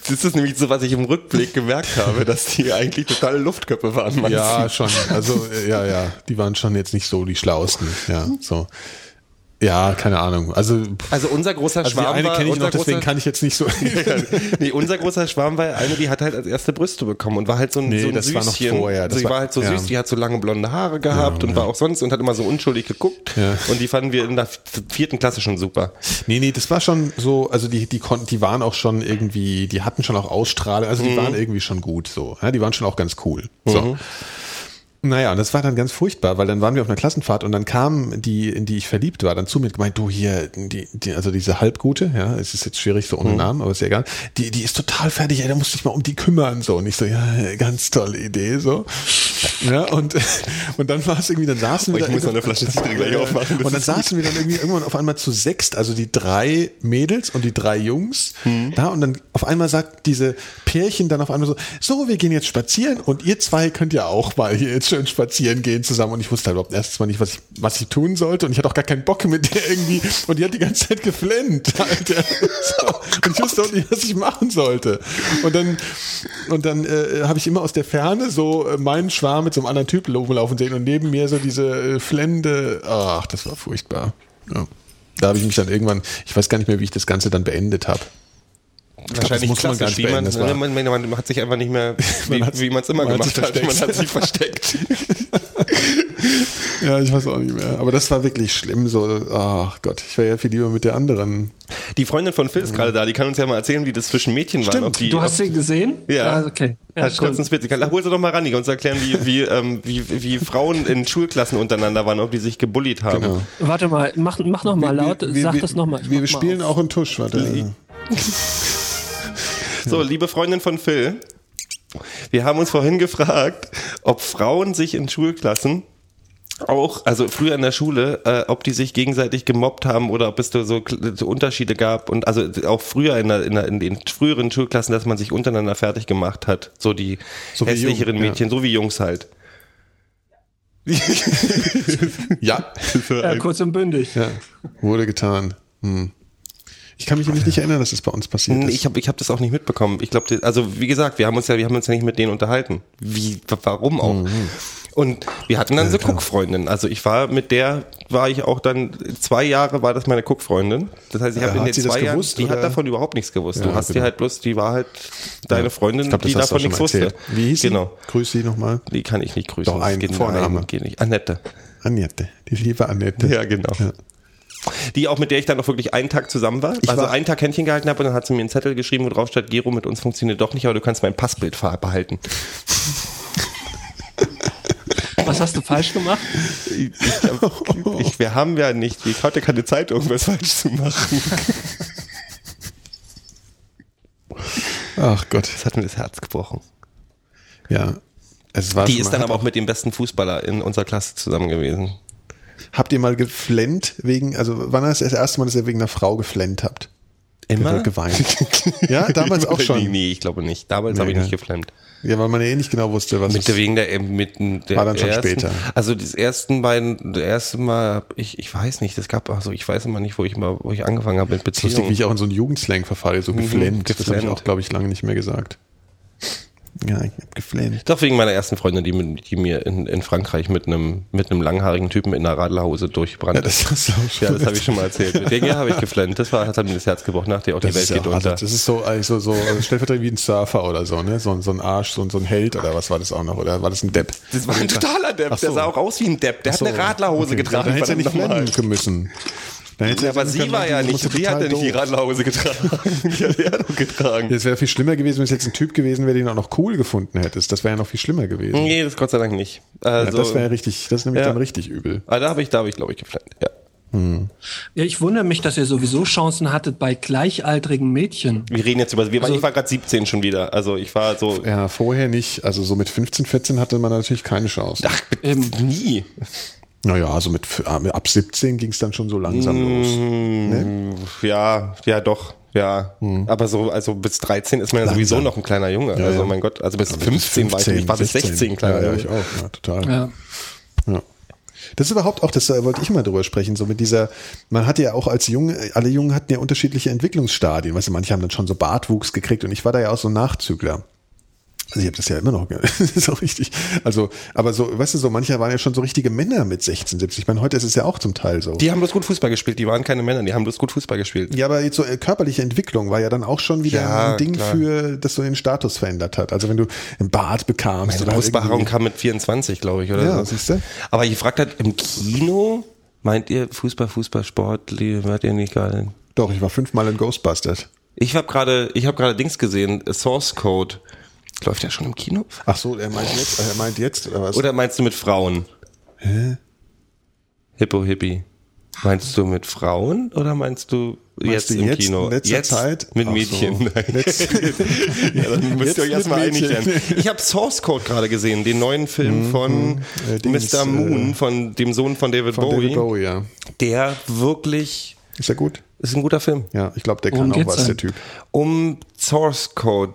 Das ist nämlich so, was ich im Rückblick gemerkt habe, dass die eigentlich totale Luftköpfe waren. Ja, schon. Also, ja, ja. Die waren schon jetzt nicht so die schlausten. Ja, so. Ja, keine Ahnung. Also, Also unser großer also die Schwarm eine war, kenne ich noch, deswegen kann ich jetzt nicht so. nee, unser großer Schwarm war eine, die hat halt als erste Brüste bekommen und war halt so ein, Nee, so ein das war Süßchen. noch vorher. Das sie war- war halt so ja. süß, die hat so lange blonde Haare gehabt und war auch sonst und hat immer so unschuldig geguckt. Ja. Und die fanden wir in der vierten Klasse schon super. Nee, nee, das war schon so, also die, die konnten, die waren auch schon irgendwie, die hatten schon auch Ausstrahlung, also die waren irgendwie schon gut so. Ja, die waren schon auch ganz cool. So. Naja, und das war dann ganz furchtbar, weil dann waren wir auf einer Klassenfahrt und dann kam die, in die ich verliebt war, dann zu mir und gemeint, du hier, die, die, also diese Halbgute, ja, es ist jetzt schwierig so ohne Namen, aber ist ja egal, die, die ist total fertig, ey, da musst du dich mal um die kümmern, so. Und ich so, ja, ganz tolle Idee, so. Ja, und, und dann war es irgendwie, dann saßen wir Ich muss noch eine Flasche Zitrone gleich aufmachen. Und dann saßen wir dann irgendwie irgendwann auf einmal zu sechst, also die drei Mädels und die drei Jungs Hm. da und dann auf einmal sagt diese Pärchen dann auf einmal so, so, wir gehen jetzt spazieren und ihr zwei könnt ja auch mal hier jetzt schön spazieren gehen zusammen und ich wusste halt überhaupt erstens mal nicht, was ich, was ich tun sollte und ich hatte auch gar keinen Bock mit der irgendwie und die hat die ganze Zeit geflennt, Alter. So. Und ich wusste auch nicht, was ich machen sollte. Und dann, und dann äh, habe ich immer aus der Ferne so äh, meinen Schwarm mit so einem anderen Typ rumlaufen sehen und neben mir so diese äh, flende, ach, das war furchtbar. Ja. Da habe ich mich dann irgendwann, ich weiß gar nicht mehr, wie ich das Ganze dann beendet habe. Wahrscheinlich muss man klassisch, gar nicht wie man, beenden, das war- man, man, man hat sich einfach nicht mehr, wie Man hat- es immer man hat gemacht sich hat. Man versteckt. hat sich versteckt. Ja, ich weiß auch nicht mehr. Aber das war wirklich schlimm. So, ach Gott, ich wäre ja viel lieber mit der anderen. Die Freundin von Phil ist gerade da, die kann uns ja mal erzählen, wie das zwischen Mädchen war. Stimmt. Ob die, Du hast sie gesehen? Ja. Ah, okay. Ja, Hat kurz cool. einen Spitz. Kann- Hol sie doch mal ran, die kann uns erklären, wie, wie, ähm, wie, wie Frauen in Schulklassen untereinander waren, ob die sich gebullied haben. Genau. Warte mal, mach, mach noch mal laut, Wir- sag wir- das noch mal. Wir, wir spielen auch einen Tusch, warte. So, liebe Freundin von Phil, wir haben uns vorhin gefragt, ob Frauen sich in Schulklassen auch, also früher in der Schule, äh, ob die sich gegenseitig gemobbt haben oder ob es da so, so Unterschiede gab und also auch früher in, der, in, der, in den früheren Schulklassen, dass man sich untereinander fertig gemacht hat, so die So hässlicheren Jungen, ja. Mädchen, so wie Jungs halt. Ja, Ja, kurz und bündig. ja, wurde getan. Hm. Ich kann mich nämlich nicht erinnern, dass das bei uns passiert Nee, ist. Ich habe ich hab das auch nicht mitbekommen. Ich glaube, also wie gesagt, wir haben uns ja, wir haben uns ja nicht mit denen unterhalten. Wie, warum auch? Und wir hatten dann so Cook-Freundin. Also ich war mit der, war ich auch dann, zwei Jahre war das meine Cook-Freundin. Das heißt, ich habe Äh, in hat den zwei Jahren, gewusst, die hat oder? davon überhaupt nichts gewusst. Ja, du hast genau. dir halt bloß, die war halt deine Freundin, das die davon nichts mal wusste. erzählt. Wie hieß sie? Genau. Grüß sie nochmal. Die kann ich nicht grüßen. Doch, ein geht, Vorname. Nein, geht nicht. Annette. Annette, die liebe Annette. Ja, genau. Die auch mit der ich dann auch wirklich einen Tag zusammen war. also war- einen Tag Händchen gehalten habe und dann hat sie mir einen Zettel geschrieben, wo drauf steht, Gero, mit uns funktioniert doch nicht, aber du kannst mein Passbild behalten. Was hast du falsch gemacht? Ich, ich, ich, wir haben ja nicht, ich hatte keine Zeit, irgendwas falsch zu machen. Ach Gott. Das hat mir das Herz gebrochen. Ja. Es war Die ist dann aber auch mit dem besten Fußballer in unserer Klasse zusammen gewesen. Habt ihr mal geflennt wegen, also wann ist das erste Mal, dass ihr wegen einer Frau geflennt habt? Immer? Geweint. ja, damals auch Nee, schon. nee, ich glaube nicht. Damals Nee, habe ich nicht gell? geflammt. Ja, weil man ja eh nicht genau wusste, was Mit der wegen der, mit der War dann schon ersten, später. Also das ersten beiden, das erste Mal, ich, ich weiß nicht, das gab, also ich weiß immer nicht, wo ich mal, wo ich angefangen habe mit Das ist lustig, wie Beziehungen. ich auch in so einen Jugendslang verfalle, so geflennt. Das habe ich Mhm, geflennt. auch, glaube ich, lange nicht mehr gesagt. Ja, ich habe geflennt. Doch wegen meiner ersten Freundin, die, mit- die mir in, in Frankreich mit einem mit einem langhaarigen Typen in einer Radlerhose durchbrannte. Ja, das hast du auch schon Ja, das habe ich schon mal erzählt. Mit der habe ich geflennt. Das war, hat mir das Herz gebrochen. Nach der auch die Das Welt ist, ja, geht unter. das ist so, also so also stellvertretend wie ein Surfer oder so, ne? So, ein- so ein Arsch, so, ein- so ein Held oder was war das auch noch? Oder war das ein Depp? Das war ein totaler Depp. So. Der sah auch aus wie ein Depp. Der so. hat eine Radlerhose Okay. getragen. Dann hätte er nicht flennen müssen. Ja, er aber sie können, war ja nicht, die hat ja nicht die. Radlerhose getragen. Die hat er doch getragen. Es wäre viel schlimmer gewesen, wenn es jetzt ein Typ gewesen wäre, den du auch noch cool gefunden hättest. Das wäre ja noch viel schlimmer gewesen. Nee, das Gott sei Dank nicht. Ja, Also, das wäre richtig, das ist nämlich Ja. dann richtig übel. ah, da habe ich, da habe ich, glaube ich, geflennt. Ja. Ja, ich wundere mich, dass ihr sowieso Chancen hattet bei gleichaltrigen Mädchen. Wir reden jetzt über, wir, Also ich war gerade 17 schon wieder. Also ich war so, Ja, vorher nicht. Also so mit 15, 14 hatte man natürlich keine Chance. ach, nie. Naja, also mit ab 17 ging es dann schon so langsam los. Mm, Ja, ja, doch. Ja, aber so, also bis 13 ist man ja sowieso noch ein kleiner Junge. also ja. mein Gott, also bis 15, war ich, ich war bis 16 kleiner ja, ja, Junge. ich auch, ja, total. Ja. Ja. Das ist überhaupt auch, das äh, wollte ich mal drüber sprechen, so mit dieser, man hatte ja auch als Junge, alle Jungen hatten ja unterschiedliche Entwicklungsstadien, weißt du, manche haben dann schon so Bartwuchs gekriegt und ich war da ja auch so ein Nachzügler. Also ich habe das ja immer noch, so richtig. Also, aber so, weißt du, so manche waren ja schon so richtige Männer mit 16, 17. Ich meine, heute ist es ja auch zum Teil so. Die haben bloß gut Fußball gespielt, die waren keine Männer, die haben bloß gut Fußball gespielt. ja, aber jetzt so äh, körperliche Entwicklung war ja dann auch schon wieder Ja, ein Ding klar. für, das so den Status verändert hat. Also wenn du einen Bart bekamst Meine oder Brustbehaarung irgendwie- kam mit 24, glaube ich, oder Ja, so. siehst du? Aber ich fragte halt, im Kino, meint ihr Fußball, Fußball, Sport, wart ihr nicht geil? Doch, ich war fünfmal in Ghostbusters. Ich habe gerade, ich habe gerade Dings gesehen, Source Code. Läuft ja schon im Kino? Ach so, er meint jetzt, er meint jetzt, oder was? Oder meinst du mit Frauen? Hä? Hippo Hippie. Meinst du mit Frauen oder meinst du Meinst jetzt du im jetzt, Kino? in letzter jetzt Zeit? mit Ach Mädchen. so. Ja, dann müsst Jetzt ihr euch erstmal mit einig Mädchen. werden. Ich habe Source Code gerade gesehen, den neuen Film von Äh, Dings, Mr. äh, Moon, von dem Sohn von David Von Bowie. David Bowie, ja. Der wirklich Ist ja gut. ist ein guter Film. Ja, ich glaube, der kann auch geht's was, der Typ. Um Source Code.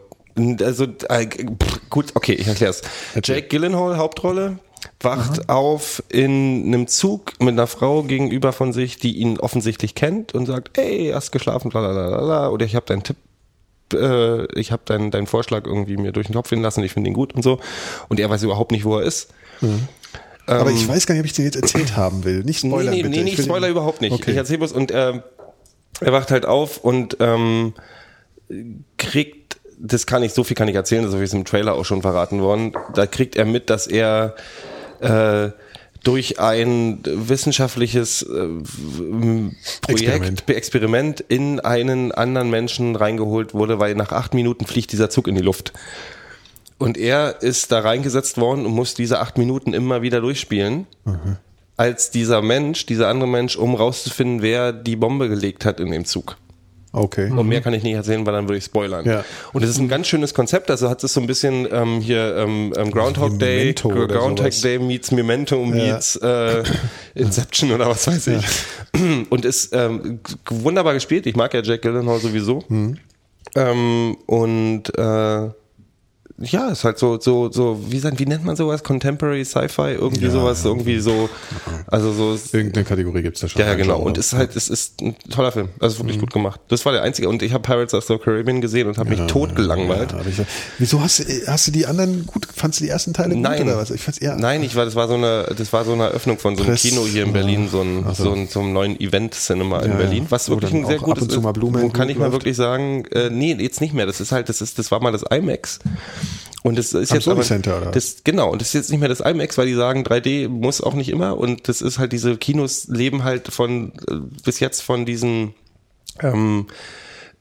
Also äh, pff, gut, okay, ich erklär's. Erzähl. Jake Gyllenhaal Hauptrolle wacht auf in einem Zug mit einer Frau gegenüber von sich, die ihn offensichtlich kennt und sagt, ey, hast geschlafen, bla, oder ich habe deinen Tipp äh, ich habe deinen deinen Vorschlag irgendwie mir durch den Kopf gehen lassen, ich finde ihn gut und so und er weiß überhaupt nicht, wo er ist. Aber ich weiß gar nicht, ob ich dir jetzt erzählt haben will. Nicht spoilern, Ähm, nee, nee, bitte. nee, Ich nicht Spoiler überhaupt nicht. Okay. Ich erzähle bloß und ähm, er wacht halt auf und ähm, kriegt, das kann ich, so viel kann ich erzählen, so wie es im Trailer auch schon verraten worden, da kriegt er mit, dass er äh, durch ein wissenschaftliches äh, Projekt, Experiment. Experiment in einen anderen Menschen reingeholt wurde, weil nach acht Minuten fliegt dieser Zug in die Luft. Und er ist da reingesetzt worden und muss diese acht Minuten immer wieder durchspielen. Als dieser Mensch, dieser andere Mensch, um rauszufinden, wer die Bombe gelegt hat in dem Zug. Okay. Und mehr kann ich nicht erzählen, weil dann würde ich spoilern. Ja. Und es ist ein ganz schönes Konzept. Also hat es so ein bisschen ähm, hier ähm, ähm, Groundhog Day, Groundhog. Day meets Memento meets äh, Inception oder was weiß ich. Und ist ähm, wunderbar gespielt. Ich mag ja Jack Gyllenhaal sowieso. Mhm. Ähm, und äh, ja, ist halt so, so, so, wie wie nennt man sowas? Contemporary Sci-Fi? Irgendwie Ja, sowas, ja. irgendwie so, also so, Irgendeine Kategorie gibt's da schon. ja, ja, Ein genau. Genre. Und es ist halt, es ist ein toller Film. Also ist Mhm. wirklich gut gemacht. Das war der einzige. Und ich habe Pirates of the Caribbean gesehen und habe mich tot gelangweilt. Ich, wieso hast, du- hast du die anderen gut, fandst du die ersten Teile Nein. gut oder was? Ich fand's eher, Nein, ich war, das war so eine, das war so eine Eröffnung von so einem Press- Kino hier in Berlin, so ein, Ach so. ein, so einem neuen Event-Cinema in Berlin, was wirklich ein sehr gutes und zu mal Blumen Wo kann ich mal wirklich sagen, äh, nee, jetzt nicht mehr. Das ist halt, das ist, das war mal das IMAX. Und das ist Am jetzt Sony aber, Center, oder? das, genau, und das ist jetzt nicht mehr das IMAX, weil die sagen, 3D muss auch nicht immer. Und das ist halt, diese Kinos leben halt von, äh, bis jetzt von diesen, ähm,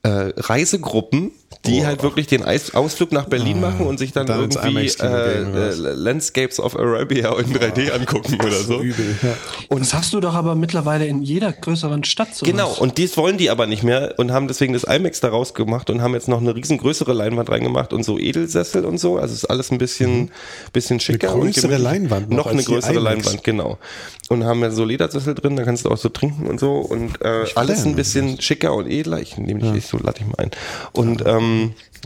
äh, Reisegruppen, die Oh. halt wirklich den Ausflug nach Berlin machen und sich dann, dann irgendwie äh, äh, Landscapes of Arabia in 3D angucken oder so. übel. Ja. Und das hast du doch aber mittlerweile in jeder größeren Stadt so. Genau, und dies wollen die aber nicht mehr und haben deswegen das IMAX daraus gemacht und haben jetzt noch eine riesengrößere Leinwand reingemacht und so Edelsessel und so. Also ist alles ein bisschen, bisschen schicker. und Mhm. größere. Leinwand noch Noch eine größere. Leinwand, genau. Und haben ja so Ledersessel drin, da kannst du auch so trinken und so und äh, alles ein bisschen schicker und edler. Ich nehme dich nicht so, lade ich mal ein. Und ähm,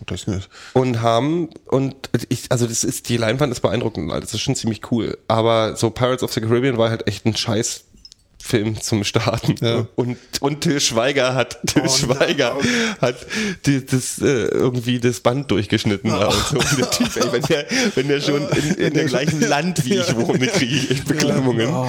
Das nicht. und haben und ich also das ist die Leinwand ist beeindruckend das ist schon ziemlich cool. Aber so Pirates of the Caribbean war halt echt ein Scheiß Film zum Starten. Ja. und und Till Schweiger hat Till Oh, Schweiger hat die, das äh, irgendwie das Band durchgeschnitten. Da und so und der Typ ey, wenn der wenn der schon in, in dem gleichen Land wie ich wohne kriege ich echt Beklemmungen. Oh.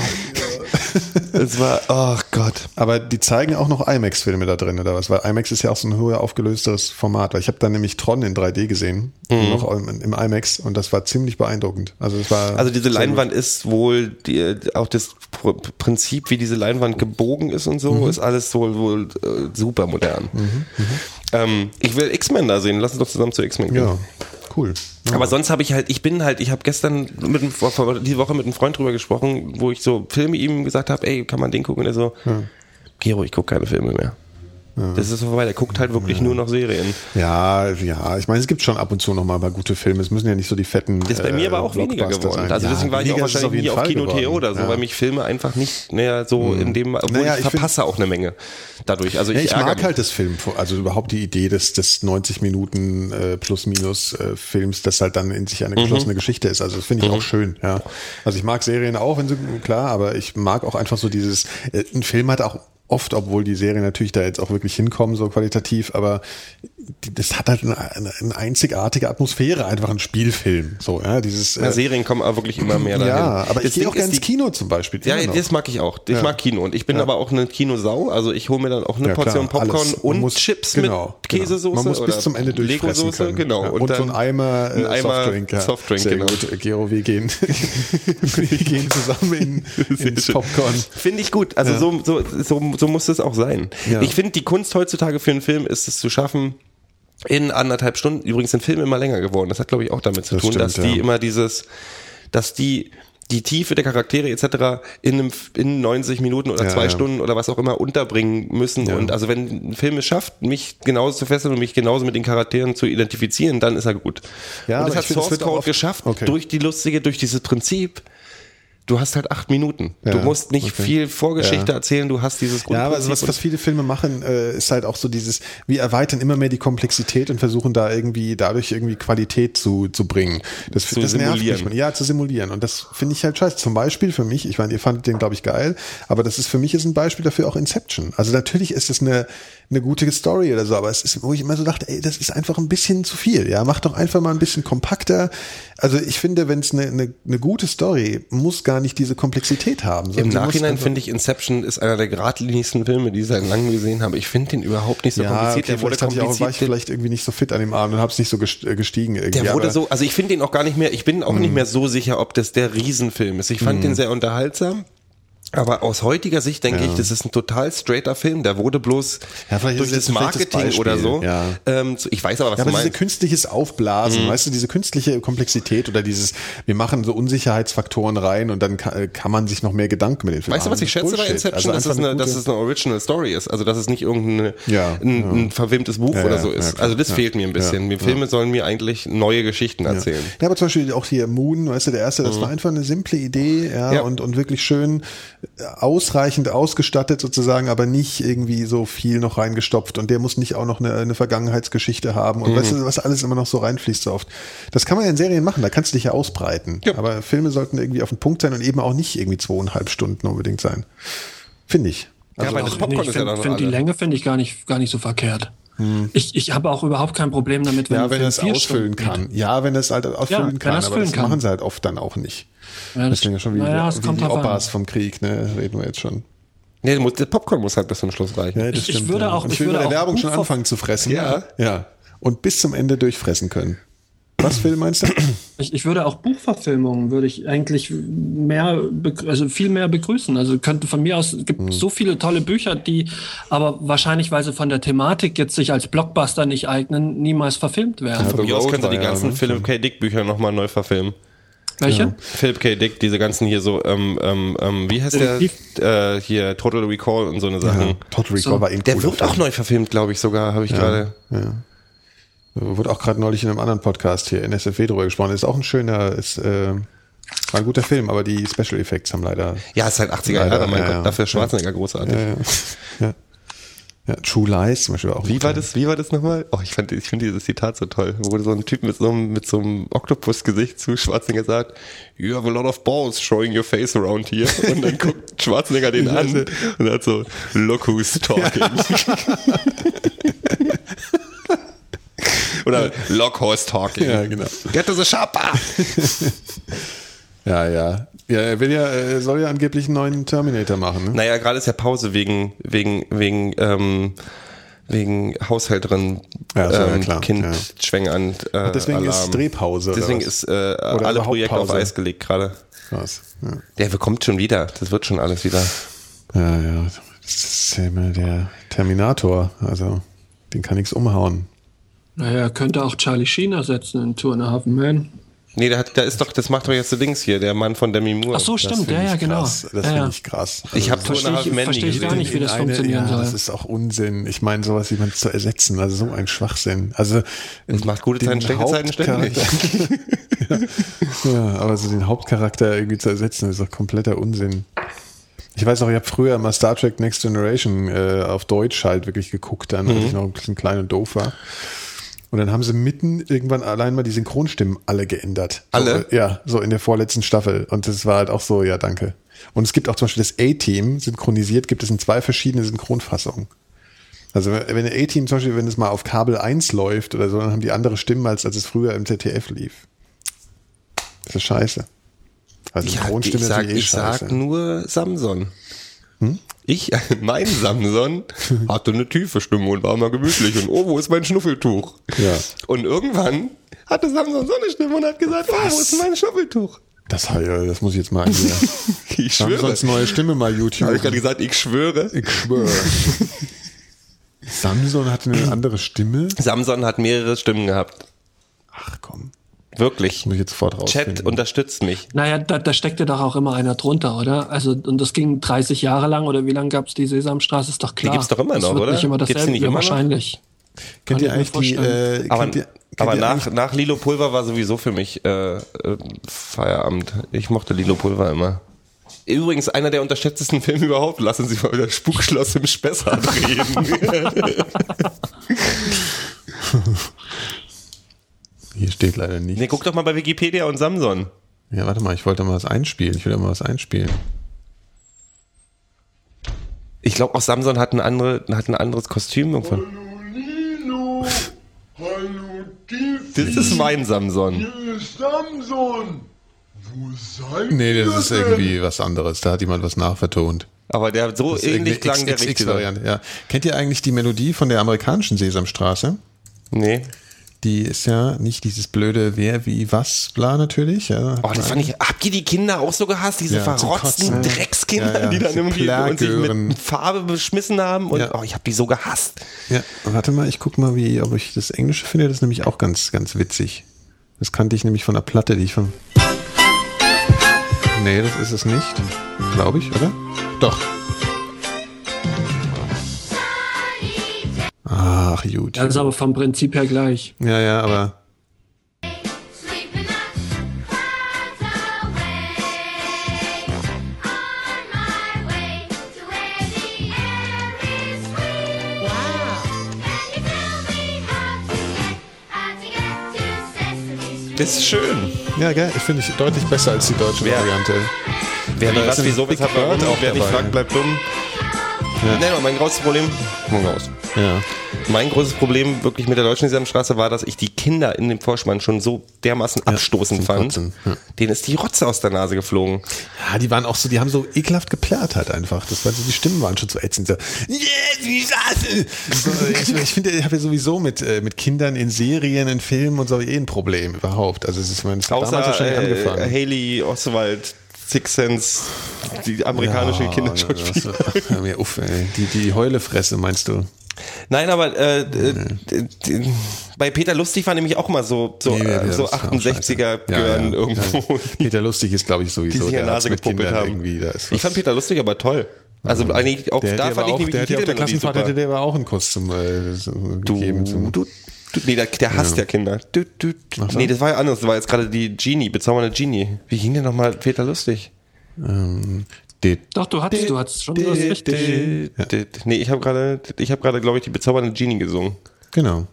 Es war oh Gott Aber die zeigen auch noch IMAX-Filme da drin oder was? Weil IMAX ist ja auch so ein höher aufgelösteres Format. Weil ich habe da nämlich Tron in 3D gesehen, noch im, im IMAX und das war ziemlich beeindruckend. Also es war Also diese Leinwand ist wohl die, auch das Pr- Prinzip, wie diese Leinwand gebogen ist und so, Mhm. ist alles wohl wohl äh, super modern. Ähm, ich will X-Men da sehen. Lass uns doch zusammen zu X-Men gut. gehen. Ja, cool. Ja. Aber sonst habe ich halt, ich bin halt, ich habe gestern mit die Woche mit einem Freund drüber gesprochen, wo ich so Filme ihm gesagt habe, ey, kann man den gucken? Und er so, Gero, ich gucke keine Filme mehr. Das ist so vorbei, der guckt halt wirklich nur noch Serien. Ja, ja, ich meine, es gibt schon ab und zu noch mal gute Filme. Es müssen ja nicht so die fetten. Das ist bei mir äh, aber auch weniger geworden. sein. Also Ja, deswegen war ich auch wahrscheinlich nie auf Fall Kino geworden. oder so, Ja. weil mich Filme einfach nicht mehr so in dem, obwohl Naja, ich ich verpasse auch eine Menge dadurch. Also Ja, ich, ich mag mich. halt das Film, also überhaupt die Idee des, des 90 Minuten äh, plus minus äh, Films, das halt dann in sich eine geschlossene Geschichte ist. Also das finde ich auch schön, ja. Also ich mag Serien auch, wenn sie klar, aber ich mag auch einfach so dieses, äh, ein Film hat auch oft, obwohl die Serien natürlich da jetzt auch wirklich hinkommen, so qualitativ, aber das hat halt eine, eine, einzigartige Atmosphäre, einfach ein Spielfilm. So, ja, dieses Ja, äh, Serien kommen aber wirklich immer mehr dahin. ja, aber ich Das gehe Ding auch gerne ins Kino zum Beispiel. Ja, noch. das mag ich auch. Ich Ja. mag Kino und ich bin Ja. aber auch eine Kinosau. Also ich hole mir dann auch eine Ja, klar, Portion Popcorn alles. Und muss- Chips genau, mit Käsesoße Genau. Man muss bis zum Ende durchfressen können. genau. Ja, und, so ein Eimer, äh, ein Eimer Softdrink. Ja. Softdrink, Sehr genau. gut. Gero, wir gehen, wir gehen zusammen in, schön. Popcorn. Finde ich gut. Also so, so, so, so muss es auch sein. Ja. Ich finde, die Kunst heutzutage für einen Film ist es zu schaffen, in anderthalb Stunden, übrigens sind Filme immer länger geworden. Das hat, glaube ich, auch damit zu Das tun, stimmt, dass die ja. immer dieses, dass die die Tiefe der Charaktere etc. in, einem, in 90 Minuten oder Ja, zwei ja. Stunden oder was auch immer unterbringen müssen. Ja. Und also wenn ein Film es schafft, mich genauso zu fesseln und mich genauso mit den Charakteren zu identifizieren, dann ist er gut. Ja, und das hat Source Code geschafft, Okay. durch die lustige, durch dieses Prinzip. Du hast halt acht Minuten. Ja, du musst nicht okay. viel Vorgeschichte Ja. erzählen, du hast dieses Ja, aber Grundprinzip was, was viele Filme machen, äh, ist halt auch so dieses, wir erweitern immer mehr die Komplexität und versuchen da irgendwie dadurch irgendwie Qualität zu, zu bringen. Das, Zu das nervt simulieren. mich. Ja, zu simulieren. Und das finde ich halt scheiße. Zum Beispiel für mich, ich meine, ihr fandet den, glaube ich, geil, aber das ist für mich ist ein Beispiel dafür auch Inception. Also natürlich ist es eine, eine gute Story oder so, aber es ist, wo ich immer so dachte, ey, das ist einfach ein bisschen zu viel. Ja, mach doch einfach mal ein bisschen kompakter. Also ich finde, wenn es eine, eine, eine gute Story muss gar nicht diese Komplexität haben. Im Nachhinein finde ich Inception ist einer der geradlinigsten Filme, die ich seit langem gesehen habe. Ich finde den überhaupt nicht so Ja, kompliziert. okay, der wurde hatte ich auch, war ich kompliziert. vielleicht irgendwie nicht so fit an dem Abend und habe es nicht so äh, gestiegen irgendwie. Der wurde so, also ich finde den auch gar nicht mehr, ich bin auch Mhm. nicht mehr so sicher, ob das der Riesenfilm ist. Ich fand den sehr unterhaltsam. Aber aus heutiger Sicht denke ich, das ist ein total straighter Film. Der wurde bloß Ja, durch das Marketing oder so. ja. Ähm, ich weiß aber, was Ja, du aber diese meinst. künstliches Aufblasen, weißt du, diese künstliche Komplexität oder dieses, wir machen so Unsicherheitsfaktoren rein und dann kann, kann man sich noch mehr Gedanken mit den Filmen Weißt du, was ich schätze bei Bullshit. Inception? Also dass, es eine, dass es eine Original Story ist. Also, dass es nicht irgendein Ja, ein, ja. ein verwimtes Buch Ja, oder ja, so ja, ist. also, das Ja. fehlt mir ein bisschen. Ja, Die Filme sollen mir eigentlich neue Geschichten erzählen. Ja, aber zum Beispiel auch hier Moon, weißt du, der erste, das war einfach eine simple Idee, ja, Ja. Und, und wirklich schön. Ausreichend ausgestattet sozusagen, aber nicht irgendwie so viel noch reingestopft und der muss nicht auch noch eine, eine Vergangenheitsgeschichte haben und weißt du, was alles immer noch so reinfließt so oft. Das kann man ja in Serien machen, da kannst du dich ja ausbreiten. Ja. Aber Filme sollten irgendwie auf den Punkt sein und eben auch nicht irgendwie zweieinhalb Stunden unbedingt sein. Finde ich. Also ja, weil das Popcorn ich ja finde noch find die. Länge finde ich gar nicht, gar nicht so verkehrt. Ich, ich habe auch überhaupt kein Problem damit, wenn Ja, wenn Film er es ausfüllen Stunden geht. kann. Ja, wenn er es halt ausfüllen wenn kann, es aber das kann. machen sie halt oft dann auch nicht. Ja, das, Das klingt ja schon wie, naja, es wie kommt die drauf an. Opas vom Krieg, ne? Reden wir jetzt schon. Nee, du musst- das Popcorn muss halt bis zum Schluss reichen. Ja, das Ich- ich würde ja. auch- Und ich will würde bei der auch Werbung schon anfangen zu fressen. Ja. Ja. Und bis zum Ende durchfressen können. Was, Phil, meinst du? Ich, ich würde auch Buchverfilmungen würde ich eigentlich mehr, also viel mehr begrüßen. Also könnte von mir aus, es gibt Hm. so viele tolle Bücher, die aber wahrscheinlich, weil sie von der Thematik jetzt sich als Blockbuster nicht eignen, niemals verfilmt werden. Ja, Von mir aus war die ja, ganzen ne? Philip K. Dick Bücher nochmal neu verfilmen. Welche? Philip K. Dick, diese ganzen hier so, ähm, ähm, ähm, wie heißt der? Äh, hier, Total Recall und so eine Sachen. Ja, Total Recall So. war ein Der wird auch neu verfilmt, glaube ich sogar, habe ich gerade. Wurde auch gerade neulich in einem anderen Podcast hier, NSFW, drüber gesprochen. Ist auch ein schöner, ist, äh, war ein guter Film, aber die Special Effects haben leider, Ja, ist halt 80er Leider, Jahre, mein ja, Gott, ja. dafür ist Schwarzenegger großartig. ja, ja. True Lies zum Beispiel auch. Wie war das, wie war das nochmal? Oh, ich fand, ich finde dieses Zitat so toll, wo so ein Typ mit so einem, mit so einem Oktopus-Gesicht zu Schwarzenegger sagt, you have a lot of balls showing your face around here. Und dann guckt Schwarzenegger den an und hat so, look who's talking. Oder look who's talking. Ja, genau. Get to the shopper. Ja, ja. Ja, er will ja, er soll ja angeblich einen neuen Terminator machen, ne? Naja, gerade ist ja Pause wegen, wegen, wegen, ähm, wegen Haushälterin, Ja, ja ähm, klar, Kind, ja. Schwängern, äh, Deswegen Alarm. ist Drehpause. Deswegen ist äh, Oder alle Projekte auf. Eis gelegt gerade. Krass. Ja. Der kommt schon wieder. Das wird schon alles wieder. Ja, ja. Das ist ja immer der Terminator. Also, den kann nichts umhauen. Naja, er könnte auch Charlie Sheen ersetzen in Two and a Half Men. Nee, der hat, der ist doch, das macht doch jetzt der Dings hier, der Mann von Demi Moore. Ach so, Das stimmt, ja, ja, genau. Krass. Das ja, finde ich krass. Ich habe Two and a Verstehe ich- gar nicht, wie das In funktionieren ja, soll. Das ist auch Unsinn. Ich meine, sowas jemand zu ersetzen, also so ein Schwachsinn. Also Es macht gute Zeiten, schlechte Zeiten ständig. Ja, ja, aber so den Hauptcharakter irgendwie zu ersetzen, ist doch kompletter Unsinn. Ich weiß auch, ich habe früher mal Star Trek Next Generation äh, auf Deutsch halt wirklich geguckt, dann, Mhm. als ich noch ein bisschen klein und doof war. Und dann haben sie mitten irgendwann allein mal die Synchronstimmen alle geändert. Alle? So, ja, so in der vorletzten Staffel. Und das war halt auch so, ja, danke. Und es gibt auch zum Beispiel das A-Team, synchronisiert, gibt es in zwei verschiedene Synchronfassungen. Also wenn der A-Team zum Beispiel, wenn es mal auf Kabel 1 läuft oder so, dann haben die andere Stimmen, als, als es früher im ZDF lief. Das ist scheiße. Also Ja, ich Synchronstimme ist sag, natürlich eh ich sag scheiße. nur Samson. Hm? Ich, mein Samson hatte eine tiefe Stimme und war mal gemütlich und oh, wo ist mein Schnuffeltuch? Ja. Und irgendwann hatte Samson so eine Stimme und hat gesagt, oh, wo ist mein Schnuffeltuch? Das, das muss ich jetzt mal angehen. Ich schwöre. Samsons neue Stimme mal YouTube. Habe ich gerade gesagt, ich schwöre. Ich schwöre. Samson hatte eine andere Stimme. Samson hat mehrere Stimmen gehabt. Ach komm, Wirklich. muss ich jetzt sofort rausfinden. Chat unterstützt mich. Naja, da, da steckte doch auch immer einer drunter, oder? Also, und das ging 30 Jahre lang, oder wie lange gab es die Sesamstraße? Ist doch klar. gibt's doch immer noch, oder? Nicht immer Gibt's die dasselbe, nicht ja, immer noch? wahrscheinlich. Kennt Kann ihr eigentlich die, äh, Aber, ihr, kennt aber ihr nach, nach Lilo Pulver war sowieso für mich äh, äh, Feierabend. Ich mochte Lilo Pulver immer. Übrigens, einer der unterschätztesten Filme überhaupt. Lassen Sie mal wieder Spukschloss im Spessart reden. Hier steht leider nicht. nee, guck doch mal bei Wikipedia und Samson. Ja, warte mal, ich wollte mal was einspielen. Ich will mal was einspielen. Ich glaube auch Samson hat ein, andere, hat ein anderes Kostüm irgendwann. Hallo Nino, hallo Tiffy, Das ist mein Samson. hier ist Samson. Wo seid Nee, ihr das ist denn? irgendwie was anderes. Da hat jemand was nachvertont. Aber der so Das ist ähnlich klang der richtige. XX-Variante, ja. Kennt ihr eigentlich die Melodie von der amerikanischen Sesamstraße? Nee. Die ist ja nicht dieses blöde Wer, wie, was, bla natürlich. Ja. Oh, das fand ich. Habt ihr die Kinder auch so gehasst? Diese Ja, verrotzten. Dreckskinder, Ja, ja, die dann irgendwie und sich mit Farbe beschmissen haben? Und oh, ich hab die so gehasst. Ja, warte mal, ich guck mal, wie, ob ich das Englische finde. Das ist nämlich auch ganz, ganz witzig. Das kannte ich nämlich von der Platte, die ich von. Nee, das ist es nicht. Glaube ich, oder? Doch. Ach, gut. Das ist aber vom Prinzip her gleich. Ja, ja, aber. Ist schön. Ja, gell? Ich finde ich deutlich besser als die deutsche Variante. Wer, nicht die was wieso weshalb warum, auch wer nicht fragt, bleibt dumm. Nee, mein großes Problem, raus. Ja. Mein großes Problem wirklich mit der deutschen Sesamstraße war, dass ich die Kinder in dem Vorspann schon so dermaßen abstoßend zum fand. Ja. Denen ist die Rotze aus der Nase geflogen. Ja, die waren auch so, die haben so ekelhaft geplärrt halt einfach. Das war so, die Stimmen waren schon so ätzend. So, yeah, so, ich ich finde, ich habe ja sowieso mit, äh, mit Kindern in Serien, in Filmen und so eh ein Problem überhaupt. Also es ist, hat Außer damals wahrscheinlich äh, angefangen. Haley Oswald, Six Sense, die amerikanische Ja, Kinderschauspieler. Hör mir uff, ey. Die, die Heulefresse, meinst du? Nein, aber äh, äh, d- bei Peter Lustig war nämlich auch mal so so, Nee, nee, äh, so ist auch 68er scheiße. Ja, ja. irgendwo, Ja. Peter Lustig ist, glaube ich, die sowieso. sich in Nase gepuppelt haben. Ich fand Peter Lustig aber toll. Also eigentlich auch der, da der fand ich auch, nämlich der die ja der Titelmelodie Klassenfahrt hätte der aber auch einen Kuss zum, äh, so gegeben. Du, Zum, du, du, nee, der, der hasst ja, Kinder. Du, du, Ach so. nee, das war ja anders. Das war jetzt gerade die Genie, bezaubernde Genie. Wie ging denn nochmal Peter Lustig? ähm, Doch, du hattest, du hattest schon was richtig. Ja. Nee, ich habe gerade, ich habe gerade, glaube ich, die bezaubernde Genie gesungen. genau.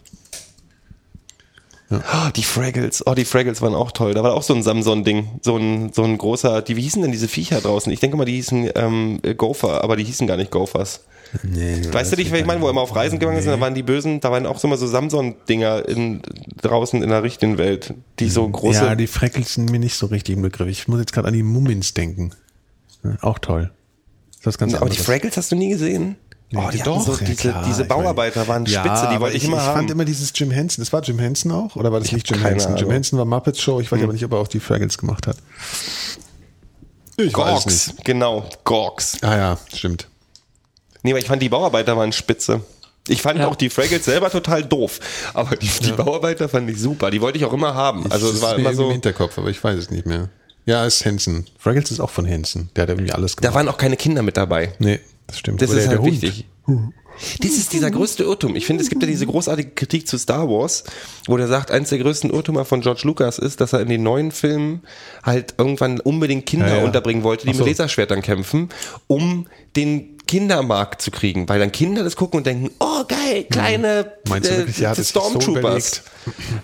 Oh, die Fraggles, oh, die Fraggles waren auch toll. Da war auch so ein Samson-Ding, so ein, so ein großer, die, wie hießen denn diese Viecher draußen? Ich denke mal, die hießen ähm, Gopher, aber die hießen gar nicht Gophers. Nee, Weißt du nicht, was ich meine, wo immer auf Reisen gegangen sind, da waren die Bösen, da waren auch so immer so Samson-Dinger in, draußen in der richtigen Welt, die so große, Ja, die Freckles sind mir nicht so richtig im Begriff. Ich muss jetzt gerade an die Mummins denken. Auch toll. Das ist ganz aber die. Fraggles hast du nie gesehen? Nee, oh, die doch, so diese, klar, diese ich meine- Bauarbeiter waren Ja, spitze, die wollte ich immer ich haben. fand immer dieses Jim Henson. Das war Jim Henson auch? Oder war das nicht Jim Henson? Jim. Henson war Muppet Show. Ich weiß aber nicht, ob er auch die Fraggles gemacht hat. Ich Gorks, genau, Gorks. Ah ja, stimmt. Nee, aber ich fand die Bauarbeiter waren spitze. Ich fand Ja. auch die Fraggles selber total doof, aber die, die Bauarbeiter fand ich super. Die wollte ich auch immer haben. Also das es war immer irgendwie im so. Hinterkopf, aber ich weiß es nicht mehr. Ja, ist Henson. Fraggles ist auch von Henson. Der hat irgendwie alles Da gemacht. waren auch keine Kinder mit dabei. nee, das stimmt. Das Aber ist der, halt der Hund. wichtig. Das ist dieser größte Irrtum. Ich finde, es gibt ja diese großartige Kritik zu Star Wars, wo der sagt, eins der größten Irrtümer von George Lucas ist, dass er in den neuen Filmen halt irgendwann unbedingt Kinder Ja, ja. unterbringen wollte, die so. mit Laserschwertern kämpfen, um den Kindermarkt zu kriegen, weil dann Kinder das gucken und denken, oh geil, kleine Mhm. Wirklich, er hat es sich so Stormtroopers.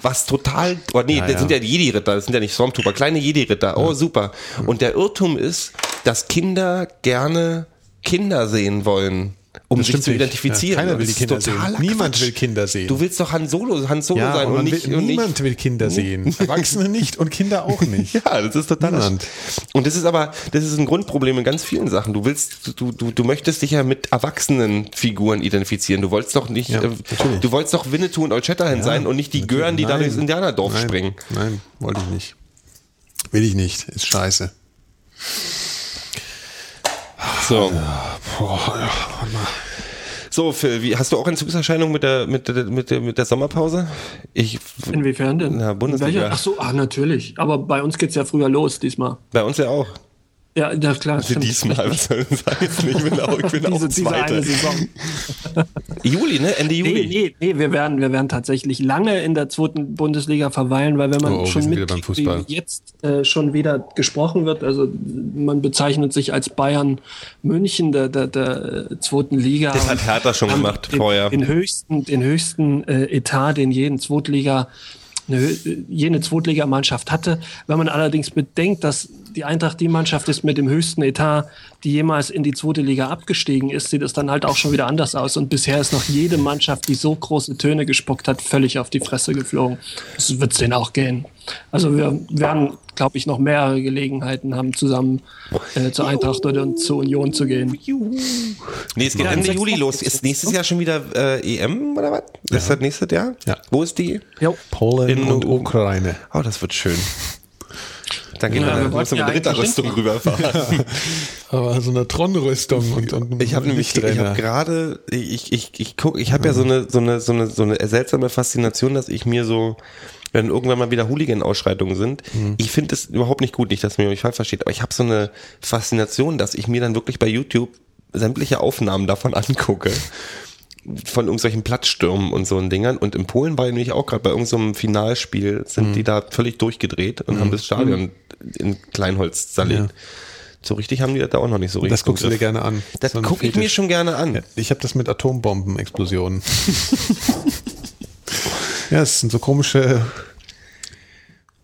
was total, oh nee, Ja, das sind ja ja. die Jedi-Ritter, das sind ja nicht Stormtrooper, kleine Jedi-Ritter, oh super. Und der Irrtum ist, dass Kinder gerne Kinder sehen wollen. Um Das sich zu identifizieren. Ja, keiner will die Kinder sehen. Niemand Quatsch. will Kinder sehen. Du willst doch Han Solo, Han Solo Ja, sein und und, nicht, will, und niemand nicht. will Kinder sehen. Erwachsene nicht und Kinder auch nicht. Ja, das ist total. Niemand. Und das ist aber, das ist ein Grundproblem in ganz vielen Sachen. Du willst, du, du, du möchtest dich ja mit erwachsenen Figuren identifizieren. Du wolltest doch nicht, Ja, äh, du wolltest doch Winnetou und Old Shatterhand sein und nicht die Gören, die da durchs Indianerdorf nein, springen. Nein, wollte ich nicht. Will ich nicht. Ist scheiße. So. So, Phil, wie, hast du auch Entzugserscheinungen mit der, mit der, mit der, mit der Sommerpause? Ich, Inwiefern denn? Na, Bundesliga. Welcher? Ach so, ah, natürlich. Aber bei uns geht's ja früher los diesmal. bei uns ja auch. Ja, ja klar. Also diesmal, was soll das heißen? Ich bin auch, ich bin auch diese, diese Zweiter. Juli, ne? Ende Juli. Nee, nee, nee, wir werden, wir werden tatsächlich lange in der zweiten Bundesliga verweilen, weil wenn man Oh, oh, schon wie jetzt äh, schon wieder gesprochen wird, also man bezeichnet sich als Bayern München der, der, der äh, zweiten Liga. Das hat Hertha schon gemacht den, vorher. Den höchsten, den höchsten äh, Etat, den jeden Zweitliga eine, hö- jene Zweitligamannschaft hatte. Wenn man allerdings bedenkt, dass die Eintracht die Mannschaft ist mit dem höchsten Etat, die jemals in die zweite Liga abgestiegen ist, sieht es dann halt auch schon wieder anders aus. Und bisher ist noch jede Mannschaft, die so große Töne gespuckt hat, völlig auf die Fresse geflogen. Das wird es denen auch gehen. Also wir werden, glaube ich, noch mehrere Gelegenheiten haben, zusammen äh, zur Eintracht oder zu Union zu gehen. Nee, es geht Ja, Ende Juli los. ist Ist es, nächstes? Jahr schon wieder äh, EM oder was? Ist das nächstes Jahr? Ja. Wo ist die? Jo. Polen In- und Ukraine. Oh, das wird schön. Dann gehen Ja, wir, wir mit ja Ritterrüstung rüberfahren. Aber so eine Tron-Rüstung und, und Ich habe nämlich, ich habe gerade, ich, ich, ich guck, ich habe ja so eine, so eine, so eine, so eine seltsame Faszination, dass ich mir so, wenn irgendwann mal wieder Hooligan-Ausschreitungen sind, ich finde das überhaupt nicht gut, nicht, dass man mich falsch versteht, aber ich habe so eine Faszination, dass ich mir dann wirklich bei YouTube sämtliche Aufnahmen davon angucke. Von irgendwelchen Platzstürmen und so ein Dingern. Und in Polen war ich nämlich auch gerade bei irgendeinem Finalspiel, sind die da völlig durchgedreht und haben das Stadion in Kleinholz zerlegt. Ja. So richtig haben die das da auch noch nicht so richtig. Das guckst du dir gerne an. Das So gucke ich mir schon gerne an. Ja, ich habe das mit Atombombenexplosionen. ja, es sind so komische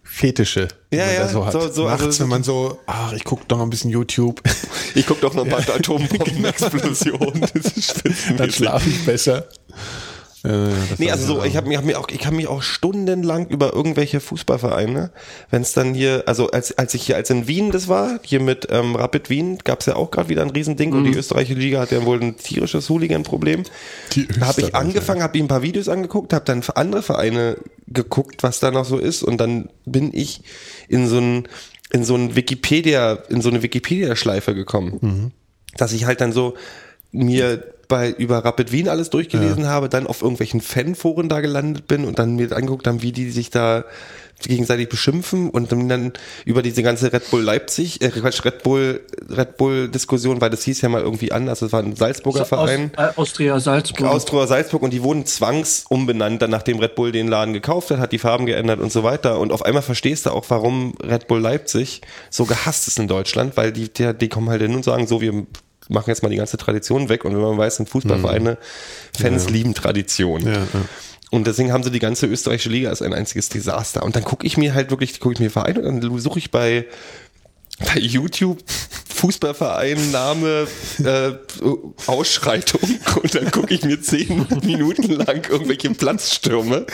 Fetische, Ja, ja, so hat. so- so, Nachts, also- wenn man so, ach, ich gucke doch noch ein bisschen YouTube, Ich guck doch noch ein paar Atombombenexplosionen. Das ist dann schlafe ich besser. Äh, Nee, also so, ich habe mich, hab mich auch, ich kann mich auch stundenlang über irgendwelche Fußballvereine, wenn es dann hier, also als als ich hier, als in Wien das war, hier mit ähm, Rapid Wien, gab's ja auch gerade wieder ein Riesending und die österreichische Liga hat ja wohl ein tierisches Hooligan-Problem. Da habe ich angefangen, habe ich ein paar Videos angeguckt, habe dann andere Vereine geguckt, was da noch so ist und dann bin ich in so ein in so ein Wikipedia, in so eine Wikipedia-Schleife gekommen, dass ich halt dann so mir bei über Rapid Wien alles durchgelesen habe, dann auf irgendwelchen Fanforen da gelandet bin und dann mir angeguckt haben, wie die sich da gegenseitig beschimpfen und dann, über diese ganze Red Bull Leipzig, äh, Quatsch, Red Bull, Red Bull Diskussion, weil das hieß ja mal irgendwie anders, das war ein Salzburger Verein. Aus, äh, Austria Salzburg. Austria Salzburg und die wurden zwangsumbenannt, dann nachdem Red Bull den Laden gekauft hat, hat die Farben geändert und so weiter. Und auf einmal verstehst du auch, warum Red Bull Leipzig so gehasst ist in Deutschland, weil die, die, die kommen halt hin und sagen, so, wir machen jetzt mal die ganze Tradition weg. Und wenn man weiß, sind Fußballvereine, Fans lieben Tradition. Ja, ja. Und deswegen haben sie die ganze österreichische Liga als ein einziges Desaster. Und dann gucke ich mir halt wirklich, gucke ich mir Vereine und dann suche ich bei bei YouTube Fußballverein, Name, äh, Ausschreitung und dann gucke ich mir zehn Minuten lang irgendwelche Platzstürme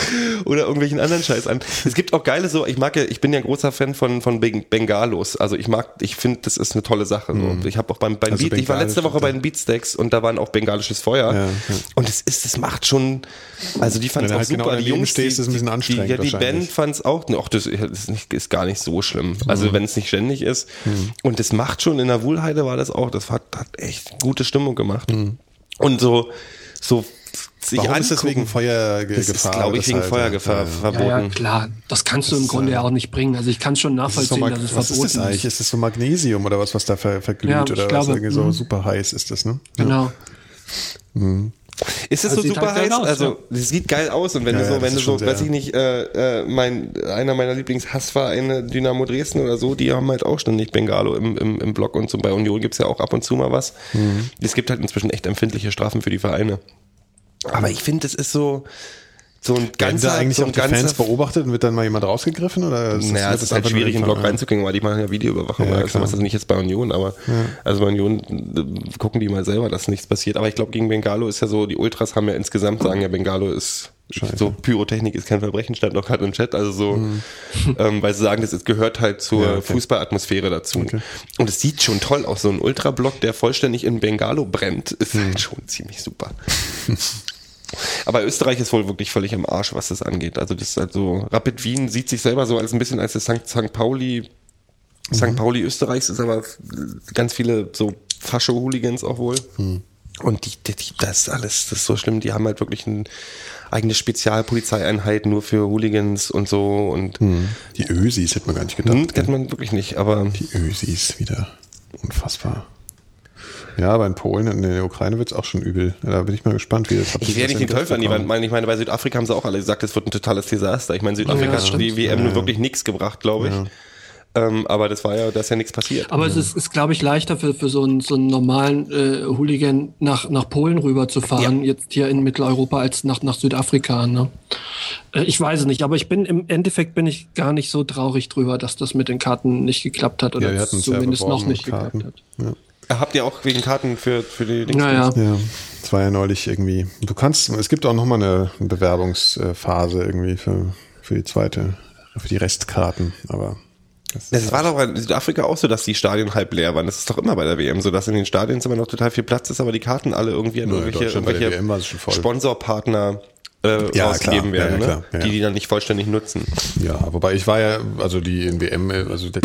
oder irgendwelchen anderen Scheiß an. Es gibt auch geile so, ich mag ja, ich bin ja ein großer Fan von, von Beng- Bengalos. Also ich mag, ich finde, das ist eine tolle Sache. So. Ich habe auch beim, beim Also Beat, ich war letzte Woche bei den Beatsteaks und da waren auch bengalisches Feuer. Ja, ja. Und es ist, es macht schon, also die fand es auch halt genau super. daneben die stehst, ist es ein bisschen die- anstrengend Die, ja, die. Band fand es auch, ach, das ist, nicht, ist gar nicht so schlimm. Also wenn es nicht ständig ist. Und das macht schon, in der Wuhlheide war das auch, das hat, hat echt gute Stimmung gemacht. Und so, so sich Warum ist das angucken, wegen Feuergefahr? das ist, glaube ich, wegen deshalb, Feuergefahr ja, verboten. Ja, ja, klar. Das kannst du im Grunde ja auch nicht bringen. Also ich kann schon Das ist so nachvollziehen, dass es was ist verboten das eigentlich? Ist das so Magnesium oder was, was da ver verglüht Ja, oder ich was? glaube, Irgendwie so mhm. super heiß ist das, ne? Genau. Ist es Also so sieht super halt geil heiß? aus, also, das sieht geil aus. Und wenn Ja, du ja, so, wenn du so, weiß ich nicht, äh, äh, mein, einer meiner Lieblingshassvereine, Dynamo Dresden oder so, die haben halt auch ständig Bengalo im, im, im Blog und so. Bei Union gibt's ja auch ab und zu mal was. Mhm. Es gibt halt inzwischen echt empfindliche Strafen für die Vereine. Aber ich finde, es ist so, so ein ganzer, da eigentlich so auch ein die Fans beobachtet und wird dann mal jemand rausgegriffen? Oder ist naja, es ist halt schwierig, im einfach- Blog reinzugehen, weil die machen ja Videoüberwachung. Ja, Ja, also das nicht jetzt bei Union, aber also bei Union äh, gucken die mal selber, dass nichts passiert. Aber ich glaube, gegen Bengalo ist ja so, die Ultras haben ja insgesamt sagen ja, Bengalo ist Scheiße. so Pyrotechnik ist kein Verbrechen, stand auch gerade im Chat. Also so, ähm, weil sie sagen, das ist, gehört halt zur Mhm. Ja, okay. Fußballatmosphäre dazu. Okay. Und es sieht schon toll aus. So ein Ultrablock, der vollständig in Bengalo brennt, ist Mhm. halt schon ziemlich super. Aber Österreich ist wohl wirklich völlig am Arsch, was das angeht. Also das ist halt so, Rapid Wien sieht sich selber so als ein bisschen als das St. St. Pauli, St. Pauli Österreichs, ist aber ganz viele so Fascho-Hooligans auch wohl. Und die, die, das ist alles, das ist so schlimm. Die haben halt wirklich eine eigene Spezialpolizeieinheit nur für Hooligans und so und Die Ösis hätte man gar nicht gedacht. hm, kennt man wirklich nicht, aber Die Ösis wieder. Unfassbar. Ja, aber in Polen und in der Ukraine wird es auch schon übel. Ja, Da bin ich mal gespannt, wie das Ich werde nicht den Teufel an die Wand malen. Ich meine, bei Südafrika haben sie auch alle gesagt, es wird ein totales Desaster. Ich meine, Südafrika Ja, hat die WM nur wirklich nichts gebracht, glaube ich. Ähm, aber das war ja, da ist ja nichts passiert. Aber es ist, ist glaube ich, leichter für, für so einen, so einen normalen äh, Hooligan nach, nach Polen rüber zu fahren, jetzt hier in Mitteleuropa, als nach, nach Südafrika. Ne? Äh, ich weiß es nicht, aber ich bin im Endeffekt bin ich gar nicht so traurig drüber, dass das mit den Karten nicht geklappt hat oder Ja, ja zumindest noch nicht Karten. geklappt hat. Ja. Habt ihr auch wegen Karten für, für die Dings? Naja. Ja, es war ja neulich irgendwie. Du kannst, es gibt auch nochmal eine Bewerbungsphase irgendwie für, für die zweite, für die Restkarten, aber das, Das war doch in Südafrika auch so, dass die Stadien halb leer waren. Das ist doch immer bei der WM so, dass in den Stadien immer noch total viel Platz ist, aber die Karten alle irgendwie an irgendwelche, irgendwelche. Sponsorpartner äh, Ja, rausgegeben klar. Werden, ja, ne? klar. Ja, die die dann nicht vollständig nutzen. ja, wobei ich war ja, also die in WM, also der,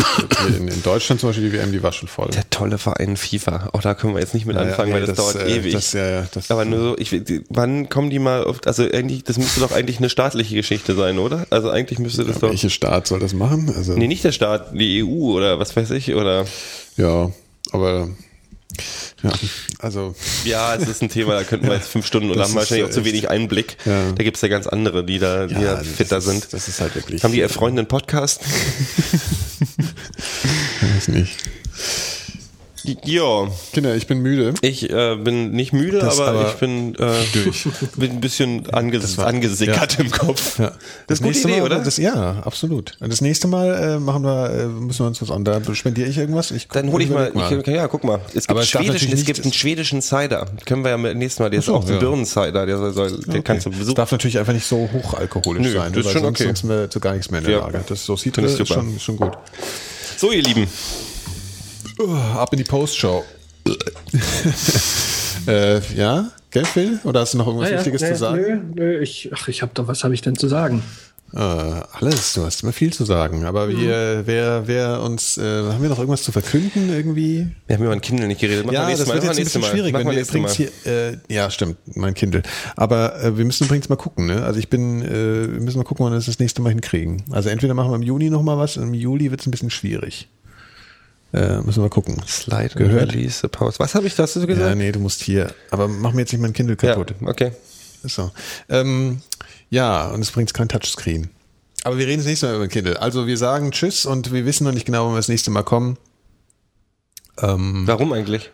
in, in Deutschland zum Beispiel die WM, die war schon voll. Der tolle Verein FIFA. Auch da können wir jetzt nicht mit anfangen, weil das, dauert äh, ewig. Das, ja, ja, das, aber nur so, ich, die- wann kommen die mal auf, also eigentlich, das müsste doch eigentlich eine staatliche Geschichte sein, oder? Also eigentlich müsste das doch, welche Staat soll das machen? Also, nee, nicht der Staat, die EU oder was weiß ich, oder, ja, aber ja, also ja, es ist ein Thema, da könnten wir jetzt fünf Stunden und Das haben wahrscheinlich auch zu echt- wenig Einblick. Ja. Da gibt's ja ganz andere, die da, die da das fitter ist, sind. Das ist halt wirklich. Haben die erfreunden Podcast? weiß nicht. Ja, Kinder, ich bin müde. ich äh, bin nicht müde, Das aber, aber ich bin, äh, bin ein bisschen anges war- angesickert im Kopf. Ja. Das ist eine gute Idee, Mal, oder? Das, ja, absolut. Und das nächste Mal äh, machen wir, äh, müssen wir uns was an. Da spendiere ich irgendwas. Ich Dann hole ich mal, überleg ich, ja, guck mal. Es gibt, schwedischen, es gibt einen schwedischen Cider. Können wir ja mit- nächstes Mal, der ist so, auch ein ja. Birnen-Cider, der soll, soll den kannst du Es besuchen. darf natürlich einfach nicht so hochalkoholisch Nö, sein, das ist schon sonst, okay. sonst sind wir zu gar nichts mehr in der Ja. Lage. Das so sieht Finde ich ist schon gut. So, ihr Lieben. Ab in die Postshow. äh, ja, gell, Phil? Oder hast du noch irgendwas Wichtiges zu sagen? Nö, nö, ich, ach, ich hab da, was habe ich denn zu sagen? Äh, alles, du hast immer viel zu sagen. Aber Mhm. wir, wer, wer uns, äh, haben wir noch irgendwas zu verkünden irgendwie? Wir haben über ein Kindle nicht geredet. Machen ja, das Mal. wird jetzt ein bisschen Mal. schwierig, Machen wenn wir übrigens Mal. hier, äh, ja, stimmt, mein Kindle. Aber äh, wir müssen übrigens mal gucken, ne? Also ich bin, äh, wir müssen mal gucken, wann wir das das nächste Mal hinkriegen. Also entweder machen wir im Juni noch mal was, im Juli wird es ein bisschen schwierig. Äh, müssen wir mal gucken. Slide Gehört? Release, Pause. Was habe ich so gesagt? Ja, nee, du musst hier. Aber mach mir jetzt nicht mein Kindle kaputt. okay. So. Ähm, ja, und es bringt kein Touchscreen. Aber wir reden das nächste Mal über den Kindle. Also wir sagen Tschüss und wir wissen noch nicht genau, wann wir das nächste Mal kommen. Ähm, Warum eigentlich?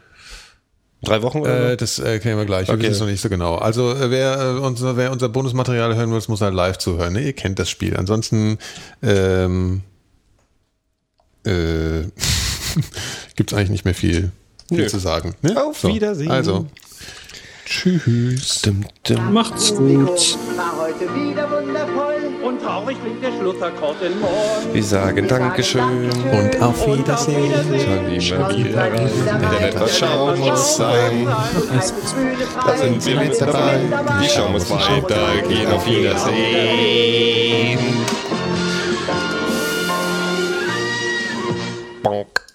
Drei Wochen oder äh, das äh, kennen wir gleich. Wir Okay. wissen es noch nicht so genau. Also äh, wer, äh, unser, wer unser Bonusmaterial hören will, muss halt live zuhören. Ne? Ihr kennt das Spiel. Ansonsten ähm, äh, gibt es eigentlich nicht mehr viel, viel Nö. zu sagen. Ne? Auf Wiedersehen. Also, tschüss. Dum, dum. Macht's gut. War heute wieder wundervoll. Und traurig klingt der Schlussakkord in Moll. Wir sagen Dankeschön. Und auf Wiedersehen. Dann immer wieder. Wenn etwas schauen muss sein. Da sind wir mit dabei. Die Show muss weitergehen. Auf Wiedersehen. Bonk.